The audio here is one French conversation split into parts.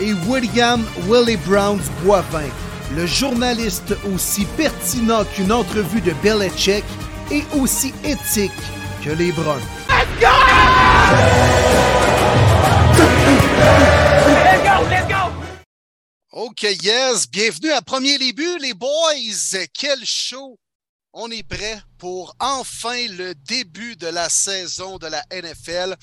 Et William Willie Browns Boivin, le journaliste aussi pertinent qu'une entrevue de Belichick et aussi éthique que les Browns. Let's go! Let's go! Let's go! OK, yes. Bienvenue à Premier Début, les boys. Quel show! On est prêt pour enfin le début de la saison de la NFL.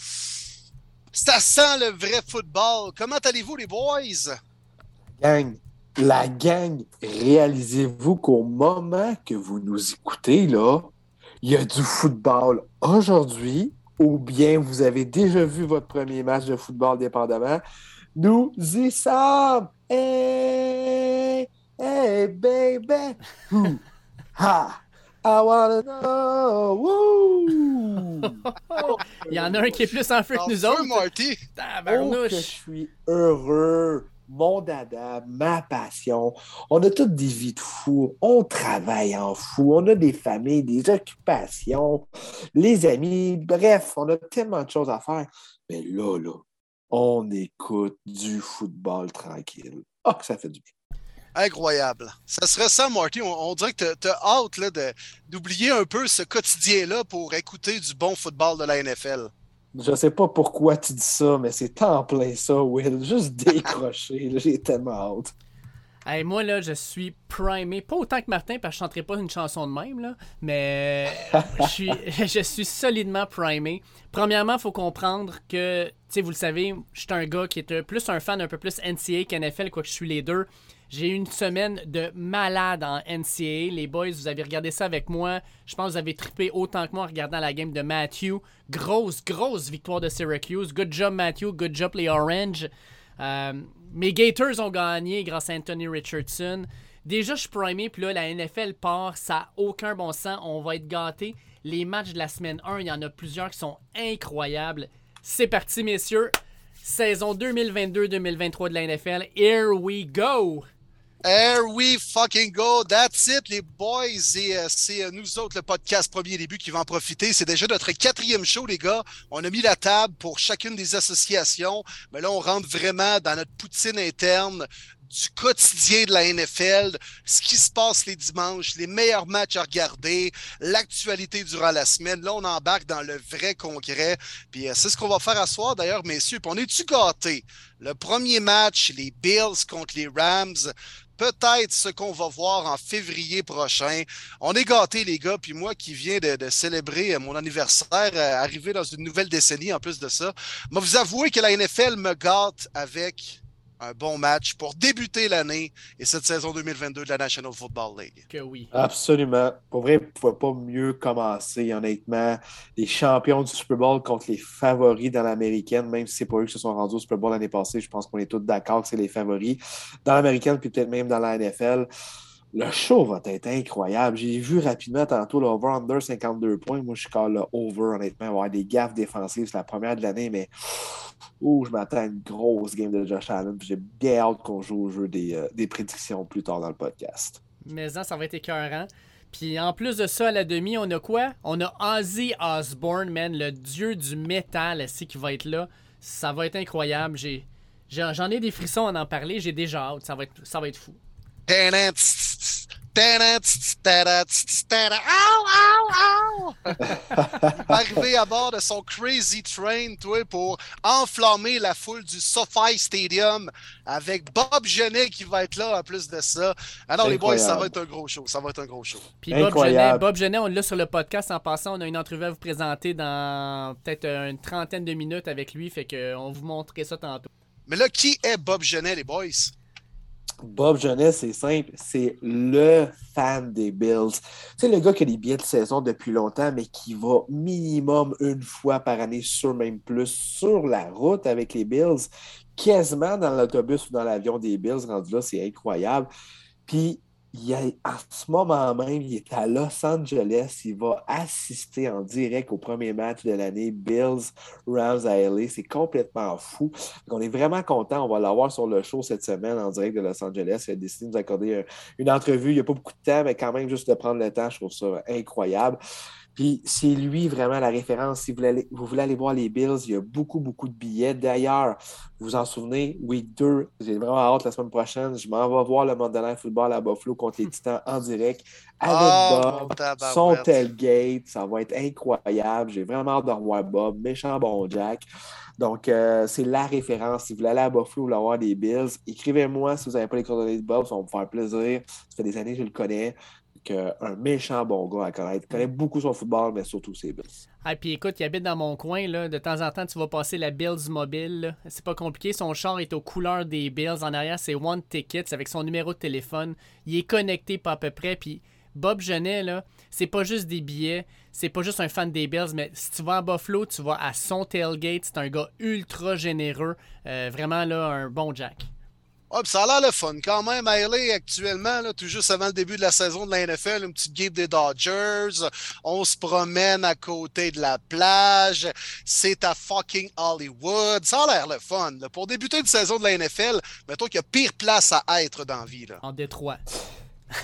Ça sent le vrai football. Comment allez-vous, les boys? Gang, la gang, réalisez-vous qu'au moment que vous nous écoutez, là, il y a du football aujourd'hui, ou bien vous avez déjà vu votre premier match de football dépendamment? Nous y sommes! Hey, hey, baby! Ha! I wanna know! Woo! Il y en a un qui est plus en feu que nous autres. Marty. Oh, que je suis heureux. Mon dada, ma passion. On a toutes des vies de fou. On travaille en fou. On a des familles, des occupations, les amis. Bref, on a tellement de choses à faire. Mais là, là, on écoute du football tranquille. Ah, que ça fait du bien. Incroyable. Ça serait ça, Marty. On, on dirait que tu as hâte là, de- d'oublier un peu ce quotidien-là pour écouter du bon football de la NFL. Je sais pas pourquoi tu dis ça, mais c'est en plein ça, Will. Juste décrocher. là, J'ai tellement hâte. Hey, moi, là, je suis primé. Pas autant que Martin, parce que je chanterai pas une chanson de même, là. Mais je suis, je suis solidement primé. Premièrement, il faut comprendre que, tu sais, vous le savez, je suis un gars qui est plus un fan un peu plus NCA qu'NFL, quoi que je suis les deux. J'ai eu une semaine de malade en NCA. Les boys, vous avez regardé ça avec moi. Je pense que vous avez trippé autant que moi en regardant la game de Matthew. Grosse, grosse victoire de Syracuse. Good job, Matthew. Good job, les Orange. Euh, mes Gators ont gagné grâce à Anthony Richardson. Déjà, je suis primé, puis là, la NFL part, ça n'a aucun bon sens. On va être gâtés. Les matchs de la semaine 1, il y en a plusieurs qui sont incroyables. C'est parti, messieurs. Saison 2022-2023 de la NFL. Here we go! Here we fucking go. That's it, les boys. Et euh, c'est euh, nous autres, le podcast Premier Début, qui va en profiter. C'est déjà notre quatrième show, les gars. On a mis la table pour chacune des associations. Mais là, on rentre vraiment dans notre poutine interne du quotidien de la NFL, ce qui se passe les dimanches, les meilleurs matchs à regarder, l'actualité durant la semaine. Là, on embarque dans le vrai concret. Puis euh, c'est ce qu'on va faire à soir, d'ailleurs, messieurs. On est-tu gâtés? Le premier match, les Bills contre les Rams, peut-être ce qu'on va voir en février prochain. On est gâtés, les gars. Puis moi qui viens de, célébrer euh, mon anniversaire, euh, arrivé dans une nouvelle décennie en plus de ça, moi vous avouer que la NFL me gâte avec un bon match pour débuter l'année et cette saison 2022 de la National Football League. Que oui. Absolument. Pour vrai, vous ne pas mieux commencer, honnêtement. Les champions du Super Bowl contre les favoris dans l'américaine, même si c'est pas eux qui se sont rendus au Super Bowl l'année passée, je pense qu'on est tous d'accord que c'est les favoris dans l'américaine, puis peut-être même dans la NFL. Le show va être incroyable. J'ai vu rapidement tantôt le over-under 52 points. Moi, je colle le over, honnêtement. Il va y avoir des gaffes défensives. C'est la première de l'année, mais ouh, je m'attends à une grosse game de Josh Allen. J'ai bien hâte qu'on joue au jeu des, euh, des prédictions plus tard dans le podcast. Mais ça, ça va être écœurant. Puis en plus de ça, à la demi, on a quoi? On a Ozzy Osbourne, man, le dieu du métal, ici, qui va être là. Ça va être incroyable. J'ai- j'en ai des frissons à en parler. J'ai déjà hâte. Ça va être, ça va être fou. Arriver à bord de son Crazy Train, toi, pour enflammer la foule du SoFi Stadium avec Bob Genet qui va être là en plus de ça. Alors, les boys, ça va être un gros show. Ça va être un gros show. Puis Bob Incroyable. Genet, Bob Genet, on l'a sur le podcast en passant. On a une entrevue à vous présenter dans peut-être une trentaine de minutes avec lui. Fait que on vous montrer ça tantôt. Mais là, qui est Bob Genet, les boys? Bob Jeunesse, c'est simple, c'est le fan des Bills. C'est le gars qui a des billets de saison depuis longtemps, mais qui va minimum une fois par année, sur même plus, sur la route avec les Bills, quasiment dans l'autobus ou dans l'avion des Bills. Rendu là, c'est incroyable. Puis il en ce moment même, il est à Los Angeles. Il va assister en direct au premier match de l'année, Bills Rams à LA. C'est complètement fou. on est vraiment content. On va l'avoir sur le show cette semaine en direct de Los Angeles. Il a décidé de nous accorder une entrevue. Il n'y a pas beaucoup de temps, mais quand même, juste de prendre le temps, je trouve ça incroyable. Puis c'est lui vraiment la référence. Si vous voulez, vous voulez aller voir les Bills, il y a beaucoup, beaucoup de billets. D'ailleurs, vous vous en souvenez, week 2, j'ai vraiment hâte la semaine prochaine. Je m'en vais voir le Monday Football à Buffalo contre les Titans en direct avec Oh, Bob, son tailgate. Ça va être incroyable. J'ai vraiment hâte de revoir Bob, méchant bon Jack. Donc, euh, c'est la référence. Si vous voulez aller à Buffalo ou aller voir des Bills, écrivez-moi si vous n'avez pas les coordonnées de Bob. Ça va me faire plaisir. Ça fait des années que je le connais un méchant bon gars à connaître. Il connaît beaucoup son football, mais surtout ses Bills. Ah, puis écoute, il habite dans mon coin, là. De temps en temps, tu vas passer la Bills mobile. C'est pas compliqué. Son char est aux couleurs des Bills. En arrière, c'est One Tickets avec son numéro de téléphone. Il est connecté pas à peu près. Puis Bob Genet, là, c'est pas juste des billets. C'est pas juste un fan des Bills, mais si tu vas à Buffalo, tu vas à son tailgate. C'est un gars ultra généreux. Euh, vraiment, là, un bon Jack. Ah, puis ça a l'air le fun quand même à LA actuellement, là, tout juste avant le début de la saison de la NFL, une petite game des Dodgers. On se promène à côté de la plage. C'est à fucking Hollywood. Ça a l'air le fun. là. Pour débuter une saison de la NFL, mettons qu'il y a pire place à être dans la vie. Là. En Détroit.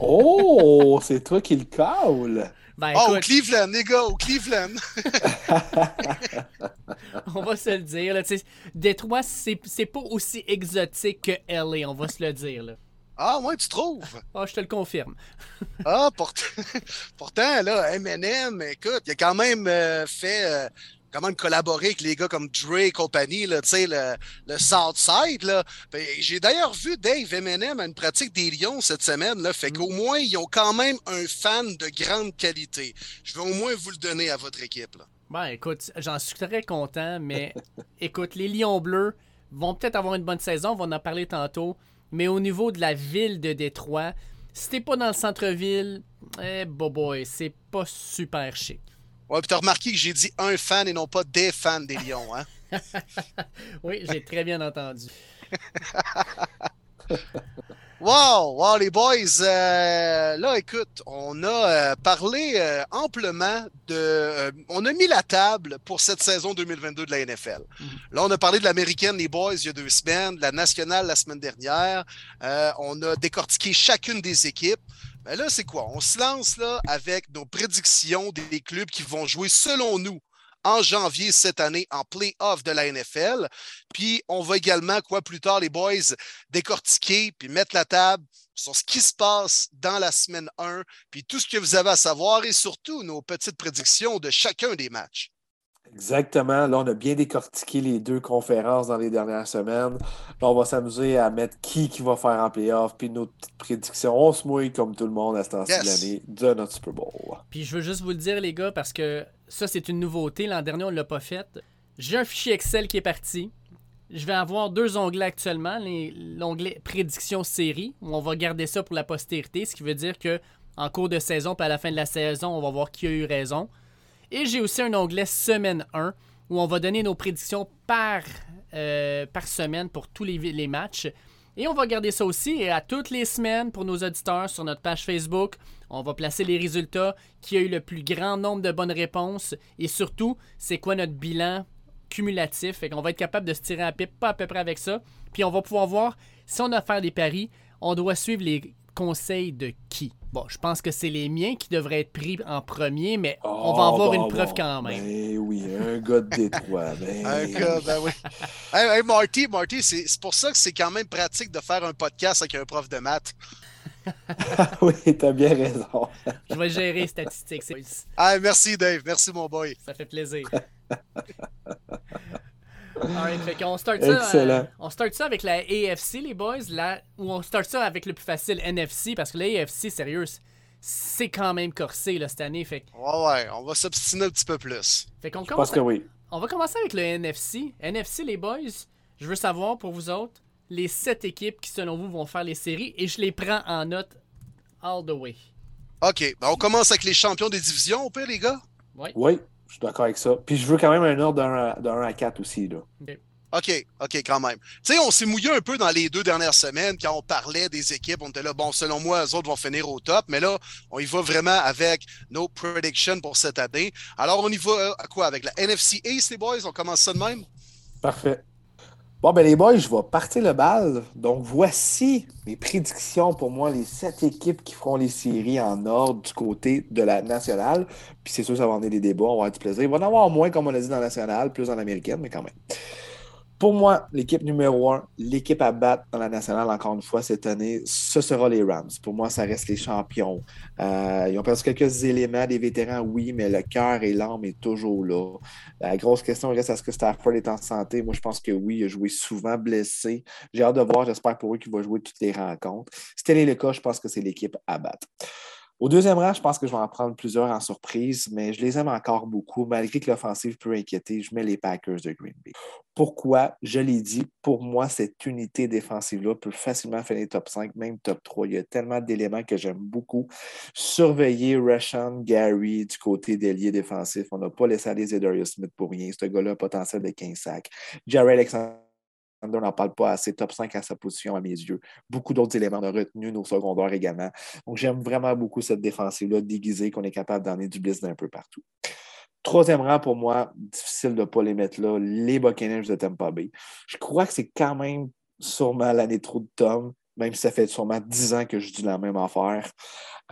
Oh, c'est toi qui le caule. Ben Ah, au Cleveland, les gars, au Cleveland. on va se le dire. Là, Détroit, c'est pas aussi exotique que LA, on va se le dire. Là. Ah, ouais, tu trouves? Ah, je te le confirme. Ah, pourtant, pourtant là, Eminem, écoute, il a quand même euh, fait, euh, quand même collaboré avec les gars comme Dre et compagnie, là, tu sais, le, le Southside, là. Ben, J'ai d'ailleurs vu Dave Eminem à une pratique des Lions cette semaine, là, fait qu'au moins, ils ont quand même un fan de grande qualité. Je vais au moins vous le donner à votre équipe, là. Ben écoute, j'en suis très content, mais écoute, les Lions Bleus vont peut-être avoir une bonne saison, on va en parler tantôt, mais au niveau de la ville de Détroit, si t'es pas dans le centre-ville, eh boy, c'est pas super chic. Ouais, puis t'as remarqué que j'ai dit un fan et non pas des fans des Lions, hein? Oui, j'ai très bien entendu. Wow, wow, les boys. euh, là, écoute, on a euh, parlé euh, amplement de. on a mis la table pour cette saison 2022 de la NFL. Mhm. Là, on a parlé de l'américaine, les boys, il y a deux semaines, de la nationale la semaine dernière. On a décortiqué chacune des équipes. Mais là, c'est quoi? On se lance avec nos prédictions des clubs qui vont jouer selon nous en janvier cette année en play-off de la NFL. Puis on va également, quoi plus tard, les boys, décortiquer puis mettre la table sur ce qui se passe dans la semaine 1, puis tout ce que vous avez à savoir et surtout nos petites prédictions de chacun des matchs. Exactement. Là, on a bien décortiqué les deux conférences dans les dernières semaines. Là, on va s'amuser à mettre qui qui va faire en playoff, puis nos petites prédictions. On se mouille comme tout le monde à ce temps-ci Yes. de l'année de notre Super Bowl. Puis je veux juste vous le dire, les gars, parce que ça, c'est une nouveauté. L'an dernier, on ne l'a pas fait. J'ai un fichier Excel qui est parti. Je vais avoir deux onglets actuellement. les- L'onglet prédiction série, où on va garder ça pour la postérité, ce qui veut dire que en cours de saison, puis à la fin de la saison, on va voir qui a eu raison. Et j'ai aussi un onglet semaine 1, où on va donner nos prédictions par, euh, par semaine pour tous les, les matchs. Et on va garder ça aussi et à toutes les semaines pour nos auditeurs sur notre page Facebook. On va placer les résultats, qui a eu le plus grand nombre de bonnes réponses et surtout, c'est quoi notre bilan cumulatif? Fait qu'on va être capable de se tirer à pipe, pas à peu près avec ça. Puis on va pouvoir voir si on a à faire des paris, on doit suivre les conseils de qui? Bon, je pense que c'est les miens qui devraient être pris en premier, mais on va avoir bon, une preuve bon. quand même. Ben oui, un gars de Détroit. Ben, Un gars, ben oui. Hey, hey, Marty, Marty, c'est c'est pour ça que c'est quand même pratique de faire un podcast avec un prof de maths. oui, t'as bien raison. Je vais gérer les statistiques. c'est- Ah, merci Dave, merci mon boy. Ça fait plaisir. Alright, fait qu'on start ça. Excellent. euh, on start ça avec la AFC, les boys, là, ou on start ça avec le plus facile, NFC, parce que la AFC, sérieux, c'est quand même corsé là, cette année. Fait, que- Ouais, ouais, on va s'obstiner un petit peu plus. fait qu'on Je commence. pense que oui. On va commencer avec le NFC. NFC, les boys, je veux savoir pour vous autres, les sept équipes qui, selon vous, vont faire les séries et je les prends en note all the way. OK. Ben, on commence avec les champions des divisions, au pire, les gars? Oui. Suis d'accord avec ça. Puis je veux quand même un ordre de 1 à 4 aussi. Là. OK, OK, quand même. Tu sais, on s'est mouillé un peu dans les deux dernières semaines quand on parlait des équipes. On était là, bon, selon moi, eux autres vont finir au top. Mais là, on y va vraiment avec nos predictions pour cette année. Alors, on y va à quoi? Avec la NFC East, les boys? On commence ça de même? Parfait. Bon, ben les boys, je vais partir le bal. Donc, voici mes prédictions pour moi, les sept équipes qui feront les séries en ordre du côté de la nationale. Puis c'est sûr, ça va en des débats, on va avoir du plaisir. Il va en avoir moins, comme on l'a dit, dans la nationale, plus dans l'américaine, mais quand même. Pour moi, l'équipe numéro un, l'équipe à battre dans la nationale, encore une fois, cette année, ce sera les Rams. Pour moi, ça reste les champions. Euh, ils ont perdu quelques éléments, des vétérans, oui, mais le cœur et l'âme est toujours là. La grosse question reste est-ce que Stafford est en santé? Moi, je pense que oui, il a joué souvent blessé. J'ai hâte de voir, j'espère pour eux qu'il va jouer toutes les rencontres. Si tel est le cas, je pense que c'est l'équipe à battre. Au deuxième rang, je pense que je vais en prendre plusieurs en surprise, mais je les aime encore beaucoup. Malgré que l'offensive peut inquiéter, je mets les Packers de Green Bay. Pourquoi? Je l'ai dit, pour moi, cette unité défensive-là peut facilement faire les top 5, même top 3. Il y a tellement d'éléments que j'aime beaucoup. Surveiller Rashan Gary du côté des liés défensifs. On n'a pas laissé aller Zedarius Smith pour rien. Ce gars-là a potentiel de 15 sacs. Jerry Alexander on n'en parle pas assez. Top 5 à sa position, à mes yeux. Beaucoup d'autres éléments de retenue, nos secondaires également. Donc, j'aime vraiment beaucoup cette défensive-là déguisée, qu'on est capable d'emmener du bliss d'un peu partout. Troisième rang, pour moi, difficile de ne pas les mettre là, les Buccaneers de Tampa Bay. Je crois que c'est quand même sûrement l'année trop de Tom, même si ça fait sûrement 10 ans que je dis la même affaire.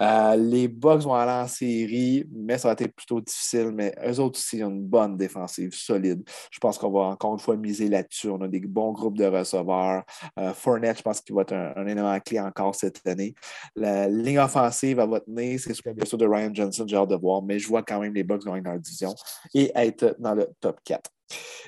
Euh, les Bucks vont aller en série, mais ça va être plutôt difficile. Mais eux autres aussi ont une bonne défensive, solide. Je pense qu'on va encore une fois miser là-dessus. On a des bons groupes de receveurs. Euh, Fournette, je pense qu'il va être un, élément clé encore cette année. La ligne offensive va tenir. C'est sûr bien sûr de Ryan Johnson, j'ai hâte de voir, mais je vois quand même les Bucks gagner la division et être dans le top 4.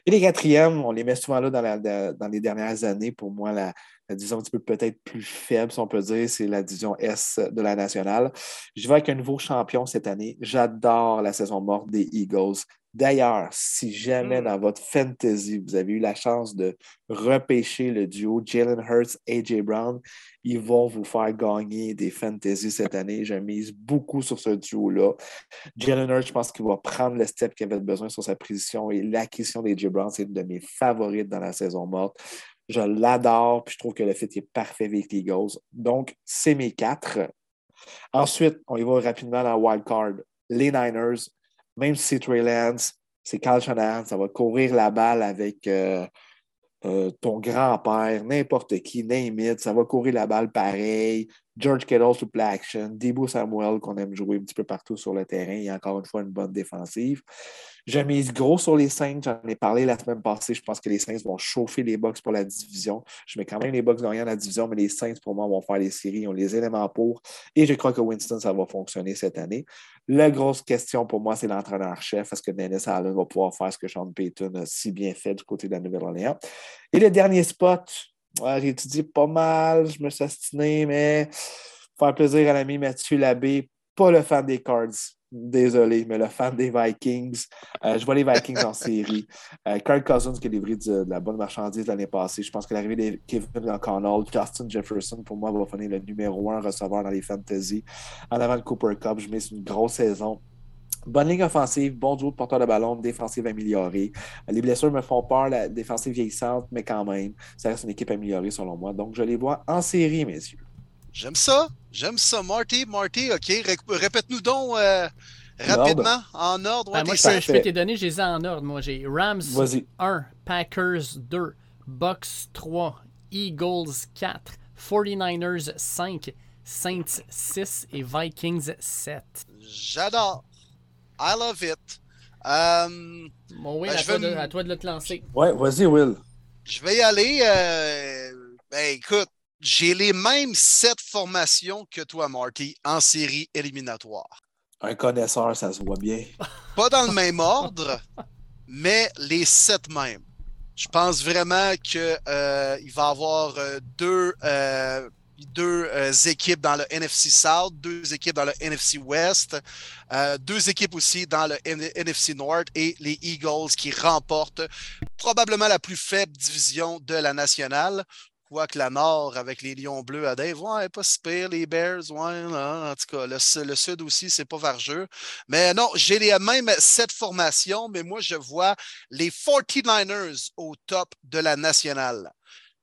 Et les quatrièmes, on les met souvent là dans, dans les dernières années. Pour moi, la, la division un petit peu peut-être plus faible, si on peut dire, c'est la division S de la nationale. Je vais avec un nouveau champion cette année. J'adore la saison morte des Eagles. D'ailleurs, si jamais hmm. dans votre fantasy, vous avez eu la chance de repêcher le duo Jalen Hurts et AJ Brown, ils vont vous faire gagner des fantasy cette année. Je mise beaucoup sur ce duo-là. Jalen Hurts, je pense qu'il va prendre le step qu'il avait besoin sur sa position et l'acquisition d'AJ Brown, c'est une de mes favorites dans la saison morte. Je l'adore, puis je trouve que le fit est parfait avec les Eagles. Donc, c'est mes quatre. Ensuite, on y va rapidement dans Wild Card. Les Niners, même si c'est Trey Lance, c'est Cal Shanahan, ça va courir la balle avec euh, euh, ton grand-père, n'importe qui, name ça va courir la balle pareil. George Kittle sous play action, Debo Samuel qu'on aime jouer un petit peu partout sur le terrain et encore une fois une bonne défensive. J'ai mis gros sur les Saints, j'en ai parlé la semaine passée. Je pense que les Saints vont chauffer les Bucks pour la division. Je mets quand même les Bucks gagnants dans la division, mais les Saints pour moi vont faire les séries, ils ont les éléments pour. Et je crois que Winston, ça va fonctionner cette année. La grosse question pour moi, c'est l'entraîneur-chef. Est-ce que Dennis Allen va pouvoir faire ce que Sean Payton a si bien fait du côté de la Nouvelle-Orléans? Et le dernier spot, j'ai étudié pas mal, je me suis astiné, mais faire plaisir à l'ami Mathieu Labbé, pas le fan des Cards. Désolé, mais le fan des Vikings. Euh, je vois les Vikings en série. Euh, Kirk Cousins qui a livré de, la bonne marchandise l'année passée. Je pense que l'arrivée de Kevin O'Connell, Justin Jefferson, pour moi, va finir le numéro un receveur dans les fantasy. En avant de Cooper Cup, je mets une grosse saison. Bonne ligne offensive, bon duo de porteur de ballon, défensive améliorée. Les blessures me font peur, la défensive vieillissante, mais quand même, ça reste une équipe améliorée selon moi. Donc, je les vois en série, messieurs. J'aime ça. J'aime ça. Marty, Marty, OK. Répète-nous donc euh, rapidement, en ordre. Ben, moi, je, je peux te donner, j'ai en ordre. Moi, j'ai Rams 1, Packers 2, Bucks 3, Eagles 4, 49ers 5, Saints 6 et Vikings 7. J'adore. I love it. Um, bon, Will, ben, à, toi de, te lancer. Ouais, vas-y, Will. Je vais y aller. Euh, ben, écoute, j'ai les mêmes sept formations que toi, Marty, en série éliminatoire. Un connaisseur, ça se voit bien. Pas dans le même ordre, mais les sept mêmes. Je pense vraiment qu'il euh, va y avoir euh, deux euh, équipes dans le NFC South, deux équipes dans le NFC West, euh, deux équipes aussi dans le NFC North et les Eagles qui remportent probablement la plus faible division de la nationale. Quoique la Nord, avec les Lions bleus à Dave, ouais, pas si pire. Les Bears, ouais, en tout cas, le, Sud aussi, c'est pas vargeux. Mais non, j'ai les mêmes cette formation, mais moi, je vois les 49ers au top de la nationale.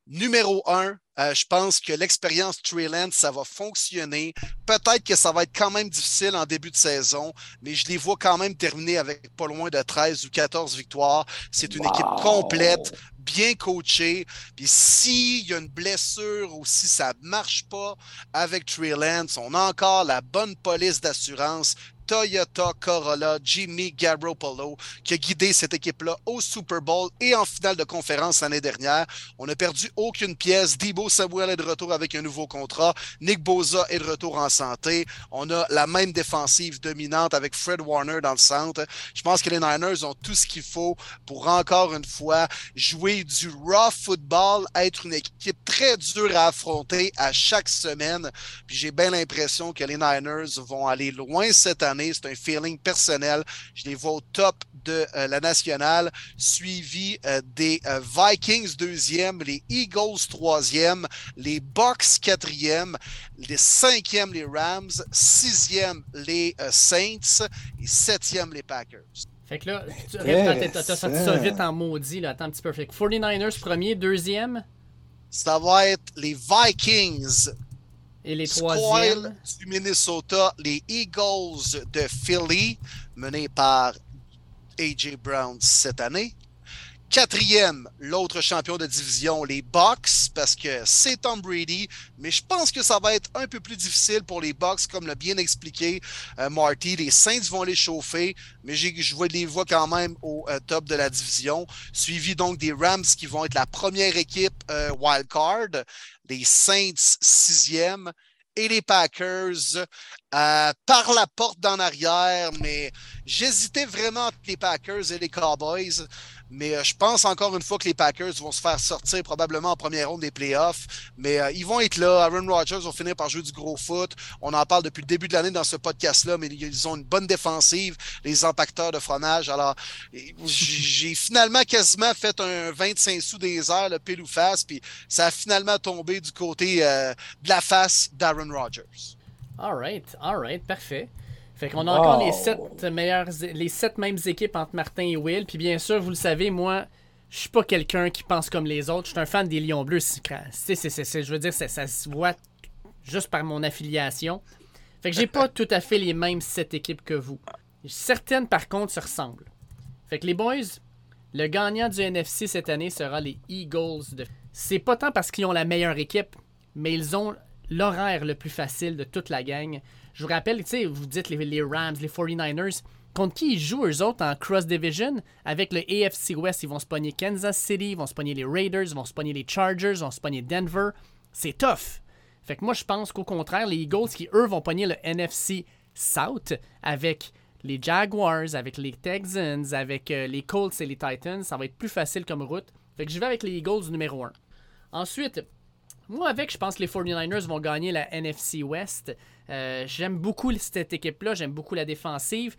Numéro un, euh, je pense que l'expérience Treyland, ça va fonctionner. Peut-être que ça va être quand même difficile en début de saison, mais je les vois quand même terminer avec pas loin de 13 ou 14 victoires. C'est une équipe complète, bien coachée. Puis s'il y a une blessure ou si ça ne marche pas avec Trey on a encore la bonne police d'assurance Toyota Corolla, Jimmy Garoppolo, qui a guidé cette équipe-là au Super Bowl et en finale de conférence l'année dernière. On n'a perdu aucune pièce. Debo Samuel est de retour avec un nouveau contrat. Nick Boza est de retour en santé. On a la même défensive dominante avec Fred Warner dans le centre. Je pense que les Niners ont tout ce qu'il faut pour encore une fois jouer du raw football, être une équipe très dure à affronter à chaque semaine. Puis j'ai bien l'impression que les Niners vont aller loin cette année c'est un feeling personnel. Je les vois au top de euh, la nationale, suivi euh, des euh, Vikings deuxième, les Eagles troisième, les Bucks quatrième, les cinquième les Rams, sixième les Saints et septième les Packers. Fait que là, tu as sorti ça vite en maudit, là. Attends un petit peu. Fait 49ers premier, deuxième? Ça va être les Vikings et les troisièmes? du Minnesota, les Eagles de Philly, menés par A.J. Brown cette année. Quatrième, l'autre champion de division, les Bucks, parce que c'est Tom Brady, mais je pense que ça va être un peu plus difficile pour les Bucks, comme l'a bien expliqué euh, Marty. Les Saints vont les chauffer, mais je les vois quand même au euh, top de la division, suivi donc des Rams qui vont être la première équipe euh, wild card, les Saints sixième et les Packers par la porte d'en arrière, mais j'hésitais vraiment entre les Packers et les Cowboys. Mais euh, je pense encore une fois que les Packers vont se faire sortir probablement en première ronde des playoffs. Mais euh, ils vont être là. Aaron Rodgers va finir par jouer du gros foot. On en parle depuis le début de l'année dans ce podcast-là, mais ils ont une bonne défensive, les impacteurs de fromage. Alors, j'ai finalement quasiment fait un 25 sous des airs, le pile ou face, puis ça a finalement tombé du côté euh, de la face d'Aaron Rodgers. All right, all right, parfait. Fait qu'on a encore les sept meilleures, les sept mêmes équipes entre Martin et Will. Puis bien sûr, vous le savez, moi, je suis pas quelqu'un qui pense comme les autres. Je suis un fan des Lions Bleus. C'est, je veux dire, ça, ça se voit juste par mon affiliation. Fait que j'ai pas tout à fait les mêmes sept équipes que vous. Certaines, par contre, se ressemblent. Fait que les boys, le gagnant du NFC cette année sera les Eagles. De... C'est pas tant parce qu'ils ont la meilleure équipe, mais ils ont l'horaire le plus facile de toute la gang. Je vous rappelle, tu sais, vous dites les, Rams, les 49ers, contre qui ils jouent eux autres en cross division? Avec le AFC West. Ils vont se Kansas City, ils vont se pogner les Raiders, ils vont se pogner les Chargers, ils vont se pogner Denver. C'est tough. Fait que moi, je pense qu'au contraire, les Eagles qui, eux, vont pogner le NFC South avec les Jaguars, avec les Texans, avec euh, les Colts et les Titans, ça va être plus facile comme route. Fait que je vais avec les Eagles numéro 1. Ensuite, moi, avec, je pense que les 49ers vont gagner la NFC West. Euh, j'aime beaucoup cette équipe-là. J'aime beaucoup la défensive.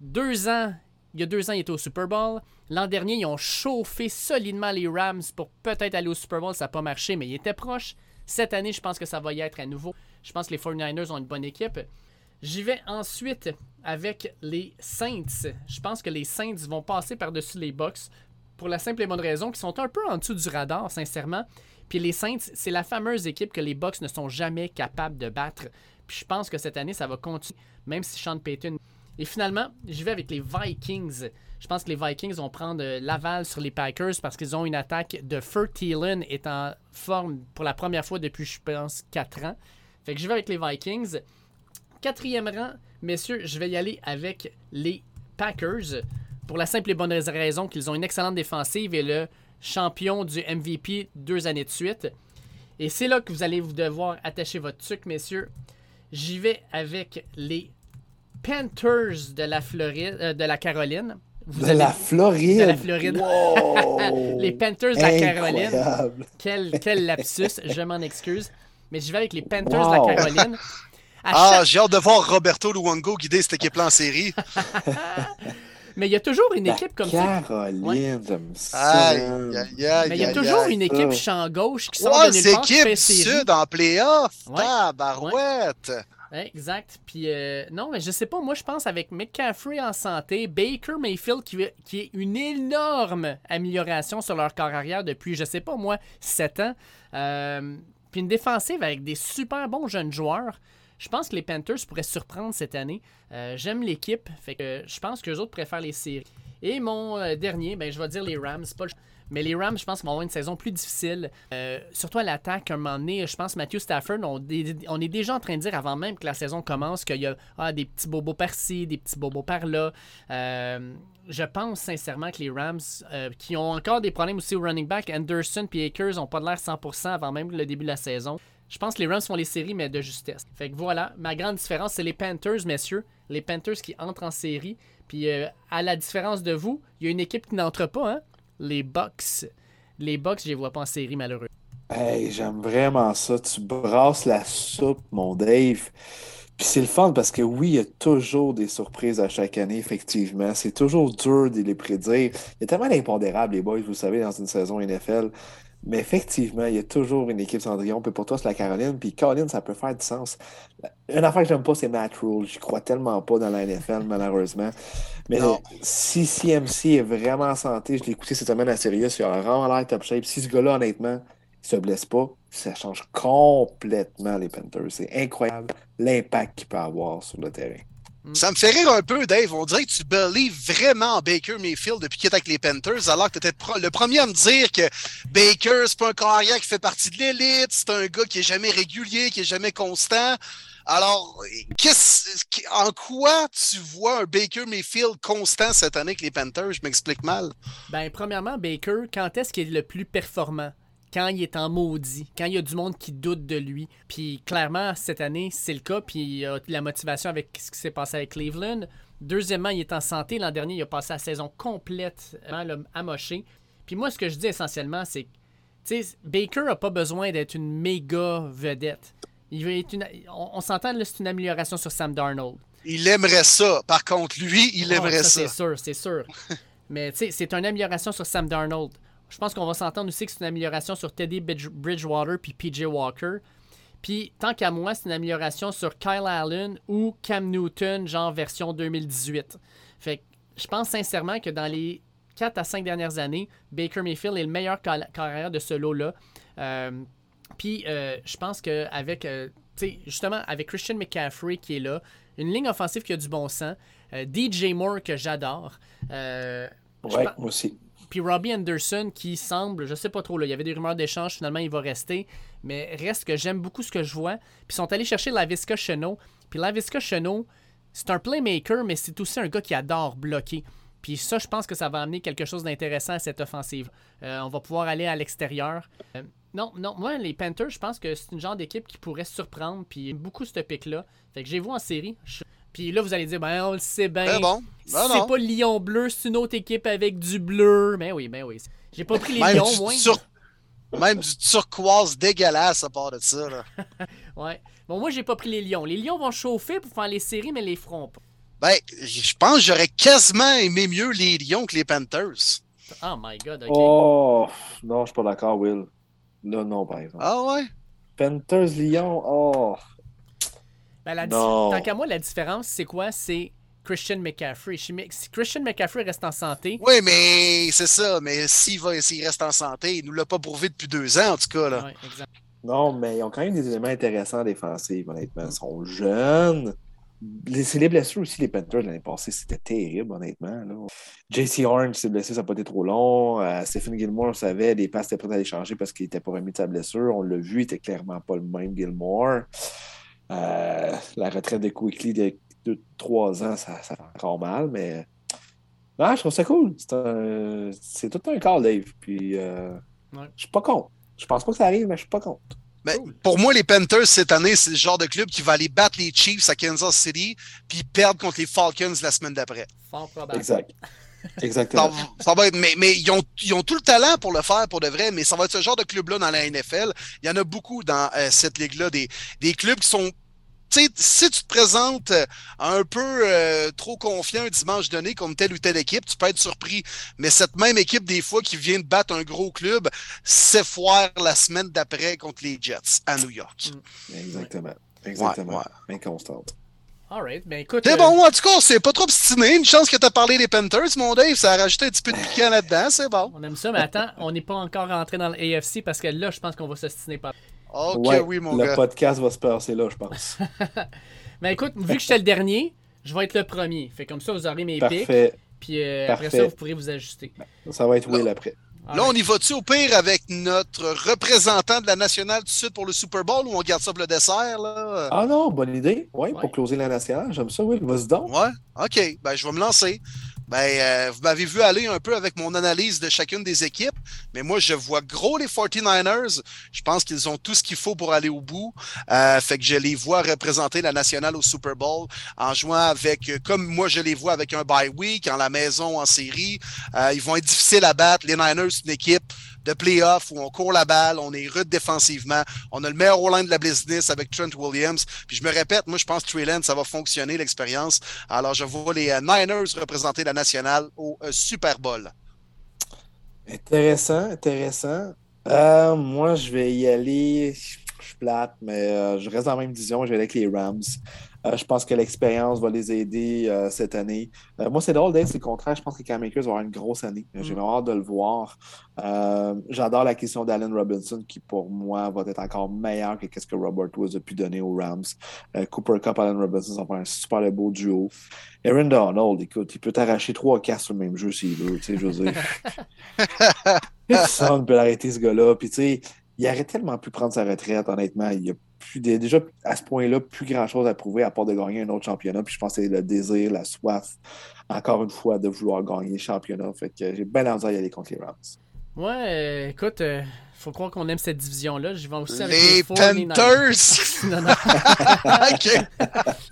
Deux ans, il y a deux ans, ils étaient au Super Bowl. L'an dernier, ils ont chauffé solidement les Rams pour peut-être aller au Super Bowl. Ça n'a pas marché, mais ils étaient proches. Cette année, je pense que ça va y être à nouveau. Je pense que les 49ers ont une bonne équipe. J'y vais ensuite avec les Saints. Je pense que les Saints vont passer par-dessus les Bucks pour la simple et bonne raison qu'ils sont un peu en dessous du radar, sincèrement. Puis les Saints, c'est la fameuse équipe que les Bucks ne sont jamais capables de battre. Puis je pense que cette année, ça va continuer, même si Sean Payton. Et finalement, je vais avec les Vikings. Je pense que les Vikings vont prendre euh, l'aval sur les Packers parce qu'ils ont une attaque de Fur Thielen est en forme pour la première fois depuis, je pense, 4 ans. Fait que je vais avec les Vikings. Quatrième rang, messieurs, je vais y aller avec les Packers pour la simple et bonne raison qu'ils ont une excellente défensive et le champion du MVP deux années de suite. Et c'est là que vous allez vous devoir attacher votre truc, messieurs. J'y vais avec les Panthers de la Floride, euh, de la Caroline. Vous de la Floride? De la Floride. les Panthers de la Caroline. Quel, quel lapsus, je m'en excuse. Mais j'y vais avec les Panthers de la Caroline. ah, j'ai hâte de voir Roberto Luongo guider cette équipe-là en série. Mais il y a toujours une La équipe comme ça. Caroline, j'aime ça. Aïe, man. aïe, aïe, Mais il y a aïe, toujours aïe. une équipe ça. champ gauche qui sort de nulle c'est part, équipe. Sud en playoff. Ouais. Tabarouette. Ouais, exact. Puis euh, non, mais je sais pas, moi je pense avec McCaffrey en santé, Baker Mayfield qui, qui est une énorme amélioration sur leur corps arrière depuis, je sais pas moi, 7 ans. Euh, puis une défensive avec des super bons jeunes joueurs. Je pense que les Panthers pourraient surprendre cette année. Euh, J'aime l'équipe, fait que je pense que les autres préfèrent les séries. Et mon euh, dernier, ben, je vais dire les Rams. Pas le- Mais les Rams, je pense vont avoir une saison plus difficile. Euh, surtout à l'attaque, un moment donné, je pense Matthew Stafford, on, est déjà en train de dire avant même que la saison commence qu'il y a ah, des petits bobos par-ci, des petits bobos par-là. Je pense sincèrement que les Rams, qui ont encore des problèmes aussi au running back, Anderson et Akers n'ont pas l'air 100% avant même le début de la saison. Je pense que les Rams font les séries, mais de justesse. Fait que voilà, ma grande différence, c'est les Panthers, messieurs. Les Panthers qui entrent en série. Puis euh, à la différence de vous, il y a une équipe qui n'entre pas, hein? Les Bucks. Les Bucks, je les vois pas en série, malheureux. Hey, j'aime vraiment ça. Tu brasses la soupe, mon Dave. Puis c'est le fun parce que oui, il y a toujours des surprises à chaque année, effectivement. C'est toujours dur de les prédire. Il y a tellement d'impondérables, les boys, vous savez, dans une saison NFL. Mais effectivement, il y a toujours une équipe Cendrillon. Puis pour toi, c'est la Caroline. Puis Caroline, ça peut faire du sens. Une affaire que j'aime pas, c'est Matt Rule. Je crois tellement pas dans la NFL, malheureusement. Mais Non. si CMC est vraiment en santé, je l'ai écouté cette semaine à Sirius, il a vraiment l'air top shape. Si ce gars-là, honnêtement, il se blesse pas, ça change complètement les Panthers. C'est incroyable l'impact qu'il peut avoir sur le terrain. Ça me fait rire un peu, Dave. On dirait que tu belives vraiment en Baker Mayfield depuis qu'il est avec les Panthers, alors que tu étais le premier à me dire que Baker, c'est pas un carrière qui fait partie de l'élite, c'est un gars qui est jamais régulier, qui est jamais constant. Alors, qu'est-ce, en quoi tu vois un Baker Mayfield constant cette année avec les Panthers? Je m'explique mal. Ben, premièrement, Baker, quand est-ce qu'il est le plus performant? Quand il est en maudit, quand il y a du monde qui doute de lui. Puis clairement, cette année, c'est le cas. Puis il a la motivation avec ce qui s'est passé avec Cleveland. Deuxièmement, il est en santé. L'an dernier, il a passé la saison complète amoché. Puis moi, ce que je dis essentiellement, c'est que Baker n'a pas besoin d'être une méga vedette. Il veut être une, on, on s'entend, là, c'est une amélioration sur Sam Darnold. Il aimerait ça. Par contre, lui, il aimerait ça. C'est sûr, c'est sûr. Mais tu sais, c'est une amélioration sur Sam Darnold. Je pense qu'on va s'entendre aussi que c'est une amélioration sur Teddy Bridge- Bridgewater puis PJ Walker. Puis, tant qu'à moi, c'est une amélioration sur Kyle Allen ou Cam Newton, genre version 2018. Fait que je pense sincèrement que dans les 4 à 5 dernières années, Baker Mayfield est le meilleur car- carrière de ce lot-là. Euh, puis, euh, je pense qu'avec, euh, justement, avec Christian McCaffrey qui est là, une ligne offensive qui a du bon sens, euh, DJ Moore que j'adore, Ouais, moi aussi. Puis Robbie Anderson qui semble, je sais pas trop, là, il y avait des rumeurs d'échange, finalement il va rester, mais reste que j'aime beaucoup ce que je vois. Puis ils sont allés chercher Lavisca Chenot. Puis Lavisca Chenot, c'est un playmaker, mais c'est aussi un gars qui adore bloquer. Puis ça, je pense que ça va amener quelque chose d'intéressant à cette offensive. Euh, on va pouvoir aller à l'extérieur. Euh, non, non, moi, les Panthers, je pense que c'est une genre d'équipe qui pourrait surprendre. Puis beaucoup ce pic-là. Fait que j'ai vu en série. Puis là, vous allez dire, ben, on le sait bien. Ben bon? Ben c'est non. pas le Lion bleu, c'est une autre équipe avec du bleu. Ben oui, ben oui. J'ai pas pris les Même Lions, moi. tur- même du turquoise dégueulasse à part de ça. Là. Ouais. Bon, moi, j'ai pas pris les Lions. Les Lions vont chauffer pour faire les séries, mais les feront pas. Ben, je pense que j'aurais quasiment aimé mieux les Lions que les Panthers. Oh my god, ok. Oh, non, je suis pas d'accord, Will. Là, non, par exemple. Ah ouais? Panthers, Lyon, oh. Ben, la Non. Tant qu'à moi, la différence, c'est quoi? C'est Christian McCaffrey. Si Christian McCaffrey reste en santé, Oui, mais c'est ça. Mais s'il va, s'il reste en santé, il nous l'a pas prouvé depuis deux ans, en tout cas. Là. Ouais, exact. Non, mais ils ont quand même des éléments intéressants défensifs, honnêtement. Ils sont jeunes. Les- C'est les blessures aussi, les Panthers l'année passée. C'était terrible, honnêtement. là. JC Horn s'est blessé, ça n'a pas été trop long. Euh, Stephen Gilmore, on savait, les passes étaient prêtes à l'échanger parce qu'il n'était pas remis de sa blessure. On l'a vu, il était clairement pas le même Gilmore. Euh, la retraite de Quickly de 2-3 ans, ça, ça fait encore mal, mais. Non, je trouve ça cool. C'est un- c'est tout un call, Dave. Puis, euh, Ouais. je suis pas contre. Je pense pas que ça arrive, mais je suis pas contre. Ben, Cool. Pour moi, les Panthers, cette année, c'est le genre de club qui va aller battre les Chiefs à Kansas City puis perdre contre les Falcons la semaine d'après. Fort probable. Exact. Exactement. ça va être, mais mais ils, ont, ils ont tout le talent pour le faire pour de vrai, mais ça va être ce genre de club-là dans la NFL. Il y en a beaucoup dans euh, cette ligue-là, des, des clubs qui sont si tu te présentes euh, un peu euh, trop confiant un dimanche donné contre telle ou telle équipe, tu peux être surpris. Mais cette même équipe, des fois, qui vient de battre un gros club, s'effoire la semaine d'après contre les Jets à New York. Mm. Exactement. Exactement. Ouais, Inconstante. Alright, ben écoute. C'est bon, en tout cas, c'est pas trop obstiné. Une chance que tu as parlé des Panthers, mon Dave. Ça a rajouté un petit peu de piquant là-dedans, c'est bon. On aime ça, mais attends, on n'est pas encore rentré dans l'AFC parce que là, je pense qu'on va s'ostiner pas. Ok, oui, mon le gars. Le podcast va se passer là, je pense. ben écoute, vu que j'étais le dernier, je vais être le premier. Fait comme ça, vous aurez mes Parfait. pics. Puis euh, après ça, vous pourrez vous ajuster. Ça va être Will après. Là, on y va-tu au pire avec notre représentant de la nationale tout de suite pour le Super Bowl ou on garde ça pour le dessert? Là? Ah non, bonne idée. Oui, ouais. pour closer la nationale. J'aime ça, Will. Vas-y donc. Ouais, OK. Ben, je vais me lancer. Ben, euh, vous m'avez vu aller un peu avec mon analyse de chacune des équipes, mais moi, je vois gros les 49ers. Je pense qu'ils ont tout ce qu'il faut pour aller au bout. Euh, fait que je les vois représenter la nationale au Super Bowl en jouant avec, comme moi, je les vois avec un bye week, en la maison, en série. Euh, ils vont être difficiles à battre. Les Niners, c'est une équipe de playoff où on court la balle, on est rude défensivement, on a le meilleur line de la business avec Trent Williams. Puis je me répète, moi je pense que Trey ça va fonctionner l'expérience. Alors je vois les Niners représenter la nationale au Super Bowl. Intéressant, intéressant. Euh, moi je vais y aller. Je suis plate, mais euh, je reste dans la même vision. Je vais aller avec les Rams. Euh, je pense que l'expérience va les aider euh, cette année. Euh, moi, c'est drôle d'être, c'est le contraire. Je pense que Cam Akers va avoir une grosse année. J'ai vraiment hâte de le voir. J'adore la question d'Allen Robinson, qui pour moi va être encore meilleur que ce que Robert Woods a pu donner aux Rams. Cooper Cup, Allen Robinson, ça va faire un super beau duo. Aaron Donald, écoute, il peut t'arracher trois casse sur le même jeu s'il veut. Tu sais, dire. Personne ne peut l'arrêter, ce gars-là. Puis, tu sais, il aurait tellement pu prendre sa retraite, honnêtement. Il a plus, déjà, à ce point-là, plus grand-chose à prouver à part de gagner un autre championnat. Puis je pense que c'est le désir, la soif, encore une fois, de vouloir gagner le championnat. Fait que j'ai bien envie d'y aller contre les Rams. Ouais, écoute, euh, faut croire qu'on aime cette division-là. Je vais aussi avec les, les Panthers! non, non.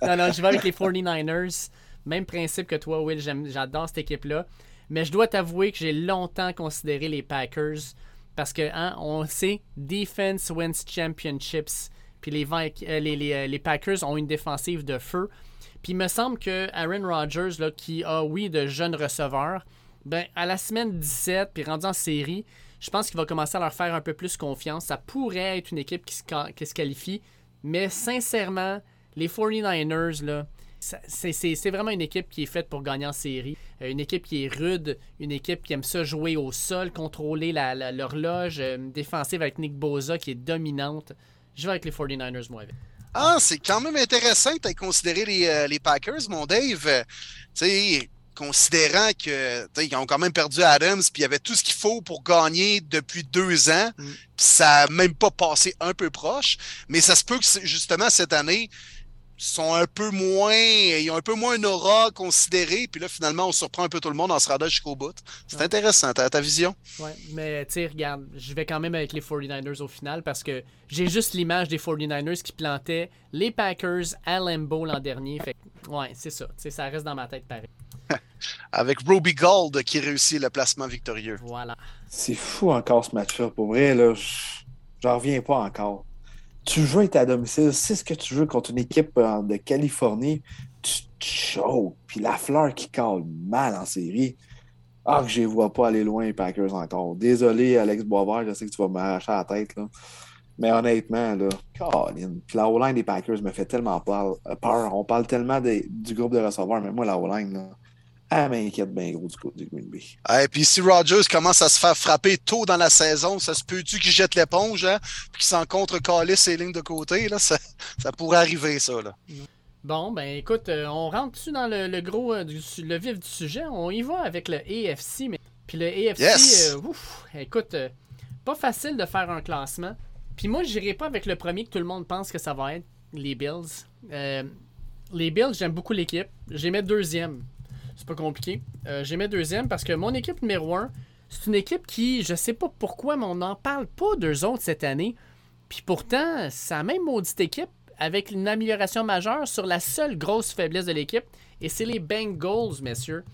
non, non, je vais avec les 49ers. Même principe que toi, Will. J'adore cette équipe-là. Mais je dois t'avouer que j'ai longtemps considéré les Packers parce que, hein, on sait, Defense wins championships. Les, euh, les, Packers ont une défensive de feu. Puis il me semble que Aaron Rodgers, qui a, oui, de jeunes receveurs, ben, à la semaine 17, puis rendu en série, je pense qu'il va commencer à leur faire un peu plus confiance. Ça pourrait être une équipe qui se, qualifie. Mais sincèrement, les 49ers, là, c'est vraiment une équipe qui est faite pour gagner en série. Euh, une équipe qui est rude, une équipe qui aime ça jouer au sol, contrôler l'horloge, euh, défensive avec Nick Boza qui est dominante. Je vais avec les 49ers, moi. Ah, c'est quand même intéressant que tu aies considéré les, euh, les, Packers, mon Dave. tu sais, considérant qu'ils ont quand même perdu Adams, puis il y avait tout ce qu'il faut pour gagner depuis deux ans, mm. ça n'a même pas passé un peu proche. Mais ça se peut que justement cette année, sont un peu moins, ils ont un peu moins un aura considéré, puis là, finalement, on surprend un peu tout le monde en se rendant jusqu'au bout. C'est intéressant, ta, ta vision. Ouais, mais tu sais, regarde, je vais quand même avec les 49ers au final parce que j'ai juste l'image des 49ers qui plantaient les Packers à Lambeau l'an dernier. Fait ouais, c'est ça. sais, ça reste dans ma tête pareil. avec Roby Gold qui réussit le placement victorieux. Voilà. C'est fou encore ce match-là. Pour vrai, là, j'en reviens pas encore tu veux être à domicile, c'est ce que tu veux contre une équipe euh, de Californie, tu te. Puis la fleur qui cale mal en série. Ah, que je ne vois pas aller loin, les Packers encore. Désolé, Alex Boisvert, je sais que tu vas m'arracher la tête. Là. Mais honnêtement, là, Colin. Puis la O-line des Packers me fait tellement peur. On parle tellement du groupe de receveurs, mais moi, la O-line, là, elle m'inquiète bien gros du côté du Green Bay. Et puis si Rogers commence à se faire frapper tôt dans la saison, ça se peut-tu qu'il jette l'éponge, hein? Puis qu'il s'en contre ses lignes de côté, là? Ça, ça, pourrait arriver, ça, là. Bon, ben écoute, euh, on rentre-tu dans le, gros, euh, le vif du sujet? On y va avec le AFC, mais... Puis le AFC, euh, ouf, écoute, pas facile de faire un classement. Puis moi, j'irai pas avec le premier que tout le monde pense que ça va être, les Bills. les Bills, j'aime beaucoup l'équipe. J'ai mis deuxième c'est pas compliqué. Euh, j'ai mis deuxième parce que mon équipe numéro 1, c'est une équipe qui, je sais pas pourquoi, mais on n'en parle pas d'eux autres cette année. Puis pourtant, c'est la même maudite équipe avec une amélioration majeure sur la seule grosse faiblesse de l'équipe. Et c'est les Bengals, messieurs.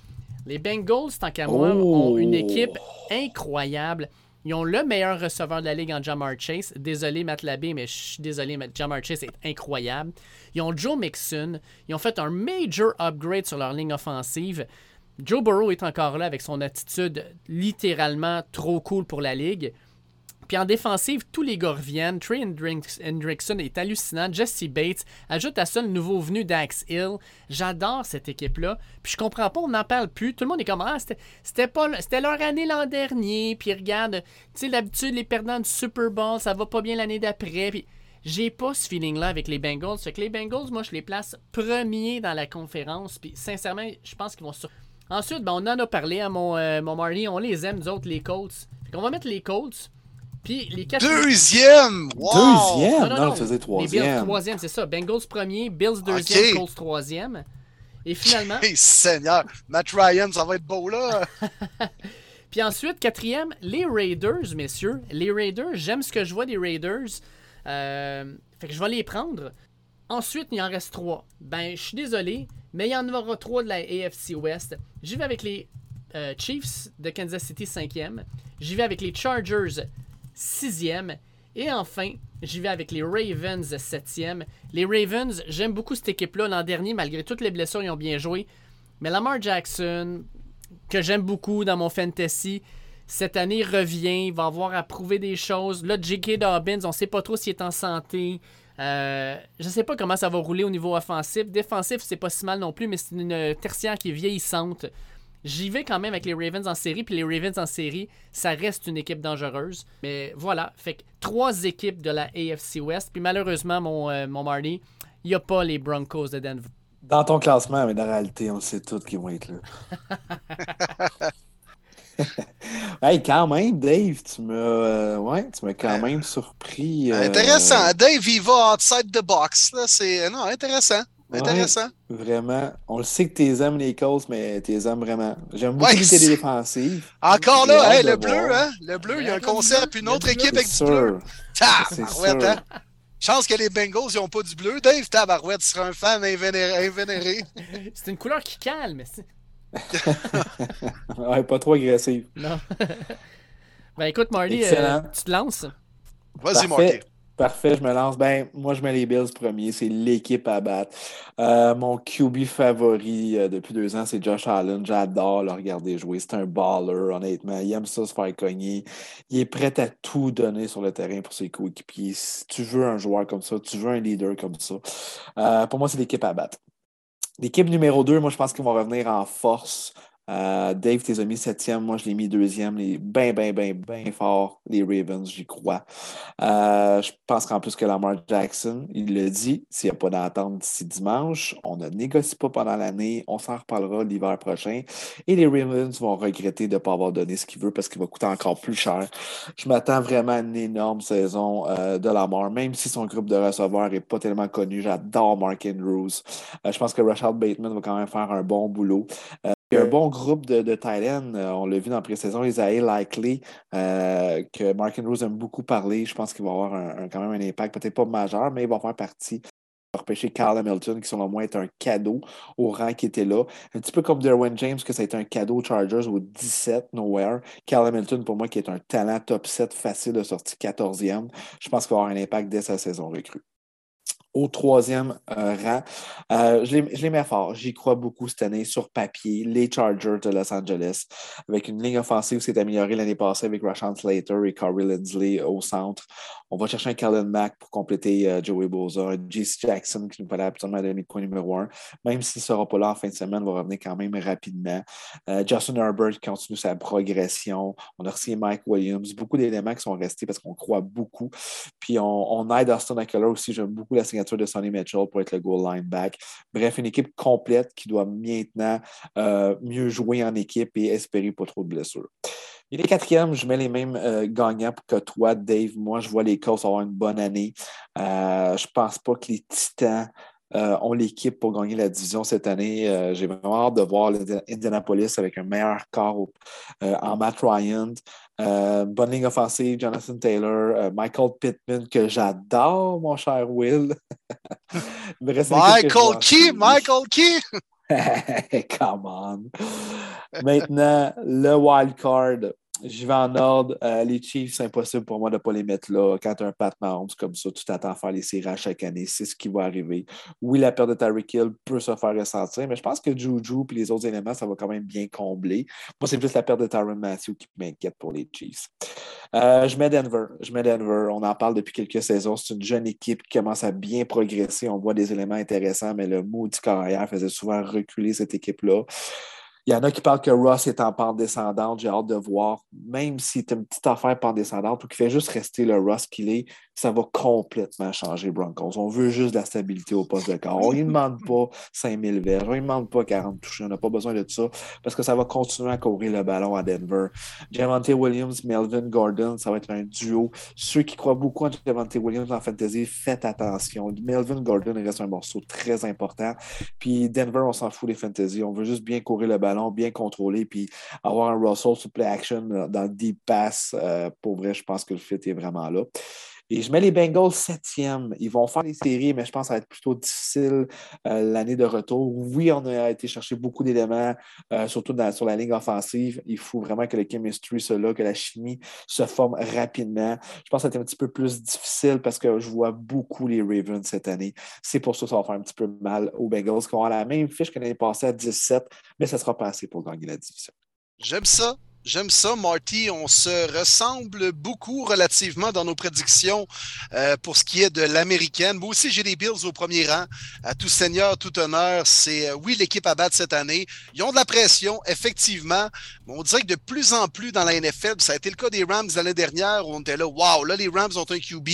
Les Bengals, tant qu'à moi, ont une équipe incroyable. Ils ont le meilleur receveur de la ligue en Jamar Chase. Désolé, Matt Labé, mais je suis désolé, mais Jamar Chase est incroyable. Ils ont Joe Mixon. Ils ont fait un major upgrade sur leur ligne offensive. Joe Burrow est encore là avec son attitude littéralement trop cool pour la ligue. Puis en défensive, tous les gars reviennent. Trey Hendrickson est hallucinant. Jesse Bates ajoute à ça le nouveau venu Dax Hill. J'adore cette équipe-là. Puis je comprends pas, on n'en parle plus. Tout le monde est comme Ah, c'était leur année l'an dernier. Puis regarde, tu sais, d'habitude, les perdants du Super Bowl, ça va pas bien l'année d'après. Puis j'ai pas ce feeling-là avec les Bengals. Fait que les Bengals, moi, je les place premiers dans la conférence. Puis sincèrement, je pense qu'ils vont sur. Ensuite, ben, on en a parlé à mon, euh, mon Marty. On les aime, nous autres, les Colts. Fait qu'on va mettre les Colts. Puis les quatre. Deuxième! Wow! Deuxième? Non, non, non, faisait troisième. Les Bills troisième, c'est ça. Bengals premier, Bills deuxième, okay. Colts troisième. Et finalement. Hey, Seigneur! Matt Ryan, ça va être beau là! Puis ensuite, quatrième, les Raiders, messieurs. Les Raiders, j'aime ce que je vois des Raiders. Euh, fait que je vais les prendre. Ensuite, il en reste trois. Ben, je suis désolé, mais il y en aura trois de la AFC West. J'y vais avec les euh, Chiefs de Kansas City, cinquième. J'y vais avec les Chargers, sixième. Et enfin, j'y vais avec les Ravens, septième. Les Ravens, j'aime beaucoup cette équipe-là. L'an dernier, malgré toutes les blessures, ils ont bien joué. Mais Lamar Jackson, que j'aime beaucoup dans mon fantasy, cette année revient, il va avoir à prouver des choses. Là, J.K. Dobbins, on ne sait pas trop s'il est en santé. Euh, je ne sais pas comment ça va rouler au niveau offensif. Défensif, c'est pas si mal non plus, mais c'est une tertiaire qui est vieillissante. J'y vais quand même avec les Ravens en série, puis les Ravens en série, ça reste une équipe dangereuse. Mais voilà, fait que trois équipes de la AFC West, puis malheureusement, mon, euh, mon Marty, il n'y a pas les Broncos de Denver. Dans ton classement, mais dans la réalité, on sait tous qu'ils vont être là. hey, quand même, Dave, tu m'as euh, ouais, tu m'as quand même surpris. Euh... Intéressant. Dave, il va outside the box. C'est non, intéressant. Intéressant. vraiment. On le sait que tu aimes les Colts, mais tu aimes vraiment. J'aime beaucoup les défensives. Encore là, hey, le bleu, hein? Le bleu, il y a un concept, une autre équipe avec du bleu. Tabarouette, hein? Chance que les Bengals, ils n'ont pas du bleu. Dave, tabarouette, tu seras un fan invénéré. C'est une couleur qui calme. ouais, pas trop agressive. Non. ben écoute, Marty, euh, tu te lances? Vas-y, Marty. Parfait, je me lance. Ben, moi, je mets les Bills premier. C'est l'équipe à battre. Euh, mon QB favori euh, depuis deux ans, c'est Josh Allen. J'adore le regarder jouer. C'est un baller, honnêtement. Il aime ça se faire cogner. Il est prêt à tout donner sur le terrain pour ses coéquipiers. Si tu veux un joueur comme ça, tu veux un leader comme ça. Euh, pour moi, c'est l'équipe à battre. L'équipe numéro 2, moi, je pense qu'ils vont revenir en force. Euh, Dave, t'es mis septième, moi je l'ai mis deuxième, les bien, bien, bien, bien fort, les Ravens, j'y crois. Euh, je pense qu'en plus que Lamar Jackson, il le dit, s'il n'y a pas d'entente d'ici dimanche, on ne négocie pas pendant l'année, on s'en reparlera l'hiver prochain. Et les Ravens vont regretter de ne pas avoir donné ce qu'il veut parce qu'il va coûter encore plus cher. Je m'attends vraiment à une énorme saison euh, de Lamar, même si son groupe de receveurs n'est pas tellement connu. J'adore Mark Andrews. je pense que Rashad Bateman va quand même faire un bon boulot. Il y a un bon groupe de, de euh, on l'a vu dans la pré-saison, Isaiah Likely, euh, que Mark Andrews aime beaucoup parler. Je pense qu'il va avoir un, quand même un impact, peut-être pas majeur, mais il va faire partie. repêcher Carl Hamilton, qui selon moi est un cadeau au rang qui était là. Un petit peu comme Derwin James, que ça a été un cadeau aux Chargers au 17, nowhere. Carl Hamilton, pour moi, qui est un talent top 7 facile de sortie 14e. Je pense qu'il va avoir un impact dès sa saison recrue au troisième euh, rang. Euh, je, les, mets fort. J'y crois beaucoup cette année sur papier. Les Chargers de Los Angeles, avec une ligne offensive qui s'est améliorée l'année passée avec Rashawn Slater et Corey Lindsley au centre. On va chercher un Calvin Mack pour compléter euh, Joey Boza, J.C. Jackson qui nous fallait absolument donner le coin numéro un. Même s'il ne sera pas là en fin de semaine, va revenir quand même rapidement. Justin Herbert continue sa progression. On a reçu Mike Williams. Beaucoup d'éléments qui sont restés parce qu'on croit beaucoup. Puis on, on aide Austin Eckler aussi. J'aime beaucoup la signature de Sonny Mitchell pour être le goal line back. Bref, une équipe complète qui doit maintenant euh, mieux jouer en équipe et espérer pas trop de blessures. Il est quatrième, je mets les mêmes euh, gagnants que toi, Dave. Moi, je vois les Colts avoir une bonne année. Euh, je ne pense pas que les Titans ont l'équipe pour gagner la division cette année. J'ai vraiment hâte de voir Indianapolis avec un meilleur corps en Matt Ryan. Euh, bonne ligne offensive, Jonathan Taylor, euh, Michael Pittman, que j'adore, mon cher Will. Michael Key, Michael Key! Come on. Maintenant, le wild card. Je vais en ordre. Euh, les Chiefs, c'est impossible pour moi de ne pas les mettre là. Quand tu as un Pat Mahomes comme ça, tu t'attends à faire les séries chaque année. C'est ce qui va arriver. Oui, la perte de Tyreek Hill peut se faire ressentir, mais je pense que Juju et les autres éléments, ça va quand même bien combler. Moi, c'est plus la perte de Tyron Matthew qui m'inquiète pour les Chiefs. Euh, je mets Denver. Je mets Denver. On en parle depuis quelques saisons. C'est une jeune équipe qui commence à bien progresser. On voit des éléments intéressants, mais le maudit carrière faisait souvent reculer cette équipe-là. Il y en a qui parlent que Ross est en pente descendante. J'ai hâte de voir, même si c'est une petite affaire pente descendante ou qu'il fait juste rester le Ross qu'il est, ça va complètement changer Broncos. On veut juste de la stabilité au poste de corps. On ne demande pas 5000 verges, on ne demande pas 40 touches. On n'a pas besoin de ça parce que ça va continuer à courir le ballon à Denver. Javante Williams, Melvin Gordon, ça va être un duo. Ceux qui croient beaucoup en Javante Williams en fantasy, faites attention. Melvin Gordon reste un morceau très important. Puis Denver, on s'en fout des fantasy. On veut juste bien courir le ballon, bien contrôler, puis avoir un Russell sur play action dans le deep pass. Euh, pour vrai, je pense que le fit est vraiment là. Et je mets les Bengals septième. Ils vont faire les séries, mais je pense que ça va être plutôt difficile euh, l'année de retour. Oui, on a été chercher beaucoup d'éléments, euh, surtout sur la ligne offensive. Il faut vraiment que le chemistry soit là, que la chimie se forme rapidement. Je pense que ça va être un petit peu plus difficile parce que je vois beaucoup les Ravens cette année. C'est pour ça que ça va faire un petit peu mal aux Bengals qui vont avoir la même fiche que l'année passée à 17, mais ça sera pas assez pour gagner la division. J'aime ça. J'aime ça, Marty. On se ressemble beaucoup relativement dans nos prédictions euh, pour ce qui est de l'américaine. Moi aussi, j'ai les Bills au premier rang. À tout seigneur, tout honneur, c'est euh, oui l'équipe à battre cette année. Ils ont de la pression, effectivement. Mais on dirait que de plus en plus dans la NFL, ça a été le cas des Rams l'année dernière où on était là, waouh, là les Rams ont un QB,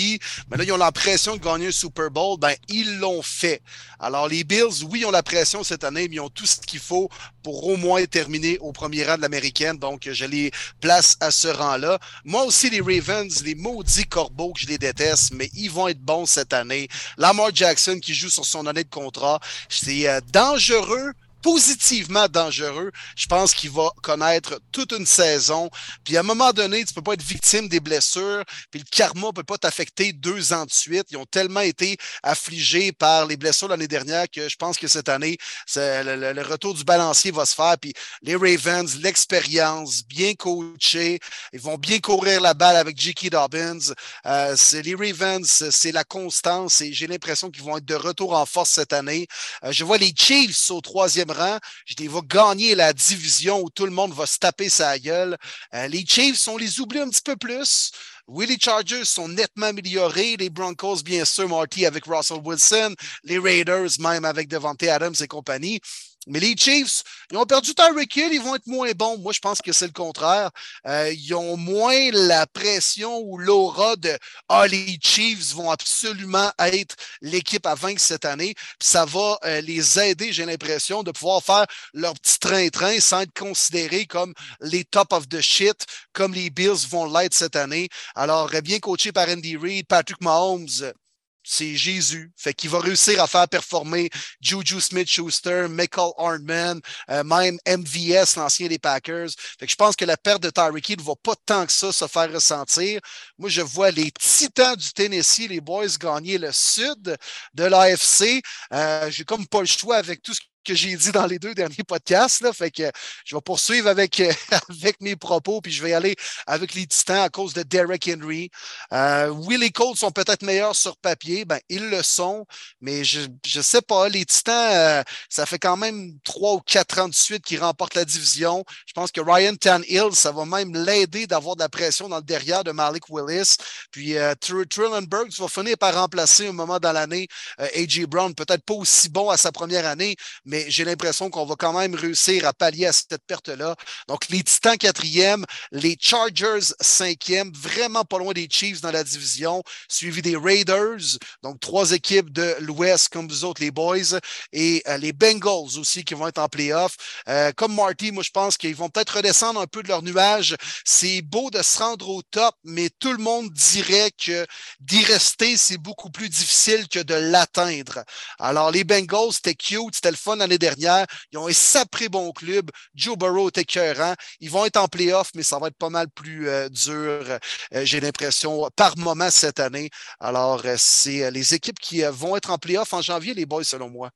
mais là ils ont l'impression de gagner un Super Bowl. Ben ils l'ont fait. Alors les Bills, oui, ont la pression cette année, mais ils ont tout ce qu'il faut pour au moins terminer au premier rang de l'américaine. Donc je les place à ce rang-là. Moi aussi, les Ravens, les maudits corbeaux que je les déteste, mais ils vont être bons cette année. Lamar Jackson qui joue sur son année de contrat, c'est euh, dangereux positivement dangereux. Je pense qu'il va connaître toute une saison. Puis à un moment donné, tu peux pas être victime des blessures. Puis le karma peut pas t'affecter deux ans de suite. Ils ont tellement été affligés par les blessures l'année dernière que je pense que cette année, le, retour du balancier va se faire. Puis les Ravens, l'expérience, bien coachés, ils vont bien courir la balle avec J.K. Dobbins. Euh, les Ravens, c'est la constance et j'ai l'impression qu'ils vont être de retour en force cette année. Euh, je vois les Chiefs au troisième rang. Je dis, va gagner la division où tout le monde va se taper sa gueule. Euh, les Chiefs, on les oublie un petit peu plus. Les Chargers sont nettement améliorés. Les Broncos, bien sûr, Marty avec Russell Wilson. Les Raiders, même avec Devante Adams et compagnie. Mais les Chiefs, ils ont perdu Tyreek Hill, ils vont être moins bons. Moi, je pense que c'est le contraire. Euh, ils ont moins la pression ou l'aura de Ah, les Chiefs vont absolument être l'équipe à vaincre cette année. Puis ça va euh, les aider, j'ai l'impression, de pouvoir faire leur petit train-train sans être considérés comme les top of the shit, comme les Bills vont l'être cette année. Alors, bien coaché par Andy Reid, Patrick Mahomes c'est Jésus. Fait qu'il va réussir à faire performer Juju Smith-Schuster, Michael Hardman, euh, même MVS, l'ancien des Packers. Fait que je pense que la perte de Tyreek ne va pas tant que ça se faire ressentir. Moi, je vois les Titans du Tennessee, les Boys, gagner le sud de l'AFC. Euh, J'ai comme pas le choix avec tout ce que j'ai dit dans les deux derniers podcasts. Que je vais poursuivre avec, avec mes propos, puis je vais aller avec les Titans à cause de Derek Henry. Euh, oui, les sont peut-être meilleurs sur papier, ben ils le sont, mais je ne sais pas. Les Titans, euh, ça fait quand même trois ou quatre ans de suite qu'ils remportent la division. Je pense que Ryan Tannehill, ça va même l'aider d'avoir de la pression dans le derrière de Malik Willis. Puis euh, Trillenberg va finir par remplacer un moment dans l'année euh, A.J. Brown, peut-être pas aussi bon à sa première année, mais j'ai l'impression qu'on va quand même réussir à pallier à cette perte-là. Donc, les Titans quatrième, les Chargers cinquième, vraiment pas loin des Chiefs dans la division, suivi des Raiders, donc trois équipes de l'Ouest comme vous autres, les Boys, et euh, les Bengals aussi qui vont être en playoff. Euh, comme Marty, moi, je pense qu'ils vont peut-être redescendre un peu de leur nuage. C'est beau de se rendre au top, mais tout le monde dirait que d'y rester, c'est beaucoup plus difficile que de l'atteindre. Alors, les Bengals, c'était cute, c'était le fun l'année dernière. Ils ont un sapré bon club. Joe Burrow est écœurant. Ils vont être en playoff, mais ça va être pas mal plus euh, dur, euh, j'ai l'impression, par moment cette année. Alors, euh, c'est les équipes qui vont être en playoff en janvier, les boys, selon moi.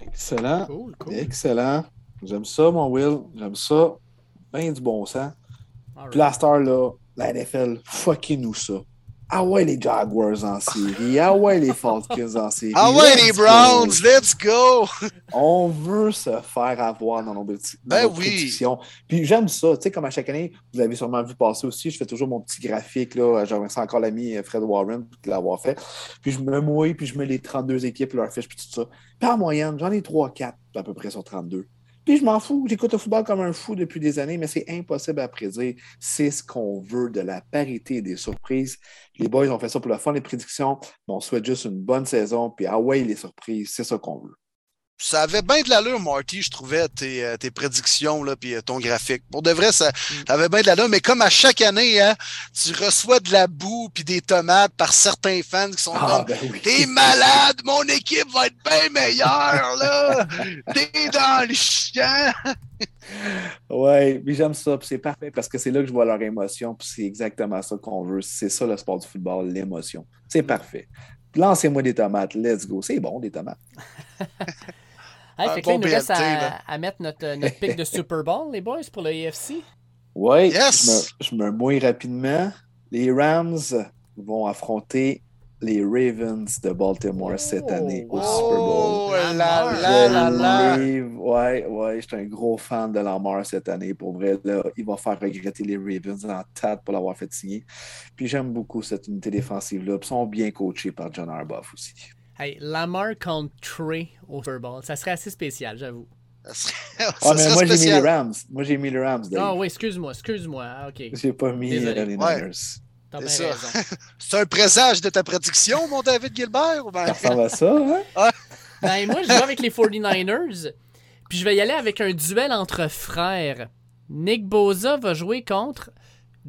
Excellent. Excellent. J'aime ça, mon Will. J'aime ça. Bien du bon sens. La star, là, la NFL, fucking nous ça. Ah ouais, les Jaguars en série. Ah ouais, les Falcons en série. Ah ouais, les Browns, let's go! On veut se faire avoir dans nos, petits, ben nos oui. prédictions. Puis j'aime ça. Tu sais, comme à chaque année, vous avez sûrement vu passer aussi, je fais toujours mon petit graphique. là. Je remercie encore l'ami Fred Warren de l'avoir fait. Puis je me mouille, puis je mets les 32 équipes, leur fiche, puis tout ça. Puis en moyenne, j'en ai 3-4 à peu près sur 32. Puis je m'en fous. J'écoute le football comme un fou depuis des années, mais c'est impossible à prédire. C'est ce qu'on veut de la parité et des surprises. Les boys ont fait ça pour le fun, les prédictions. Mais on souhaite juste une bonne saison. Puis ah ouais, les surprises, c'est ça qu'on veut. Ça avait bien de l'allure, Marty, je trouvais, tes, euh, tes prédictions, là, puis euh, ton graphique. Pour de vrai, ça, ça avait bien de l'allure, mais comme à chaque année, hein, tu reçois de la boue puis des tomates par certains fans qui sont Ah, comme ben oui. T'es malade, mon équipe va être bien meilleure, là! T'es dans le champ! Oui, mais j'aime ça. C'est parfait parce que c'est là que je vois leur émotion. Puis c'est exactement ça qu'on veut. C'est ça le sport du football, l'émotion. C'est parfait. Lancez-moi des tomates. Let's go. C'est bon, des tomates. Hey, Un fait que là, bon il nous reste à, mettre notre, notre pic de Super Bowl, les boys, pour le AFC. Oui, Yes! je, me, je me mouille rapidement. Les Rams vont affronter les Ravens de Baltimore cette année au Oh, Super Bowl. Oh là là là là! Ouais, ouais, je suis un gros fan de Lamar cette année. Pour vrai, là, il va faire regretter les Ravens en tête pour l'avoir fait signer. Puis j'aime beaucoup cette unité défensive-là. Puis ils sont bien coachés par John Harbaugh aussi. Hey, Lamar contre Trey au Super Bowl. Ça serait assez spécial, j'avoue. Ça serait, Ah, mais moi, j'ai mis les. Rams. Moi, j'ai mis les Rams. Ah oui, excuse-moi, excuse-moi. Ah, ok. J'ai pas mis Désolé. euh, les Ouais. Niners. C'est raison. C'est un présage de ta prédiction, mon David Gilbert? ou ben- Ça ressemble à ça, hein? Ben, moi, je vais avec les 49ers. Puis je vais y aller avec un duel entre frères. Nick Boza va jouer contre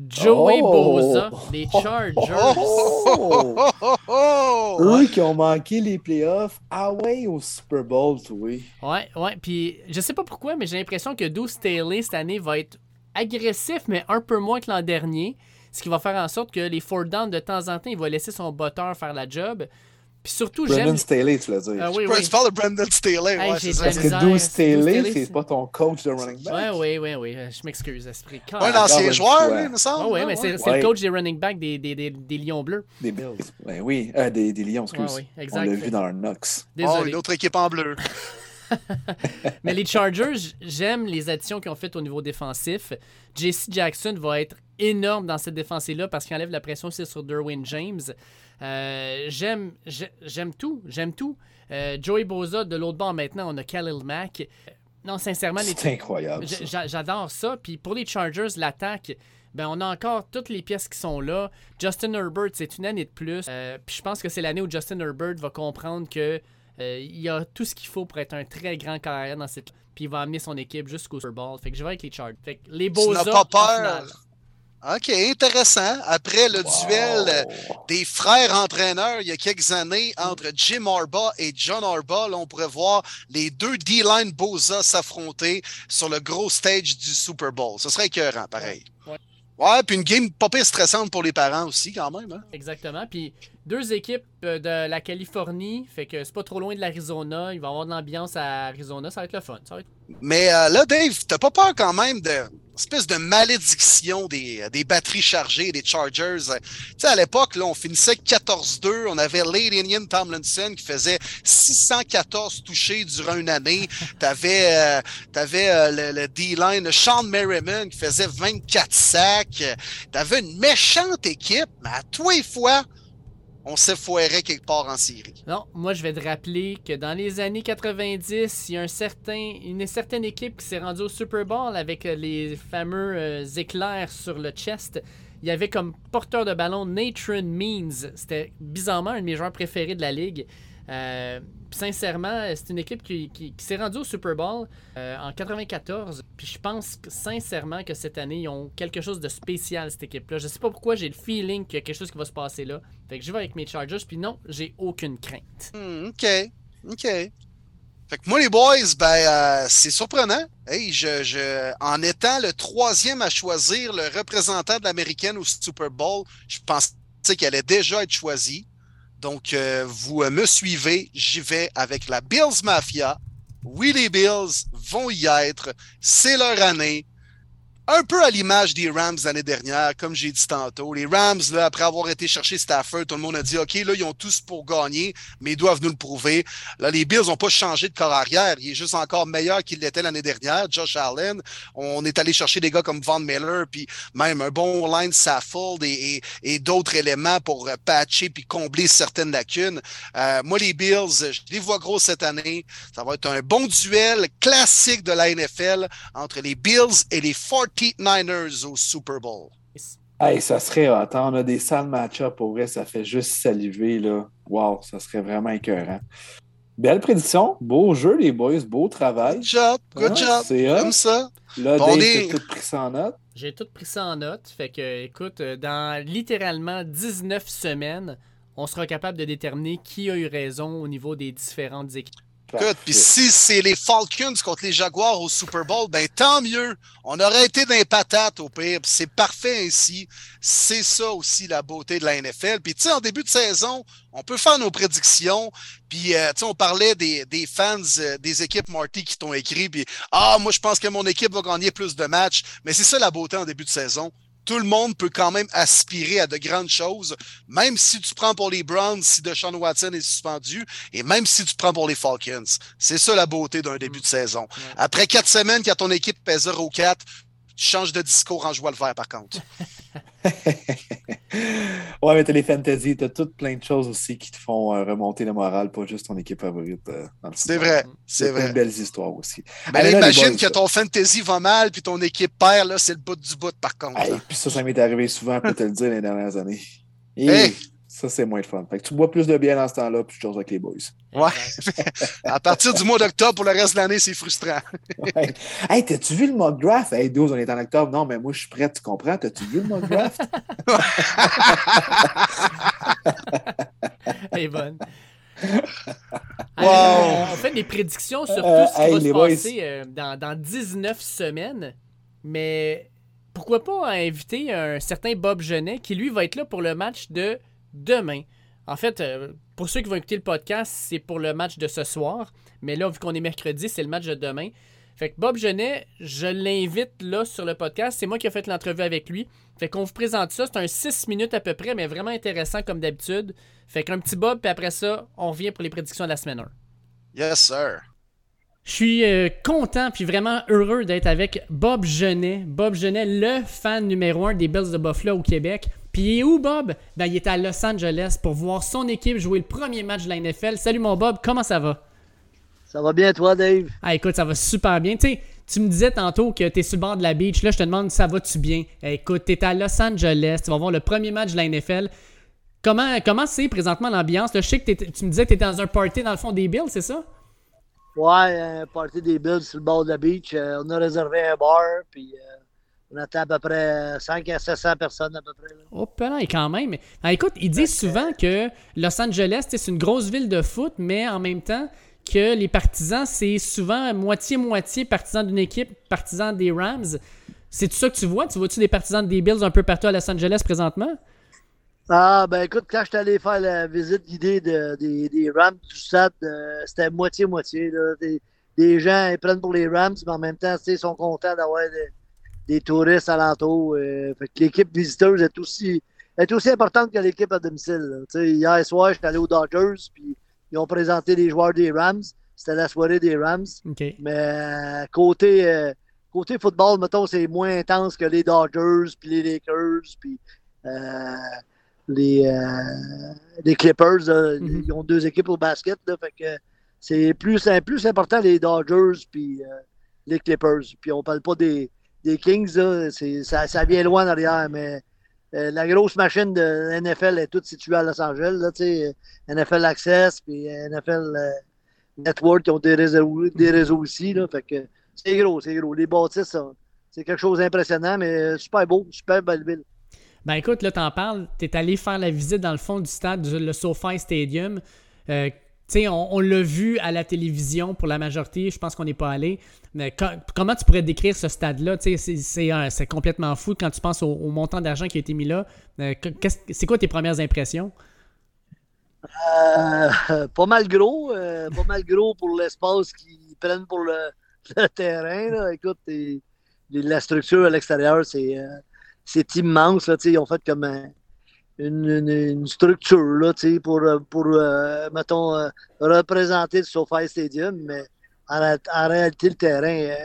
Joey Oh! Boza, les Chargers. Oh! Oh, oh, oh! Eux qui ont manqué les playoffs, ah ouais, au Super Bowl, oui. Ouais, ouais. Puis je sais pas pourquoi, mais j'ai l'impression que Deuce Staley cette année va être agressif, mais un peu moins que l'an dernier. Ce qui va faire en sorte que les four down, de temps en temps, il va laisser son botteur faire la job. Puis surtout, j'aime. Brandon Staley, tu veux dire. Ah oui, Tu oui. parles de Brandon Staley, Hey, ouais, j'ai c'est ça. Parce que Deuce Staley, c'est pas ton coach de running back. Ouais, oui, oui, oui. Je m'excuse, esprit. Un ancien joueur, lui, il me semble. Mais c'est le coach des running backs des, des, des, des Lions Bleus. Des Bills. Ben oui, euh, des, des Lions, excuse. Ouais, oui, On exact. l'a vu dans leur Knox. Oh, Désolé. une autre équipe en bleu. Mais les Chargers, j'aime les additions qu'ils ont faites au niveau défensif. JC Jackson va être énorme dans cette défense-là parce qu'il enlève la pression aussi sur Derwin James. Euh, j'aime, j'ai- j'aime tout, j'aime tout. Euh, Joey Boza, de l'autre bord maintenant, on a Khalil Mack. Non, sincèrement, les C'est incroyable. J'adore ça. Puis pour les Chargers, l'attaque, ben on a encore toutes les pièces qui sont là. Justin Herbert, c'est une année de plus. Euh, puis je pense que c'est l'année où Justin Herbert va comprendre que euh, il y a tout ce qu'il faut pour être un très grand carrière dans cette. Puis il va amener son équipe jusqu'au Super Bowl. Fait que je vais avec les Chargers. Fait que les Tu n'as pas peur? OK, intéressant. Après le Wow. duel des frères entraîneurs il y a quelques années entre Jim Harbaugh et John Harbaugh, là, on pourrait voir les deux D-line Boza s'affronter sur le gros stage du Super Bowl. Ce serait écœurant, pareil. Ouais. Ouais, puis une game pas pire stressante pour les parents aussi, quand même. Hein? Exactement. Puis deux équipes euh, de la Californie. Fait que c'est pas trop loin de l'Arizona. Il va y avoir de l'ambiance à Arizona. Ça va être le fun. Ça va être- Mais euh, là, Dave, t'as pas peur quand même de espèce de malédiction des, des batteries chargées des Chargers. Euh, Tu sais, à l'époque, là, on finissait 14-2. On avait Lady Indian Tomlinson qui faisait 614 touchés durant une année. T'avais euh, t'avais, euh, le, le D-line Sean Merriman qui faisait 24 sacs. T'avais une méchante équipe, mais à tous les fois, on s'effoirait quelque part en série. Non, moi je vais te rappeler que dans les années 90, il y a une certaine équipe qui s'est rendue au Super Bowl avec euh, les fameux euh, éclairs sur le chest. Il y avait comme porteur de ballon Nathan Means. C'était bizarrement un de mes joueurs préférés de la ligue. Euh, sincèrement, c'est une équipe qui, s'est rendue au Super Bowl en 94. Puis je pense sincèrement que cette année, ils ont quelque chose de spécial, cette équipe-là. Je sais pas pourquoi, j'ai le feeling qu'il y a quelque chose qui va se passer là. Fait que je vais avec mes Chargers, puis non, j'ai aucune crainte. Hmm, OK. OK. Fait que moi, les boys, ben, euh, c'est surprenant. Je, je, en étant le troisième à choisir le représentant de l'américaine au Super Bowl, je pensais qu'elle allait déjà être choisie. Donc, euh, vous euh, me suivez. J'y vais avec la Bills Mafia. Oui, les Bills vont y être. C'est leur année. Un peu à l'image des Rams l'année dernière, comme j'ai dit tantôt. Les Rams, là, après avoir été chercher Stafford, tout le monde a dit OK, là, ils ont tous pour gagner, mais ils doivent nous le prouver. Là, les Bills n'ont pas changé de corps arrière. Il est juste encore meilleur qu'il l'était l'année dernière. Josh Allen, on est allé chercher des gars comme Von Miller, puis même un bon line Saffold et, et, d'autres éléments pour patcher puis combler certaines lacunes. Euh, moi, les Bills, je les vois gros cette année. Ça va être un bon duel classique de la NFL entre les Bills et les 40 Niners au Super Bowl. Hey, ça serait Attends, on a des sales match-up pour vrai, ça fait juste saliver là. Wow, ça serait vraiment écœurant. Belle prédiction, beau jeu les boys, beau travail. Good job, good job. C'est comme ça. Là, Dave, est... tout pris ça en note. J'ai tout pris ça en note. Fait que, écoute, euh, dans littéralement 19 semaines, on sera capable de déterminer qui a eu raison au niveau des différentes équipes. Écoute, puis si c'est les Falcons contre les Jaguars au Super Bowl, ben tant mieux. On aurait été dans les patates au pire. C'est parfait ainsi. C'est ça aussi la beauté de la NFL. Puis tu sais, en début de saison, on peut faire nos prédictions. Puis euh, tu sais, on parlait des, des fans euh, des équipes Marty qui t'ont écrit. Puis ah, moi je pense que mon équipe va gagner plus de matchs. Mais c'est ça la beauté en début de saison tout le monde peut quand même aspirer à de grandes choses, même si tu prends pour les Browns, si Deshaun Watson est suspendu, et même si tu prends pour les Falcons. C'est ça la beauté d'un début de saison. Après quatre semaines, quand ton équipe pèse 0-4, tu changes de discours en jouant le vert, par contre. ouais, mais t'as les fantasy, t'as toutes plein de choses aussi qui te font euh, remonter le moral, pas juste ton équipe favorite. Euh, c'est vrai, c'est vrai. belles histoires aussi. Mais imagine que ton fantasy va mal, puis ton équipe perd, là, c'est le bout du bout, par contre. puis ça, ça m'est arrivé souvent, pour te le dire, les dernières années. Et... Ça, c'est moins de fun. Fait que tu bois plus de bière dans ce temps-là, puis tu choses avec les boys. Ouais. à partir du mois d'octobre, pour le reste de l'année, c'est frustrant. ouais. Hey, t'as-tu vu le mock draft? Hey, 12, on est en octobre. Non, mais moi, je suis prêt, tu comprends? T'as-tu vu le mock draft? Elle est bonne. Wow. on fait des prédictions sur euh, tout ce qui va se passer euh, dans, dans 19 semaines. Mais pourquoi pas inviter un certain Bob Genet qui, lui, va être là pour le match de demain. En fait, euh, pour ceux qui vont écouter le podcast, c'est pour le match de ce soir. Mais là, vu qu'on est mercredi, c'est le match de demain. Fait que Bob Genet, je l'invite là sur le podcast. C'est moi qui ai fait l'entrevue avec lui. Fait qu'on vous présente ça. C'est un 6 minutes à peu près, mais vraiment intéressant comme d'habitude. Fait qu'un petit Bob, puis après ça, on revient pour les prédictions de la semaine 1. Yes, sir. Je suis euh, content puis vraiment heureux d'être avec Bob Genet. Bob Genet, le fan numéro un des Bills de Buffalo au Québec. Puis il est où, Bob? Ben, il est à Los Angeles pour voir son équipe jouer le premier match de la NFL. Salut, mon Bob, comment ça va? Ça va bien, toi, Dave? Ah, écoute, ça va super bien. Tu sais, tu me disais tantôt que tu es sur le bord de la beach. Là, je te demande, ça va-tu bien? Eh, écoute, tu es à Los Angeles. Tu vas voir le premier match de la NFL. Comment, comment c'est présentement l'ambiance? Je sais que tu me disais que tu étais dans un party dans le fond des Bills, c'est ça? Ouais, un party des Bills sur le bord de la beach. Euh, on a réservé un bar, puis euh, on attend à peu près 5 à 700 personnes à peu près. Oh, quand même. Ah, écoute, ils disent souvent que Los Angeles, c'est une grosse ville de foot, mais en même temps que les partisans, c'est souvent moitié-moitié partisans d'une équipe, partisans des Rams. C'est tout ça que tu vois? Tu vois-tu des partisans des Bills un peu partout à Los Angeles présentement? Ah, ben écoute, quand je suis allé faire la visite guidée de, des, Rams du stade, euh, c'était moitié-moitié. Des, gens, ils prennent pour les Rams, mais en même temps, ils sont contents d'avoir des, touristes alentour. Euh, fait que l'équipe visiteuse est aussi, est aussi importante que l'équipe à domicile. Hier soir, j'étais allé aux Dodgers, puis ils ont présenté les joueurs des Rams. C'était la soirée des Rams. Mais euh, côté, côté football, mettons, c'est moins intense que les Dodgers, puis les Lakers, puis les, euh, les Clippers. Mhm. Ils ont deux équipes au basket. fait que c'est plus, plus important les Dodgers puis euh, les Clippers. Puis on parle pas des, des Kings. ça, vient loin derrière, mais euh, la grosse machine de NFL est toute située à Los Angeles. Là, NFL Access puis NFL Network qui ont des réseaux, aussi. C'est gros, c'est gros. Les bâtisses, c'est quelque chose d'impressionnant, mais super beau, super belle ville. Ben écoute, là, t'en parles, t'es allé faire la visite dans le fond du stade, le SoFi Stadium. Euh, on, l'a vu à la télévision pour la majorité, je pense qu'on n'est pas allé. Mais comment tu pourrais décrire ce stade-là? C'est complètement fou quand tu penses au, montant d'argent qui a été mis là. Euh, c'est quoi tes premières impressions? Euh, pas mal gros. pas mal gros pour l'espace qu'ils prennent pour le, terrain. Écoute, la structure à l'extérieur, c'est immense. Là, ils ont fait comme une, une, structure là, pour, pour mettons, représenter le SoFi Stadium, mais en, réalité, le terrain ne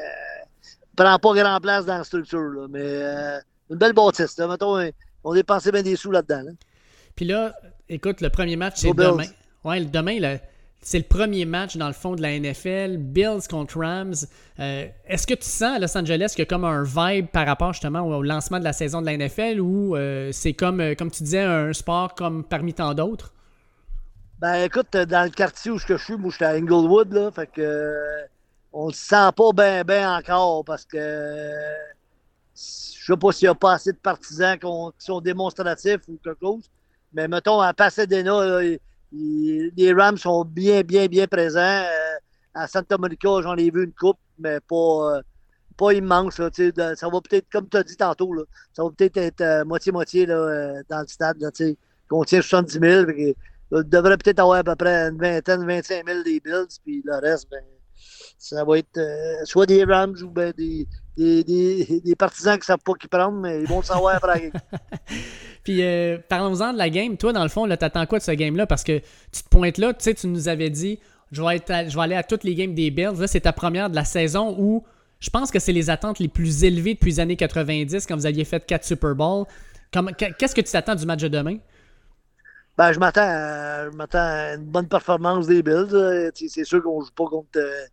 prend pas grand place dans la structure. Là, mais une belle bâtisse. Là, mettons, on dépensé bien des sous là-dedans. Puis là, écoute, le premier match, c'est demain. Ouais, demain, c'est le premier match dans le fond de la NFL, Bills contre Rams. Euh, est-ce que tu sens à Los Angeles qu'il y a comme un vibe par rapport justement au lancement de la saison de la NFL ou euh, c'est comme, euh, comme tu disais, un sport comme parmi tant d'autres? Ben écoute, dans le quartier où je suis, moi je suis à Inglewood, là, fait que on le sent pas bien bien encore parce que je sais pas s'il n'y a pas assez de partisans qui, sont démonstratifs ou quelque chose. Mais mettons, à Pasadena, les Rams sont bien, bien, bien présents. Euh, à Santa Monica, j'en ai vu une coupe, mais pas, euh, pas immense. ça va peut-être, comme tu as dit tantôt, ça va peut-être être moitié-moitié euh, dans le stade. Là, contient 70 000. il devrait peut-être avoir à peu près une vingtaine, 25 000 des Bills, puis le reste, ben, ça va être soit des Rams ou ben, des, des, des, partisans qui ne savent pas qui prendre, mais ils vont le savoir après Puis euh, parlons-en de la game. Toi, dans le fond, t'attends quoi de ce game-là? Parce que tu te pointes là, tu sais, tu nous avais dit je vais, être je vais aller à toutes les games des Bills. Là, c'est ta première de la saison où je pense que c'est les attentes les plus élevées depuis les années 90 quand vous aviez fait 4 Super Bowls. Qu'est-ce que tu t'attends du match de demain? Ben, je m'attends à, à, une bonne performance des Bills. C'est sûr qu'on ne joue pas contre. Euh,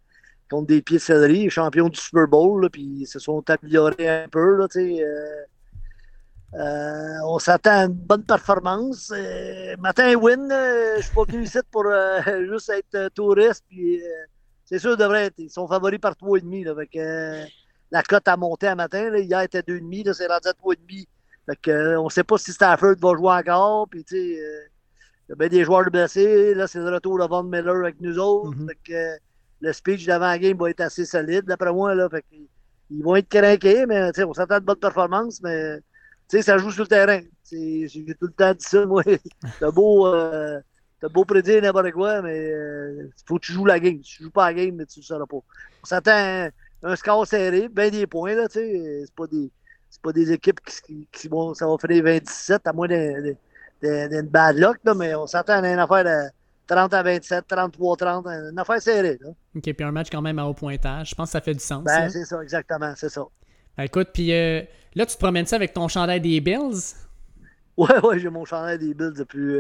contre des pieds de céleri, champions du Super Bowl, puis ils se sont améliorés un peu. Là, euh, euh, on s'attend à une bonne performance. Euh, matin win, je ne suis pas venu ici pour juste être touriste. Puis, c'est sûr, devrait être. Ils sont favoris par 3,5. Avec, la cote a monté un matin. Là, hier, était 2,5. C'est rendu à 3,5. Fait on ne sait pas si Stafford va jouer encore. Puis, il y a bien des joueurs blessés. Là, c'est le retour de Von Miller avec nous autres. Mm-hmm le speech d'avant-game va être assez solide, d'après moi. Là, ils vont être craqués, mais on s'attend de bonnes performances, mais ça joue sur le terrain. J'ai tout le temps dit ça, moi. T'as beau, euh, beau prédire n'importe quoi, mais il euh, faut que tu joues la game. Si tu joues pas la game, mais tu ne le sauras pas. On s'attend à un, score serré, bien des points, là, tu pas des. Pas des équipes qui, qui, vont. Ça va faire 27 à moins d'une bad luck, mais on s'attend à une affaire de 30 à 27, 33 30, une affaire serrée. Là. OK, puis un match quand même à haut pointage. Je pense que ça fait du sens. Ben, c'est ça, exactement, c'est ça. Ben, écoute, puis euh, là, tu te promènes ça avec ton chandail des Bills? Ouais, ouais, j'ai mon chandail des Bills depuis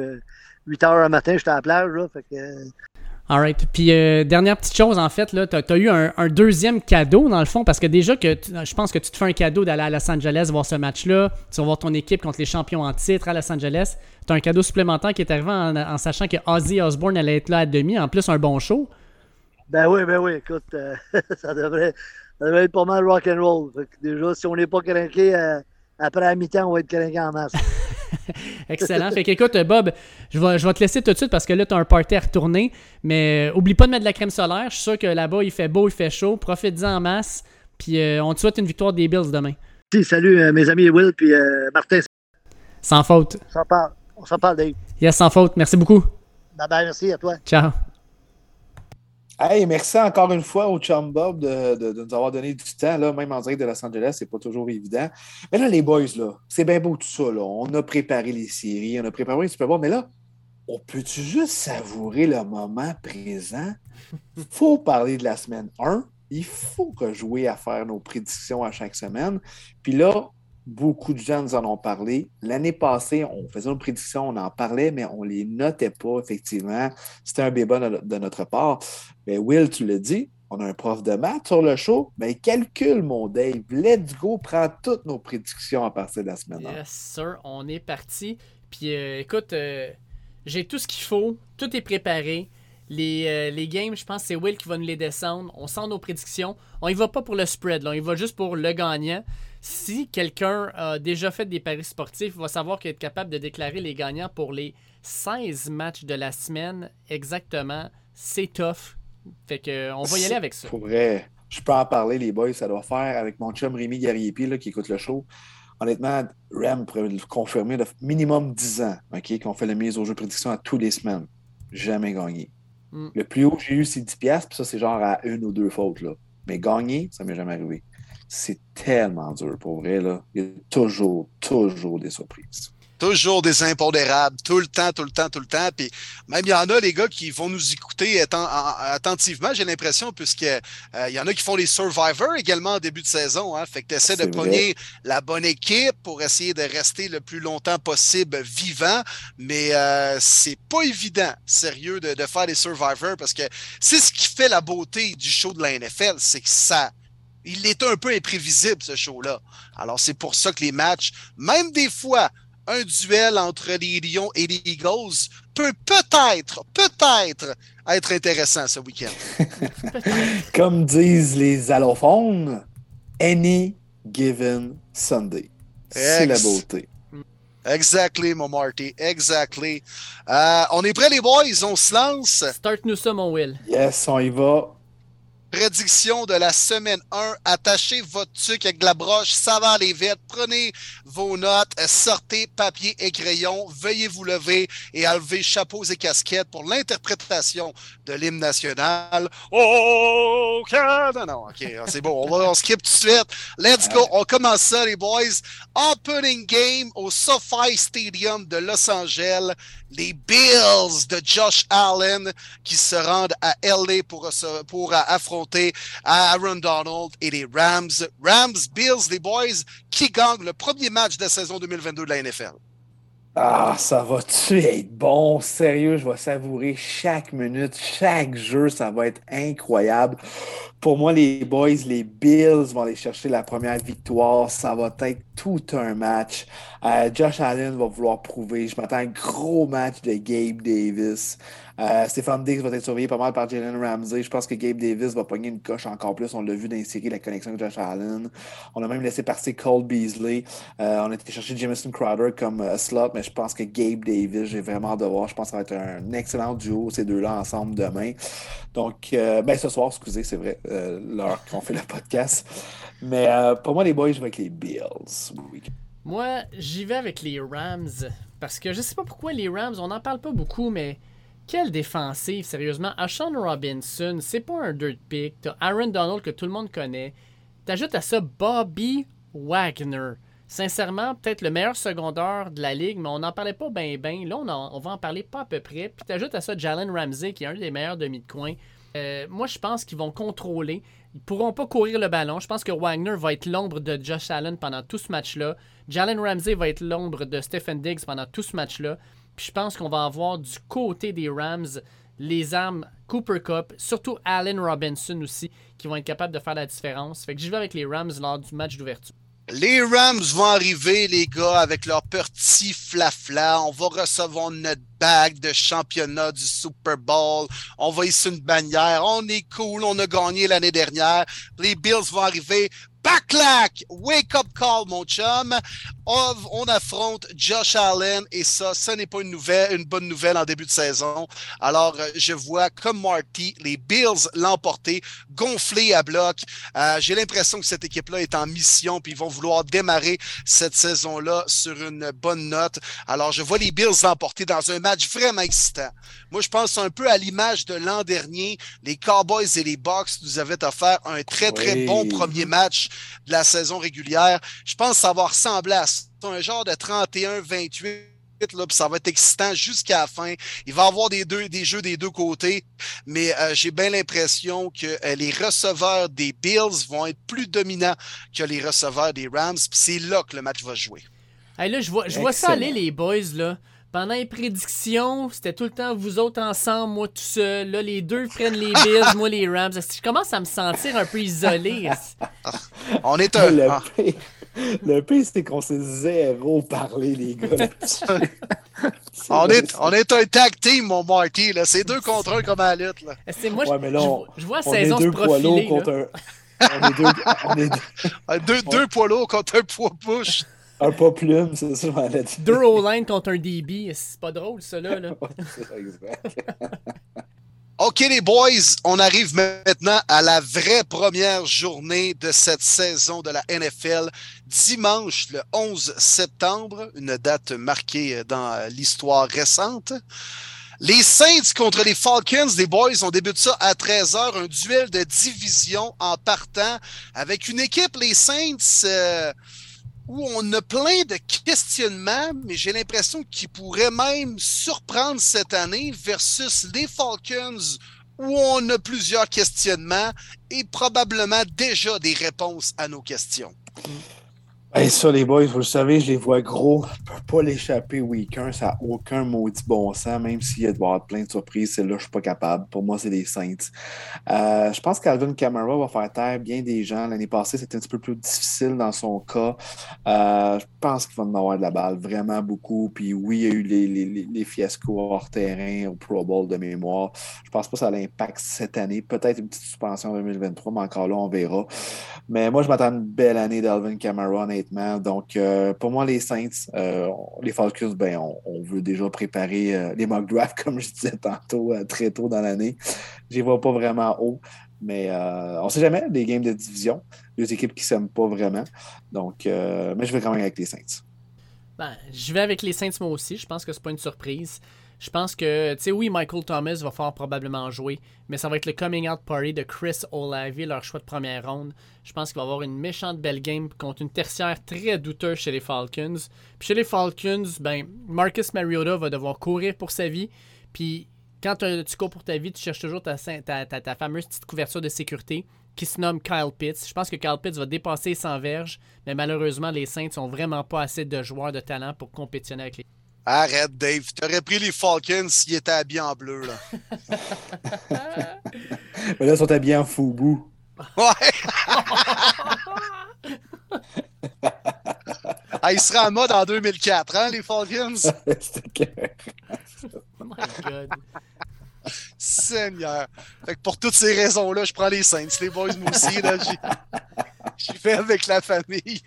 8 euh, heures le matin, j'étais à la plage, là, fait que... Euh, Alright. Puis euh, dernière petite chose, en fait, là, tu as, eu un, deuxième cadeau, dans le fond, parce que déjà que je pense que tu te fais un cadeau d'aller à Los Angeles voir ce match-là. Tu vas voir ton équipe contre les champions en titre à Los Angeles. Tu as un cadeau supplémentaire qui est arrivé en, sachant que Ozzy Osbourne allait être là à demi. En plus, un bon show. Ben oui, ben oui. Écoute, euh, ça, devrait, être pas mal rock and roll. déjà, si on n'est pas craqué après la mi-temps, on va être craqué en masse. Excellent. Fait qu'écoute, Bob, je vais, je vais te laisser tout de suite parce que là, tu as un party à retourner. Mais euh, oublie pas de mettre de la crème solaire. Je suis sûr que là-bas, il fait beau, il fait chaud. Profite-en en masse. Puis euh, on te souhaite une victoire des Bills demain. salut euh, mes amis Will puis Martin. Sans faute. On s'en parle. On s'en parle, Dave. Yes, sans faute. Merci beaucoup. Bye bye, merci à toi. Ciao. Hey, merci encore une fois au Chum Bob de, nous avoir donné du temps, là, même en direct de Los Angeles, c'est pas toujours évident. Mais là, les boys, là, c'est bien beau tout ça. Là. On a préparé les séries, on a préparé les Super Bowl, mais là, on peut-tu juste savourer le moment présent? Il faut parler de la semaine 1. Il faut rejouer à faire nos prédictions à chaque semaine. Puis là, Beaucoup de gens nous en ont parlé. L'année passée, on faisait une prédiction, on en parlait, mais on ne les notait pas, effectivement. C'était un bébat de notre part. Mais Will, tu l'as dit, on a un prof de maths sur le show. Mais calcule, mon Dave. Let's go, prends toutes nos prédictions à partir de la semaine. Yes, sir, on est parti. Puis euh, écoute, euh, j'ai tout ce qu'il faut. Tout est préparé. Les, euh, les, games, je pense que c'est Will qui va nous les descendre. On sent nos prédictions. On y va pas pour le spread, on y va juste pour le gagnant si quelqu'un a déjà fait des paris sportifs, il va savoir qu'il est capable de déclarer les gagnants pour les 16 matchs de la semaine exactement. C'est tough. Fait que on va y aller avec ça. vrai. Je peux en parler, les boys. Ça doit faire avec mon chum Rémi Gariepi là, qui écoute le show. Honnêtement, Rem pourrait le confirmer de minimum 10 ans OK, qu'on fait la mise au jeu prédiction à tous les semaines. Jamais gagné. Mm. Le plus haut que j'ai eu, c'est 10$, puis ça, c'est genre à une ou deux fautes. Là. Mais gagner, ça m'est jamais arrivé. C'est tellement dur pour vrai. Là. Il y a toujours, toujours des surprises. Toujours des impondérables, tout le temps, tout le temps, tout le temps. Puis même il y en a, les gars, qui vont nous écouter attentivement, j'ai l'impression, puisque euh, il y en a qui font les Survivors également en début de saison. Hein, fait que tu essaies de pogner la bonne équipe pour essayer de rester le plus longtemps possible vivant. Mais euh, c'est pas évident, sérieux, de, de faire les Survivors parce que c'est ce qui fait la beauté du show de la NFL, c'est que ça il est un peu imprévisible, ce show-là. Alors, c'est pour ça que les matchs, même des fois, un duel entre les Lions et les Eagles peut peut-être, peut-être être intéressant ce week-end. Comme disent les allophones, any given Sunday. C'est la beauté. Exactly, mon Marty. Exactly. Euh, on est prêts, les boys? On se lance? Start-nous ça, mon Will. Yes, on y va. Prédiction de la semaine 1. Attachez votre truc avec de la broche, ça va aller vite. Prenez vos notes, sortez papier et crayon, veuillez vous lever et enlever chapeaux et casquettes pour l'interprétation de l'hymne national. Oh, Canada! Non, ok, c'est bon, on, va, on skip tout de suite. Let's go, on commence ça, les boys. Opening game au SoFi Stadium de Los Angeles les Bills de Josh Allen qui se rendent à LA pour, pour affronter Aaron Donald et les Rams. Rams, Bills, les Boys, qui gagnent le premier match de la saison 2022 de la NFL? Ah, ça va-tu être bon? Sérieux, je vais savourer chaque minute, chaque jeu, ça va être incroyable. Pour moi, les boys, les Bills vont aller chercher la première victoire. Ça va être tout un match. Euh, Josh Allen va vouloir prouver. Je m'attends à un gros match de Gabe Davis. Euh, Stéphane Diggs va être surveillé pas mal par Jalen Ramsey. Je pense que Gabe Davis va pogner une coche encore plus. On l'a vu d'insérer la connexion avec Josh Allen. On a même laissé partir Cole Beasley. Euh, on a été chercher Jameson Crowder comme euh, slot, mais je pense que Gabe Davis, j'ai vraiment de voir. Je pense que ça va être un excellent duo, ces deux-là ensemble demain. Donc, ben ce soir, excusez, c'est vrai, l'heure qu'on fait le podcast. Mais pour moi, les boys, je vais avec les Bills. Moi, j'y vais avec les Rams. Parce que je sais pas pourquoi les Rams, on n'en parle pas beaucoup, mais quelle défensive, sérieusement? Ashawn Robinson, c'est pas un dirt pick. T'as Aaron Donald que tout le monde connaît. T'ajoutes à ça Bobby Wagner. Sincèrement, peut-être le meilleur secondaire de la ligue, mais on n'en parlait pas bien, bien. Là, on, va en parler pas à peu près. Puis t'ajoutes à ça Jalen Ramsey, qui est un des meilleurs demi de coin. Euh, moi, je pense qu'ils vont contrôler. Ils pourront pas courir le ballon. Je pense que Wagner va être l'ombre de Josh Allen pendant tout ce match-là. Jalen Ramsey va être l'ombre de Stephen Diggs pendant tout ce match-là je pense qu'on va avoir du côté des Rams les armes Cooper Cup, surtout Allen Robinson aussi, qui vont être capables de faire la différence. Fait que j'y vais avec les Rams lors du match d'ouverture. Les Rams vont arriver, les gars, avec leur petit flafla. On va recevoir notre bague de championnat du Super Bowl. On va ici une bannière. On est cool. On a gagné l'année dernière. Les Bills vont arriver Backlack! Wake up call, mon chum. On, affronte Josh Allen et ça, ce n'est pas une nouvelle, une bonne nouvelle en début de saison. Alors, euh, je vois comme Marty, les Bills l'emporter, gonflés à bloc. Euh, j'ai l'impression que cette équipe-là est en mission, puis ils vont vouloir démarrer cette saison-là sur une bonne note. Alors, je vois les Bills l'emporter dans un match vraiment excitant. Moi, je pense un peu à l'image de l'an dernier. Les Cowboys et les Bucks nous avaient offert un très, très bon premier match de la saison régulière. Je pense que ça va ressembler à un genre de 31-28. Là, ça va être excitant jusqu'à la fin. Il va y avoir des, deux, jeux des deux côtés, mais euh, j'ai bien l'impression que euh, les receveurs des Bills vont être plus dominants que les receveurs des Rams. C'est là que le match va jouer. Là, je vois, je vois ça aller, les boys. Là. Pendant les prédictions, c'était tout le temps vous autres ensemble, moi tout seul. Là, les deux prennent les Bills, moi les Rams. Je commence à me sentir un peu isolé? On est un. Le ah. pire, le pire c'est qu'on s'est zéro parler, les gars. on, est, on est un tag team, mon Marty. C'est deux contre un comme à la lutte. Là. C'est moi, ouais, mais là, je, vois on saison est deux poids lourds contre un. On est deux, on est deux, deux, deux poids lourds contre un poids push. Un pas plume, c'est ça, Deux O-line contre un DB, c'est pas drôle, ça, là. là. OK, les boys, on arrive maintenant à la vraie première journée de cette saison de la NFL. Dimanche, le 11 septembre, une date marquée dans l'histoire récente. Les Saints contre les Falcons, les boys, on débute ça à 13h, un duel de division en partant avec une équipe, les Saints, euh, où on a plein de questionnements, mais j'ai l'impression qu'ils pourraient même surprendre cette année versus les Falcons, où on a plusieurs questionnements et probablement déjà des réponses à nos questions. Ça, les boys, vous le savez, je les vois gros. Je peux pas l'échapper week 1. Ça n'a aucun maudit bon sens, même s'il y a de avoir plein de surprises. Celle-là, je suis pas capable. Pour moi, c'est des Saints. Euh, je pense qu'Alvin Kamara va faire taire bien des gens. L'année passée, c'était un petit peu plus difficile dans son cas. Euh, je pense qu'il va en avoir de la balle vraiment beaucoup. Puis oui, il y a eu les, les, les fiascos hors terrain au Pro Bowl de mémoire. Je pense pas que ça l'impact cette année. Peut-être une petite suspension en 2023, mais encore là, on verra. Mais moi, je m'attends à une belle année d'Alvin Kamara, donc, euh, pour moi, les Saints, euh, les Falcons, ben, on, veut déjà préparer euh, les mock drafts, comme je disais tantôt, très tôt dans l'année. Je les vois pas vraiment haut, mais on ne sait jamais, des games de division, deux équipes qui ne s'aiment pas vraiment. Donc, mais je vais quand même avec les Saints. Ben, je vais avec les Saints moi aussi. Je pense que c'est pas une surprise. Je pense que, tu sais, oui, Michael Thomas va fort probablement jouer, mais ça va être le coming out party de Chris Olave, leur choix de première ronde. Je pense qu'il va avoir une méchante belle game contre une tertiaire très douteuse chez les Falcons. Puis chez les Falcons, ben, Marcus Mariota va devoir courir pour sa vie. Puis quand tu cours pour ta vie, tu cherches toujours ta, ta, fameuse petite couverture de sécurité qui se nomme Kyle Pitts. Je pense que Kyle Pitts va dépasser 100 verges, mais malheureusement, les Saints n'ont vraiment pas assez de joueurs de talent pour compétitionner avec les Arrête, Dave. T'aurais pris les Falcons s'ils étaient habillés en bleu, là. Mais là, ils sont habillés en foubou. Ouais! ah, ils seraient en mode en 2004, hein, les Falcons? C'était oh my God. Seigneur. Fait que pour toutes ces raisons-là, je prends les Saints. Les boys, moi aussi, là, j'y vais avec la famille.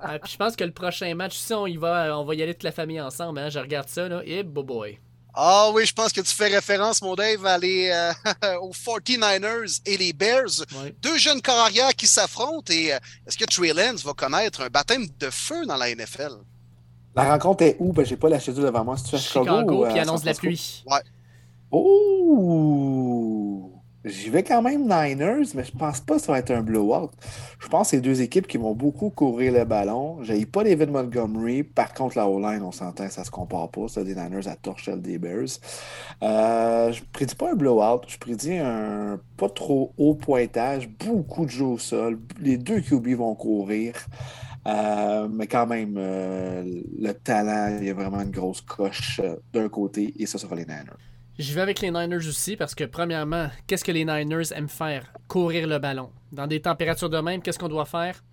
Ah, puis je pense que le prochain match, si on y va, on va y aller toute la famille ensemble. Hein? Je regarde ça, là. Et boy. Ah oui, je pense que tu fais référence, mon Dave, à les, euh, aux 49ers et les Bears. Deux jeunes corps qui s'affrontent. Et euh, est-ce que Trey Lance va connaître un baptême de feu dans la NFL? La rencontre est où? Ben, j'ai pas la schedule devant moi. C'est à Chicago, Chicago puis annonce la pluie. Ouais. Oh! J'y vais quand même Niners, mais je pense pas que ça va être un blowout. Je pense que c'est deux équipes qui vont beaucoup courir le ballon. J'ai pas David Montgomery. Par contre, la O-line, on s'entend, ça se compare pas. Ça, des Niners à torchelle des Bears. Euh, je prédis pas un blowout. Je prédis un pas trop haut pointage. Beaucoup de jeux au sol. Les deux QB vont courir. Euh, mais quand même, euh, le talent, il y a vraiment une grosse coche d'un côté et ça sera les Niners. Je vais avec les Niners aussi parce que, premièrement, qu'est-ce que les Niners aiment faire? Courir le ballon. Dans des températures de même, qu'est-ce qu'on doit faire?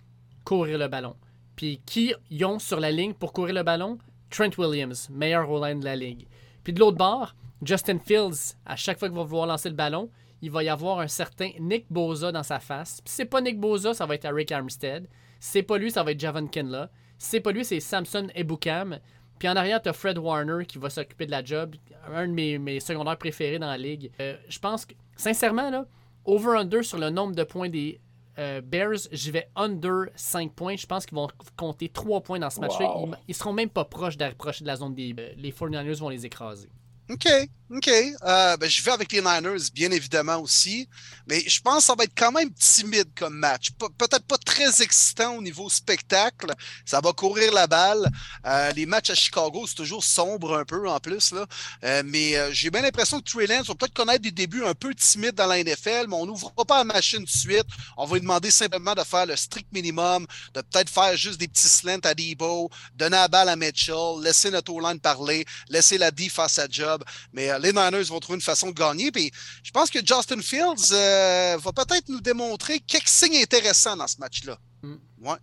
Courir le ballon. Puis qui y ont sur la ligne pour courir le ballon? Trent Williams, meilleur all-line de la ligue. Puis de l'autre bord, Justin Fields, à chaque fois qu'il va vouloir lancer le ballon, il va y avoir un certain Nick Boza dans sa face. Puis c'est pas Nick Boza, ça va être Eric Armstead. C'est pas lui, ça va être Javon Kinla. C'est pas lui, c'est Samson Ebukam. Puis en arrière, tu as Fred Warner qui va s'occuper de la job, un de mes, secondaires préférés dans la ligue. Euh, je pense que, sincèrement, là, over-under sur le nombre de points des euh, Bears, j'y vais under 5 points. Je pense qu'ils vont compter 3 points dans ce match-là. Ils, seront même pas proches d'approcher de la zone des. Euh, les 49ers vont les écraser. OK, OK. Euh, ben, je vais avec les Niners, bien évidemment aussi. Mais je pense que ça va être quand même timide comme match. Peut-être pas très excitant au niveau spectacle. Ça va courir la balle. Euh, les matchs à Chicago, c'est toujours sombre un peu en plus. Là. Euh, mais j'ai bien l'impression que Trey Lance va peut-être connaître des débuts un peu timides dans la NFL, mais on n'ouvrira pas la machine de suite. On va lui demander simplement de faire le strict minimum, de peut-être faire juste des petits slants à Debo, donner la balle à Mitchell, laisser notre O-line parler, laisser la D faire sa job. Mais les Niners vont trouver une façon de gagner. Puis je pense que Justin Fields euh, va peut-être nous démontrer quelques signes intéressants dans ce match-là. Mm. Ouais,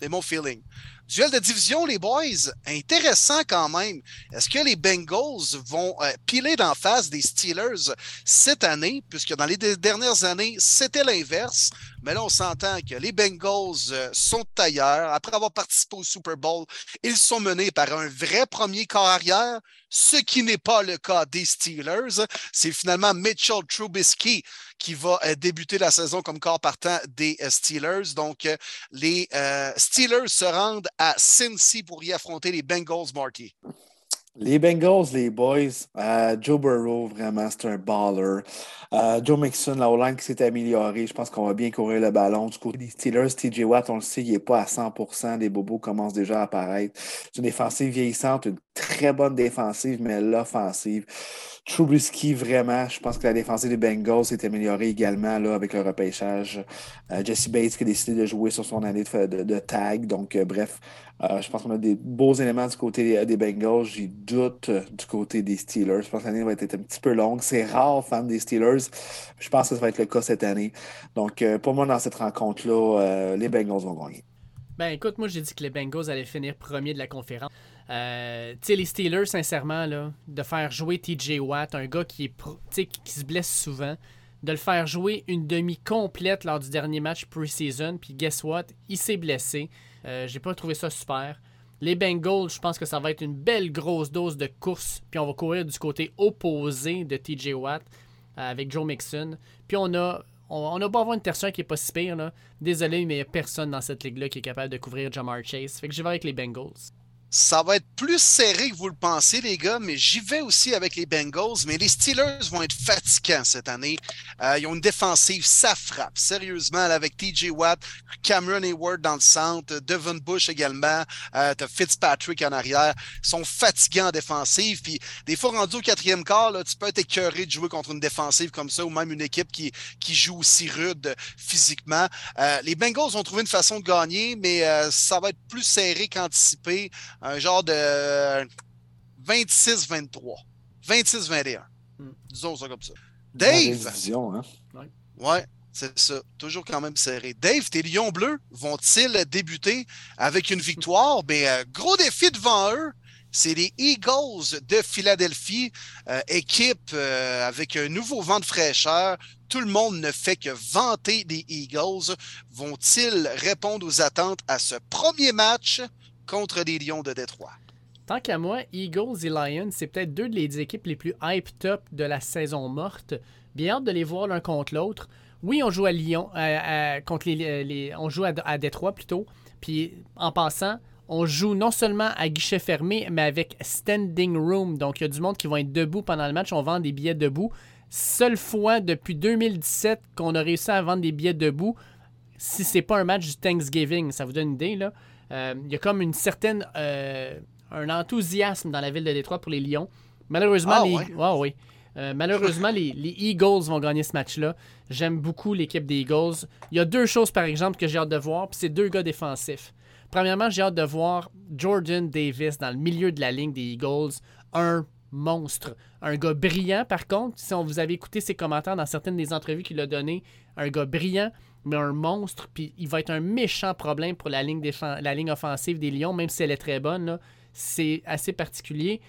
c'est mon feeling. Duel de division, les boys, intéressant quand même. Est-ce que les Bengals vont euh, piler d'en face des Steelers cette année, puisque dans les dernières années, c'était l'inverse. Mais là, on s'entend que les Bengals euh, sont ailleurs. Après avoir participé au Super Bowl, ils sont menés par un vrai premier corps arrière, ce qui n'est pas le cas des Steelers. C'est finalement Mitchell Trubisky qui va euh, débuter la saison comme corps partant des Steelers. Donc, les Steelers se rendent à Cincy pour y affronter les Bengals, Marty. Les Bengals, les boys, euh, Joe Burrow, vraiment, c'est un baller. Euh, Joe Mixon, la O-line qui s'est améliorée. Je pense qu'on va bien courir le ballon. Du côté des Steelers, TJ Watt, on le sait, il n'est pas à 100% Les bobos commencent déjà à apparaître. C'est une défensive vieillissante, une très bonne défensive, mais l'offensive. Trubisky, vraiment, je pense que la défensive des Bengals s'est améliorée également là, avec le repêchage. Euh, Jesse Bates qui a décidé de jouer sur son année de, tag. Donc, bref, euh, je pense qu'on a des beaux éléments du côté des Bengals. J'ai doute du côté des Steelers. Je pense que l'année va être un petit peu longue. C'est rare, fan des Steelers. Je pense que ça va être le cas cette année. Donc, pour moi, dans cette rencontre-là, les Bengals vont gagner. Ben écoute, moi j'ai dit que les Bengals allaient finir premier de la conférence. Euh, tu sais, les Steelers, sincèrement, là, de faire jouer TJ Watt, un gars qui, est qui se blesse souvent, de le faire jouer une demi complète lors du dernier match pre-season, puis guess what, il s'est blessé. Euh, j'ai pas trouvé ça super. Les Bengals, je pense que ça va être une belle grosse dose de course, puis on va courir du côté opposé de TJ Watt euh, avec Joe Mixon. Puis on a on, a pas avoir une tertiaire qui est pas si pire. Désolé, mais il n'y a personne dans cette ligue-là qui est capable de couvrir Jamar Chase. Fait que je vais avec les Bengals. Ça va être plus serré que vous le pensez, les gars, mais j'y vais aussi avec les Bengals. Mais les Steelers vont être fatigants cette année. Euh, ils ont une défensive, ça frappe. Sérieusement, avec TJ Watt, Cameron Hayward dans le centre, Devon Bush également, euh, as Fitzpatrick en arrière. Ils sont fatigants en défensive. Puis des fois, rendu au quatrième quart, tu peux être écœuré de jouer contre une défensive comme ça ou même une équipe qui, qui joue aussi rude physiquement. Euh, les Bengals ont trouvé une façon de gagner, mais euh, ça va être plus serré qu'anticipé un genre de 26-23. 26-21. Hmm. Disons ça comme ça. Dave. Hein? Ouais. c'est ça. Toujours quand même serré. Dave, tes Lions bleus vont-ils débuter avec une victoire? Mais euh, gros défi devant eux. C'est les Eagles de Philadelphie, euh, équipe euh, avec un nouveau vent de fraîcheur. Tout le monde ne fait que vanter les Eagles. Vont-ils répondre aux attentes à ce premier match? Contre les Lions de Détroit. Tant qu'à moi, Eagles et Lions, c'est peut-être deux des équipes les plus hyped up de la saison morte. Bien hâte de les voir l'un contre l'autre. Oui, on joue à Lyon, contre les, on joue à, Détroit plutôt. Puis en passant, on joue non seulement à guichet fermé, mais avec standing room. Donc il y a du monde qui va être debout pendant le match. On vend des billets debout. Seule fois depuis 2017 qu'on a réussi à vendre des billets debout. Si c'est pas un match du Thanksgiving, ça vous donne une idée là. Euh, il y a comme une certaine euh, un enthousiasme dans la ville de Détroit pour les Lions. Malheureusement, ah, les... oui. Euh, malheureusement, les, Eagles vont gagner ce match-là. J'aime beaucoup l'équipe des Eagles. Il y a deux choses, par exemple, que j'ai hâte de voir, puis c'est deux gars défensifs. Premièrement, j'ai hâte de voir Jordan Davis dans le milieu de la ligne des Eagles. Un monstre. Un gars brillant, par contre. Si on vous avez écouté ses commentaires dans certaines des entrevues qu'il a données, un gars brillant, mais un monstre, puis il va être un méchant problème pour la ligne, offensive des Lions, même si elle est très bonne. C'est assez particulier.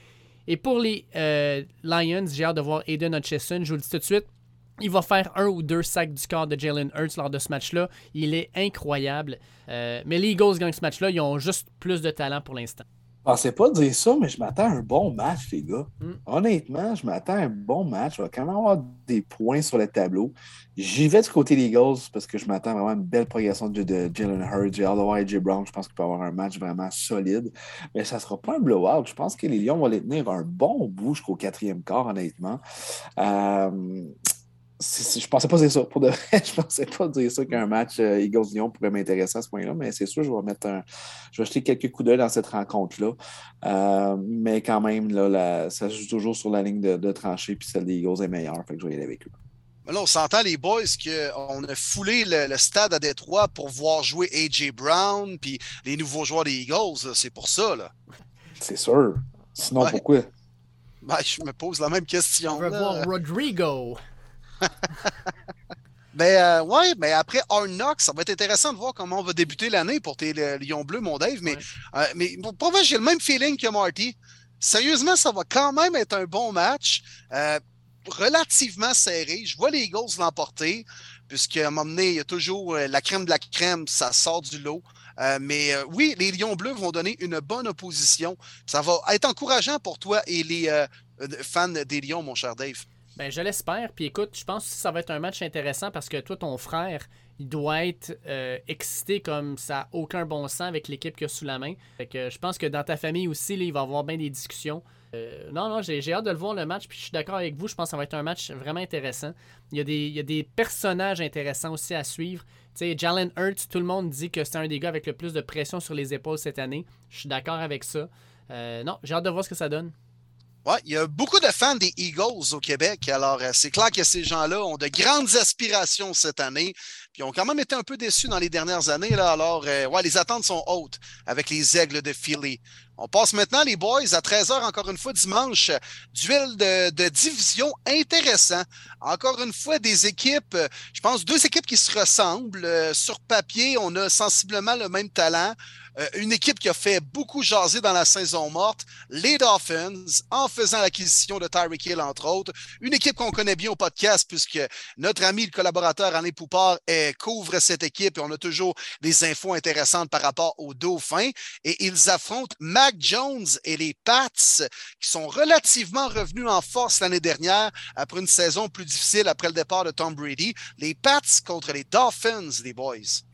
Et pour les euh, Lions, j'ai hâte de voir Aiden Hutchison. Je vous le dis tout de suite, il va faire un ou deux sacs du corps de Jalen Hurts lors de ce match-là. Il est incroyable. Euh, mais les Eagles gagnent ce match-là. Ils ont juste plus de talent pour l'instant. Je pensais pas dire ça, mais je m'attends à un bon match, les gars. Hmm. Honnêtement, je m'attends à un bon match. Il va quand même avoir des points sur le tableau. J'y vais du côté des Eagles parce que je m'attends vraiment à une belle progression de, Jalen Hurts. Hâte de voir AJ Brown. Je pense qu'il peut avoir un match vraiment solide. Mais ça ne sera pas un blowout. Je pense que les Lions vont les tenir un bon bout jusqu'au quatrième quart, honnêtement. Euh, je pensais pas dire ça. Pour de vrai, je pensais pas dire ça qu'un match euh, Eagles-Lyon pourrait m'intéresser à ce point-là, mais c'est sûr, je vais mettre un. Je vais jeter quelques coups d'œil dans cette rencontre-là. Euh, mais quand même, là, ça joue toujours sur la ligne de, de tranchée, puis celle des Eagles est meilleure. Fait que je vais y aller avec eux. là, on s'entend, les boys, qu'on a foulé le, stade à Détroit pour voir jouer A.J. Brown, puis les nouveaux joueurs des Eagles. C'est pour ça, là. C'est sûr. Sinon, pourquoi? Ben, je me pose la même question. On va voir Rodrigo. Mais euh, ouais, mais après Knox, ça va être intéressant de voir comment on va débuter l'année pour tes Lions bleus, mon Dave. Mais, euh, mais pour moi, j'ai le même feeling que Marty. Sérieusement, ça va quand même être un bon match. Euh, relativement serré. Je vois les Eagles l'emporter, puisqu'à un moment donné, il y a toujours la crème de la crème, ça sort du lot. mais oui, les Lions bleus vont donner une bonne opposition. Ça va être encourageant pour toi et les fans des Lions, mon cher Dave. Ben, je l'espère. Puis écoute, je pense que ça va être un match intéressant parce que toi, ton frère, il doit être euh, excité comme ça n'a aucun bon sens avec l'équipe qu'il a sous la main. Fait que je pense que dans ta famille aussi, il va y avoir bien des discussions. Euh, non, non, j'ai hâte de le voir le match, puis je suis d'accord avec vous. Je pense que ça va être un match vraiment intéressant. Il y a des, il y a des personnages intéressants aussi à suivre. Tu sais, Jalen Hurts, tout le monde dit que c'est un des gars avec le plus de pression sur les épaules cette année. Je suis d'accord avec ça. Euh, non, j'ai hâte de voir ce que ça donne. Ouais, il y a beaucoup de fans des Eagles au Québec. Alors, euh, c'est clair que ces gens-là ont de grandes aspirations cette année. Puis, ont quand même été un peu déçus dans les dernières années. Là. Alors, euh, les attentes sont hautes avec les Aigles de Philly. On passe maintenant, les boys, à 13h, encore une fois, dimanche. Duel de, division intéressant. Encore une fois, des équipes, je pense, deux équipes qui se ressemblent. Euh, sur papier, on a sensiblement le même talent. Euh, une équipe qui a fait beaucoup jaser dans la saison morte, les Dolphins, en faisant l'acquisition de Tyreek Hill, entre autres. Une équipe qu'on connaît bien au podcast, puisque notre ami, le collaborateur Alain Poupard, couvre cette équipe et on a toujours des infos intéressantes par rapport aux Dauphins. Et ils affrontent Mac Jones et les Pats, qui sont relativement revenus en force l'année dernière après une saison plus difficile après le départ de Tom Brady. Les Pats contre les Dolphins, les boys.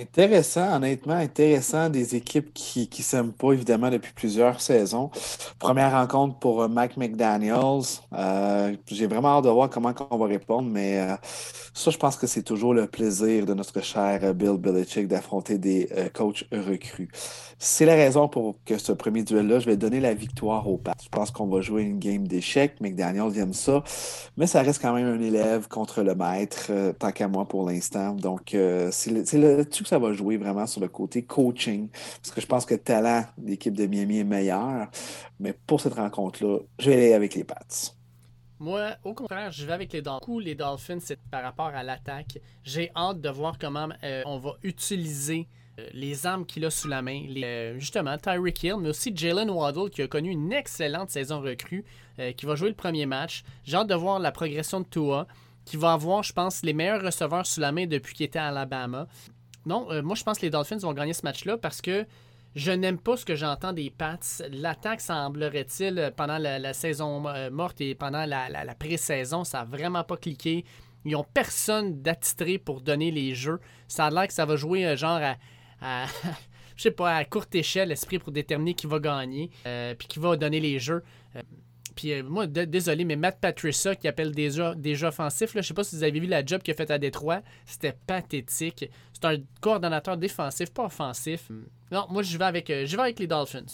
Intéressant, honnêtement, intéressant. Des équipes qui ne s'aiment pas, évidemment, depuis plusieurs saisons. Première rencontre pour euh, Mike McDaniels. Euh, j'ai vraiment hâte de voir comment on va répondre, mais euh, ça, je pense que c'est toujours le plaisir de notre cher Bill Belichick d'affronter des coachs recrues. C'est la raison pour que ce premier duel-là, je vais donner la victoire aux Pats. Je pense qu'on va jouer une game d'échecs. McDaniels aime ça, mais ça reste quand même un élève contre le maître, tant qu'à moi pour l'instant. Donc, c'est là-dessus ça va jouer vraiment sur le côté coaching, parce que je pense que le talent l'équipe de Miami est meilleur. Mais pour cette rencontre-là, je vais aller avec les Pats. Moi, au contraire, je vais avec les Dolphins. Les Dolphins, c'est par rapport à l'attaque. J'ai hâte de voir comment euh, on va utiliser euh, les armes qu'il a sous la main. Euh, justement, Tyreek Hill, mais aussi Jalen Waddle qui a connu une excellente saison recrue, qui va jouer le premier match. J'ai hâte de voir la progression de Tua, qui va avoir, je pense, les meilleurs receveurs sous la main depuis qu'il était à Alabama. Non, euh, moi je pense que les Dolphins vont gagner ce match-là parce que je n'aime pas ce que j'entends des Pats. L'attaque, semblerait-il, euh, pendant la, saison euh, morte et pendant la, pré-saison, ça n'a vraiment pas cliqué. Ils n'ont personne d'attitré pour donner les jeux. Ça a l'air que ça va jouer genre à, je sais pas, à courte échelle, esprit pour déterminer qui va gagner, puis qui va donner les jeux. Puis euh, moi, désolé, mais Matt Patricia qui appelle déjà, offensif, là, je sais pas si vous avez vu la job qu'il a fait à Détroit. C'était pathétique. C'est un coordonnateur défensif, pas offensif. Non, moi je vais avec, euh, avec les Dolphins.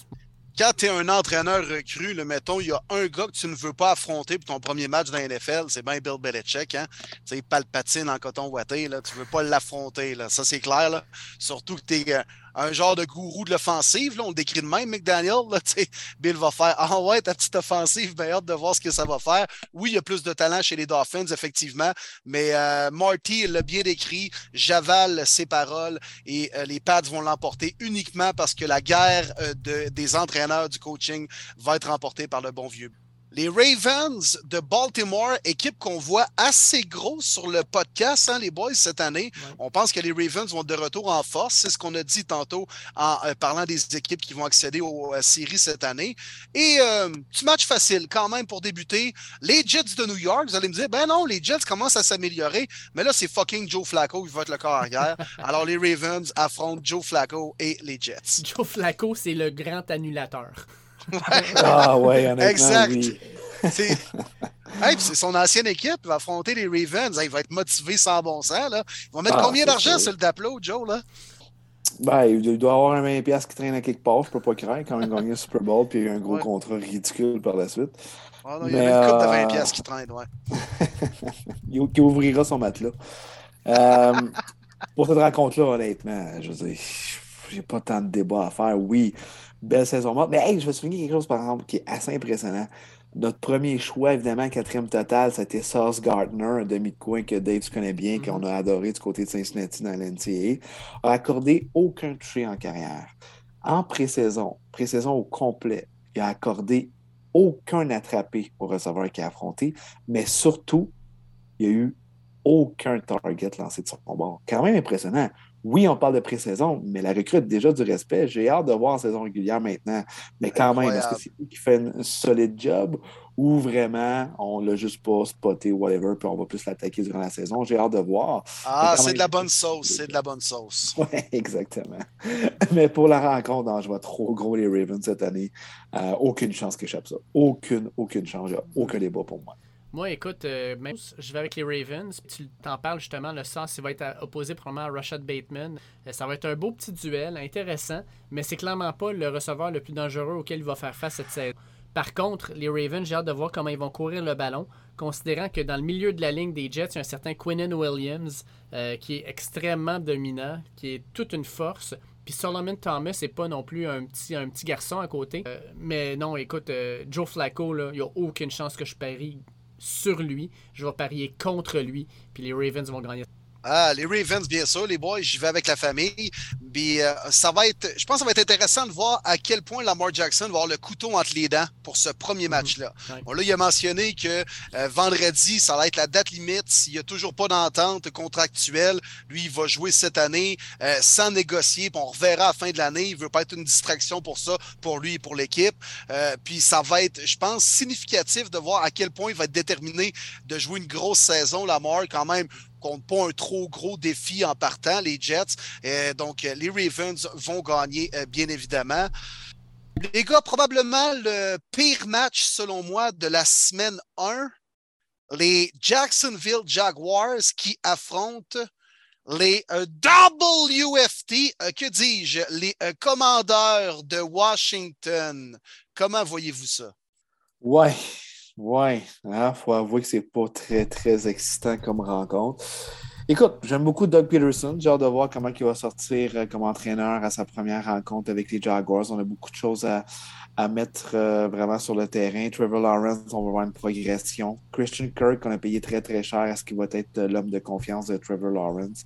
Quand tu es un entraîneur recru, le mettons, il y a un gars que tu ne veux pas affronter pour ton premier match dans la NFL, c'est bien Bill Belichick. Hein? Tu palpatine en coton ouaté, là, tu veux pas l'affronter. Ça, c'est clair. Là. Surtout que tu es euh, un genre de gourou de l'offensive. On le décrit de même, McDaniel. Là, Bill va faire Ah ouais, ta petite offensive, bien hâte de voir ce que ça va faire. Oui, il y a plus de talent chez les Dolphins, effectivement, mais euh, Marty l'a bien décrit. J'avale ses paroles et euh, les Pads vont l'emporter uniquement parce que la guerre euh, de, des entraîneurs du coaching va être remportée par le bon vieux les Ravens de Baltimore, équipe qu'on voit assez grosse sur le podcast, hein, les boys, cette année. On pense que les Ravens vont de retour en force. C'est ce qu'on a dit tantôt en euh, parlant des équipes qui vont accéder aux, séries cette année. Et euh, petit match facile quand même pour débuter. Les Jets de New York, vous allez me dire, ben non, les Jets commencent à s'améliorer. Mais là, c'est fucking Joe Flacco qui va être le corps arrière. Alors les Ravens affrontent Joe Flacco et les Jets. Joe Flacco, c'est le grand annulateur. Ah ouais, honnêtement, exact. C'est son ancienne équipe va affronter les Ravens. il va être motivé sans bon sens. Là. Ils vont mettre ah, combien d'argent sur le Daplo, Joe? Là? Ben, il doit avoir un 20$ qui traîne à quelque part. Je peux pas craindre quand même gagner le Super Bowl puis un gros contrat ridicule par la suite. Ah il y a une coupe de 20$ euh, qui traîne, ouais. qui ouvrira son matelas. Euh, pour cette rencontre-là, honnêtement, je veux dire, j'ai pas tant de débats à faire. Oui, belle saison morte. Mais hey, je vais souligner quelque chose, par exemple, qui est assez impressionnant. Notre premier choix, évidemment, quatrième total, c'était Sauce Gardner, un demi de coin que Dave connaît bien, qu'on mm-hmm. a adoré du côté de Cincinnati dans l'NCA, a accordé aucun touché en carrière. En pré-saison, pré-saison au complet, il a accordé aucun attrapé au receveur qui a affronté, mais surtout, il y a eu aucun target lancé de son bord. Quand même impressionnant. Oui, on parle de pré-saison, mais la recrute déjà du respect. J'ai hâte de voir en saison régulière maintenant. Mais quand même, est-ce que c'est lui qui fait un solide job ou vraiment on l'a juste pas spoté, whatever, puis on va plus l'attaquer durant la saison? J'ai hâte de voir. Ah, c'est de la bonne sauce. C'est de la bonne sauce. Oui, exactement. mais pour la rencontre, non, je vois trop gros les Ravens cette année. Euh, aucune chance qu'ils échappent ça. Aucune, aucune chance. aucun débat pour moi. Moi, écoute, euh, je vais avec les Ravens. Tu t'en parles justement, le sens, il va être opposé probablement à Rashad Bateman. Euh, ça va être un beau petit duel, intéressant, mais c'est clairement pas le receveur le plus dangereux auquel il va faire face cette saison. Par contre, les Ravens, j'ai hâte de voir comment ils vont courir le ballon, considérant que dans le milieu de la ligne des Jets, il y a un certain Quinnen Williams euh, qui est extrêmement dominant, qui est toute une force. Puis Solomon Thomas n'est pas non plus un petit, un petit garçon à côté. mais non, écoute, Joe Flacco, il n'y a aucune chance que je parie sur lui. Je vais parier contre lui. Puis les Ravens vont gagner. Ah, les Ravens, bien sûr, les boys, j'y vais avec la famille. Puis, euh, ça va être, je pense que ça va être intéressant de voir à quel point Lamar Jackson va avoir le couteau entre les dents pour ce premier mhm. match-là. Bon, là, il a mentionné que euh, vendredi, ça va être la date limite. S'il n'y a toujours pas d'entente contractuelle, lui, il va jouer cette année euh, sans négocier. Puis on reverra à la fin de l'année. Il veut pas être une distraction pour ça, pour lui et pour l'équipe. puis ça va être, je pense, significatif de voir à quel point il va être déterminé de jouer une grosse saison. Lamar, quand même, compte pas un trop gros défi en partant, les Jets. Euh, donc, les Ravens vont gagner, euh, bien évidemment. Les gars, probablement le pire match, selon moi, de la semaine 1, les Jacksonville Jaguars qui affrontent les euh, WFT, que dis-je, les commandeurs de Washington. Comment voyez-vous ça? Ouais, Ouais, il hein, faut avouer que c'est pas très, très excitant comme rencontre. Écoute, j'aime beaucoup Doug Peterson. J'ai hâte de voir comment il va sortir euh, comme entraîneur à sa première rencontre avec les Jaguars. On a beaucoup de choses à, à mettre euh, vraiment sur le terrain. Trevor Lawrence, on va voir une progression. Christian Kirk, on a payé très très cher. Est-ce qu'il va être euh, l'homme de confiance de Trevor Lawrence?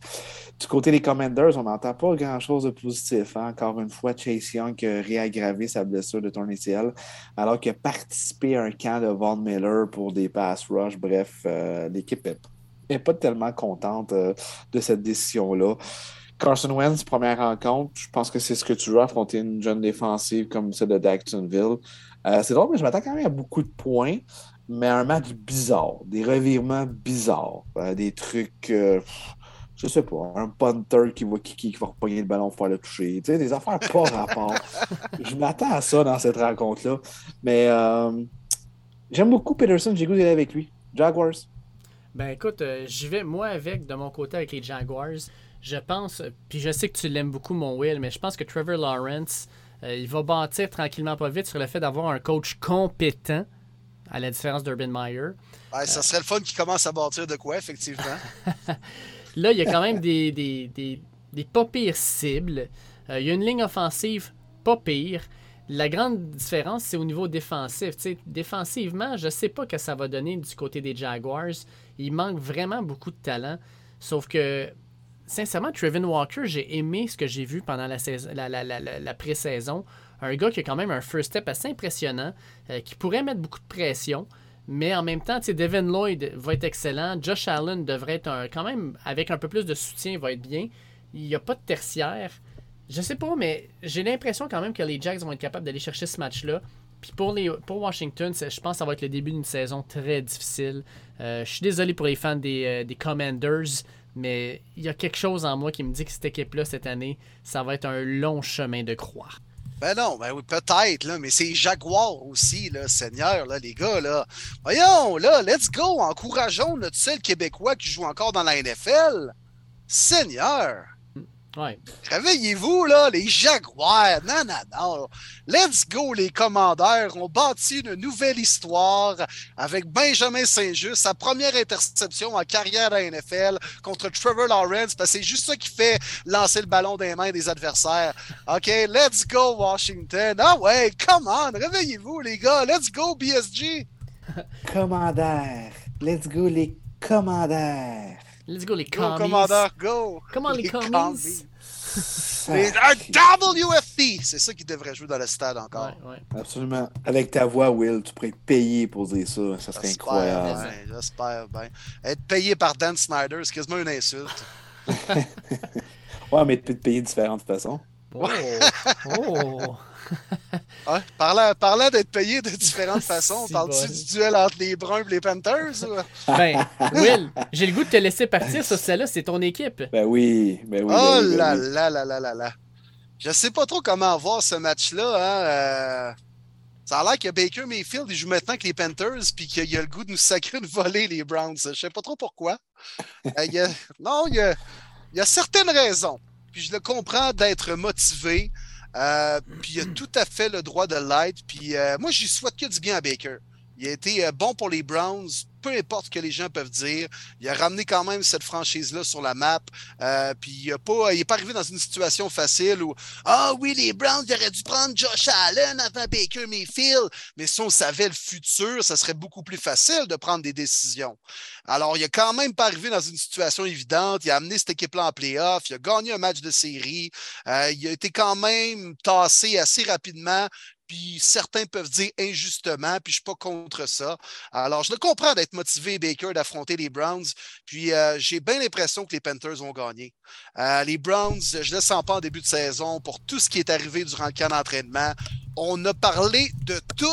Du côté des Commanders, on n'entend pas grand-chose de positif. Hein. Encore une fois, Chase Young a réaggravé sa blessure de tournicelle alors qu'il a participé à un camp de Von Miller pour des pass rush. Bref, euh, l'équipe n'est pas tellement contente de cette décision-là. Carson Wentz, première rencontre, je pense que c'est ce que tu veux affronter une jeune défensive comme celle de Jacksonville. Euh, c'est drôle, mais je m'attends quand même à beaucoup de points, mais un match bizarre, des revirements bizarres, euh, des trucs, euh, je sais pas, un punter qui va qui, qui va repogner le ballon pour pouvoir le toucher, tu sais, des affaires pas rapport. je m'attends à ça dans cette rencontre-là, mais j'aime beaucoup Peterson, j'ai goût d'aller avec lui. Jaguars. Ben écoute, j'y vais moi avec de mon côté avec les Jaguars je pense, puis je sais que tu l'aimes beaucoup, mon Will, mais je pense que Trevor Lawrence, euh, il va bâtir tranquillement pas vite sur le fait d'avoir un coach compétent, à la différence d'Urban Meyer. ça serait le fun qu'il commence à bâtir de quoi, effectivement. Là, il y a quand même des, des, des, des pas pires cibles. Euh, il y a une ligne offensive pas pire. La grande différence, c'est au niveau défensif. défensivement, je ne sais pas que ça va donner du côté des Jaguars. Il manque vraiment beaucoup de talent. Sauf que sincèrement, Trevin Walker, j'ai aimé ce que j'ai vu pendant la, la, pré-saison. Un gars qui a quand même un first step assez impressionnant, euh, qui pourrait mettre beaucoup de pression. Mais en même temps, Devin Lloyd va être excellent. Josh Allen devrait être quand même, avec un peu plus de soutien, va être bien. Il n'y a pas de tertiaire. Je sais pas, mais j'ai l'impression quand même que les Jacks vont être capables d'aller chercher ce match-là. Puis pour, Washington, je pense que ça va être le début d'une saison très difficile. Euh, je suis désolé pour les fans des, euh, des Commanders. Mais il y a quelque chose en moi qui me dit que cette équipe-là, cette année, ça va être un long chemin de croix. Ben non, ben oui, peut-être, là, mais c'est Jaguar aussi, là, Seigneur, là, les gars, là. Voyons, là, let's go, encourageons notre seul Québécois qui joue encore dans la NFL. Seigneur! Réveillez-vous, là, les Jaguars. Non, non, non. Let's go, les commandeurs. On bâtit une nouvelle histoire avec Benjamin Saint-Just, sa première interception en carrière à la NFL contre Trevor Lawrence, parce que c'est juste ça qui fait lancer le ballon des mains des adversaires. OK, let's go, Washington. Ah ouais, come on, réveillez-vous, les gars. Let's go, BSG. Commandeur. Let's go, les commandeurs. Let's go les commies. Go, commandeur, go! Come on les, les commies! Les- un WFT! C'est ça qui devrait jouer dans le stade encore. Ouais, ouais. Absolument. Avec ta voix, Will, tu pourrais être payé pour dire ça. Ça serait J'espère incroyable. bien, J'espère bien. Être payé par Dan Snyder, c'est quasiment une insulte. Ouais, mais tu peux te payer de différentes façons. Oh! oh. Ouais, Parlant, parlant d'être payé de différentes façons, parles-tu bon. du duel entre les Bruns et les Panthers? ou- Ben, Will, j'ai le goût de te laisser partir sur celle-là, c'est ton équipe. Ben oui, ben oui. oh ben oui, ben là oui. là là là là là. Je sais pas trop comment voir ce match-là. Hein. euh, Ça a l'air que Baker Mayfield il joue maintenant que les Panthers puis qu'il a le goût de nous sacrer de voler les Browns. Je sais pas trop pourquoi. Euh, il y a- Non, il y a... il y a certaines raisons. Puis je le comprends d'être motivé. Euh, puis il a tout à fait le droit de l'être. Puis euh, moi, j'y souhaite que du bien à Baker. Il a été euh, bon pour les Browns, peu importe ce que les gens peuvent dire. Il a ramené quand même cette franchise-là sur la map. Euh, puis il n'est pas, arrivé dans une situation facile où Ah oui, les Browns, ils auraient dû prendre Josh Allen avant Baker Mayfield. Mais si on savait le futur, ça serait beaucoup plus facile de prendre des décisions. Alors, il a quand même pas arrivé dans une situation évidente. Il a amené cette équipe-là en playoff. Il a gagné un match de série. Euh, il a été quand même tassé assez rapidement. Puis certains peuvent dire injustement, puis je suis pas contre ça. Alors, je le comprends d'être motivé, Baker, d'affronter les Browns. Puis euh, j'ai bien l'impression que les Panthers vont gagner. Euh, les Browns, je ne le sens pas en début de saison pour tout ce qui est arrivé durant le camp d'entraînement. On a parlé de tout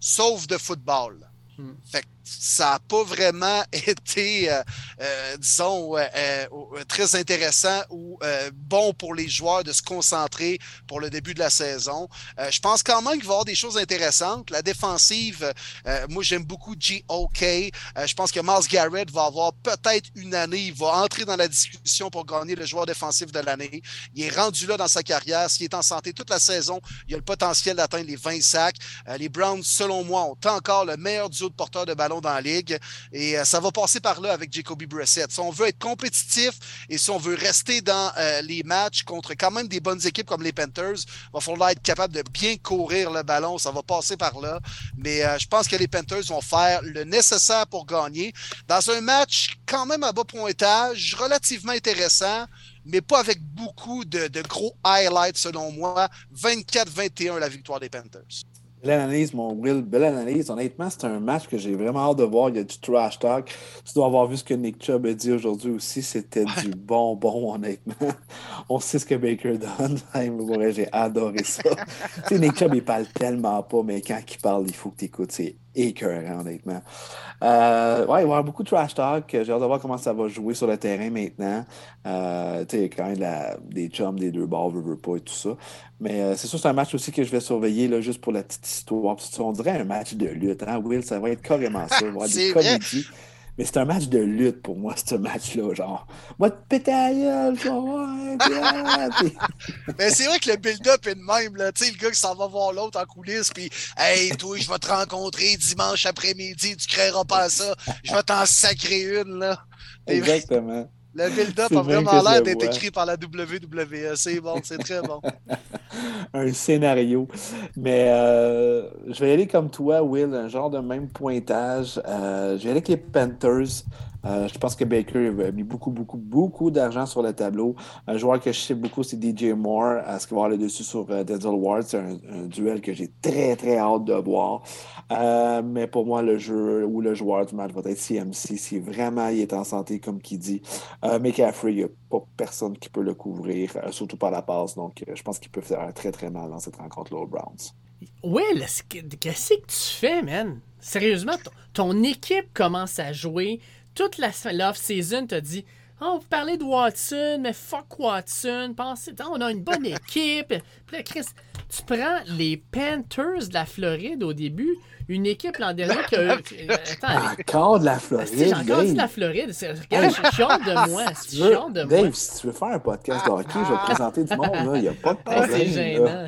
sauf de football. Hmm. Fait que ça n'a pas vraiment été, euh, euh, disons, euh, euh, très intéressant ou euh, bon pour les joueurs de se concentrer pour le début de la saison. Euh, je pense quand même qu'il va y avoir des choses intéressantes. La défensive, euh, moi j'aime beaucoup G.O.K. Euh, je pense que Miles Garrett va avoir peut-être une année, il va entrer dans la discussion pour gagner le joueur défensif de l'année. Il est rendu là dans sa carrière. S'il est en santé toute la saison, il a le potentiel d'atteindre les 20 sacs. Euh, les Browns, selon moi, ont encore le meilleur duo de porteurs de ballon dans la ligue. Et euh, ça va passer par là avec Jacoby Brissett. Si on veut être compétitif et si on veut rester dans euh, les matchs contre quand même des bonnes équipes comme les Panthers, il va falloir être capable de bien courir le ballon. Ça va passer par là. Mais euh, je pense que les Panthers vont faire le nécessaire pour gagner. Dans un match quand même à bas pointage, relativement intéressant, mais pas avec beaucoup de, de gros highlights selon moi. 24-21 la victoire des Panthers. Belle analyse, mon Will. Belle analyse. Honnêtement, c'est un match que j'ai vraiment hâte de voir. Il y a du trash talk. Tu dois avoir vu ce que Nick Chubb a dit aujourd'hui aussi. C'était du bonbon, honnêtement. On sait ce que Baker donne. J'ai adoré ça. tu sais, Nick Chubb, il parle tellement pas, mais quand il parle, il faut que tu écoutes. C'est écœurant, honnêtement. Euh, ouais, il va y avoir beaucoup de trash talk. J'ai hâte de voir comment ça va jouer sur le terrain maintenant. Euh, tu sais, quand même la- des chums des deux bords, veut, veut pas et tout ça. Mais euh, c'est sûr, c'est un match aussi que je vais surveiller là, juste pour la petite histoire. On dirait un match de lutte. Hein? Will, ça va être carrément ça. Il va y avoir des vrai. Mais c'est un match de lutte pour moi, ce match-là. Genre, moi, te péter Mais c'est vrai que le build-up est de même, là. Tu sais, le gars qui s'en va voir l'autre en coulisses, puis Hey, toi, je vais te rencontrer dimanche après-midi, tu créeras pas ça. Je vais t'en sacrer une, là. Exactement. Le build-up a vraiment l'air d'être écrit par la WWE. C'est bon, c'est très bon. un scénario. Mais euh, je vais aller comme toi, Will, un genre de même pointage. Euh, je vais aller avec les Panthers. Euh, je pense que Baker a mis beaucoup, beaucoup, beaucoup d'argent sur le tableau. Un joueur que je sais beaucoup, c'est DJ Moore. À ce qu'il va avoir le dessus sur euh, Denzel Ward. C'est un, duel que j'ai très, très hâte de voir. Euh, mais pour moi, le jeu ou le joueur du match va être CMC. Si vraiment il est en santé, comme qu'il dit. Euh, McCaffrey, il n'y a pas personne qui peut le couvrir, surtout par la passe. Donc, je pense qu'il peut faire très, très mal dans cette rencontre-là aux Browns. Will, est-ce que- qu'est-ce que tu fais, man? Sérieusement, ton équipe commence à jouer. Toute la l'off-season, t'as dit Oh, vous parlez de Watson, mais fuck Watson. Pensez, attends, on a une bonne équipe. Puis là, Chris, tu prends les Panthers de la Floride au début, une équipe l'an dernier qui a eu. Attends, Encore de la Floride, j'ai encore dit Dave. la Floride. C'est- Regarde, je suis de moi. Si Je tu suis veux- honte de moi. Dave, si tu veux faire un podcast de hockey, je vais te présenter du monde. là. Il n'y a pas de problème. c'est là.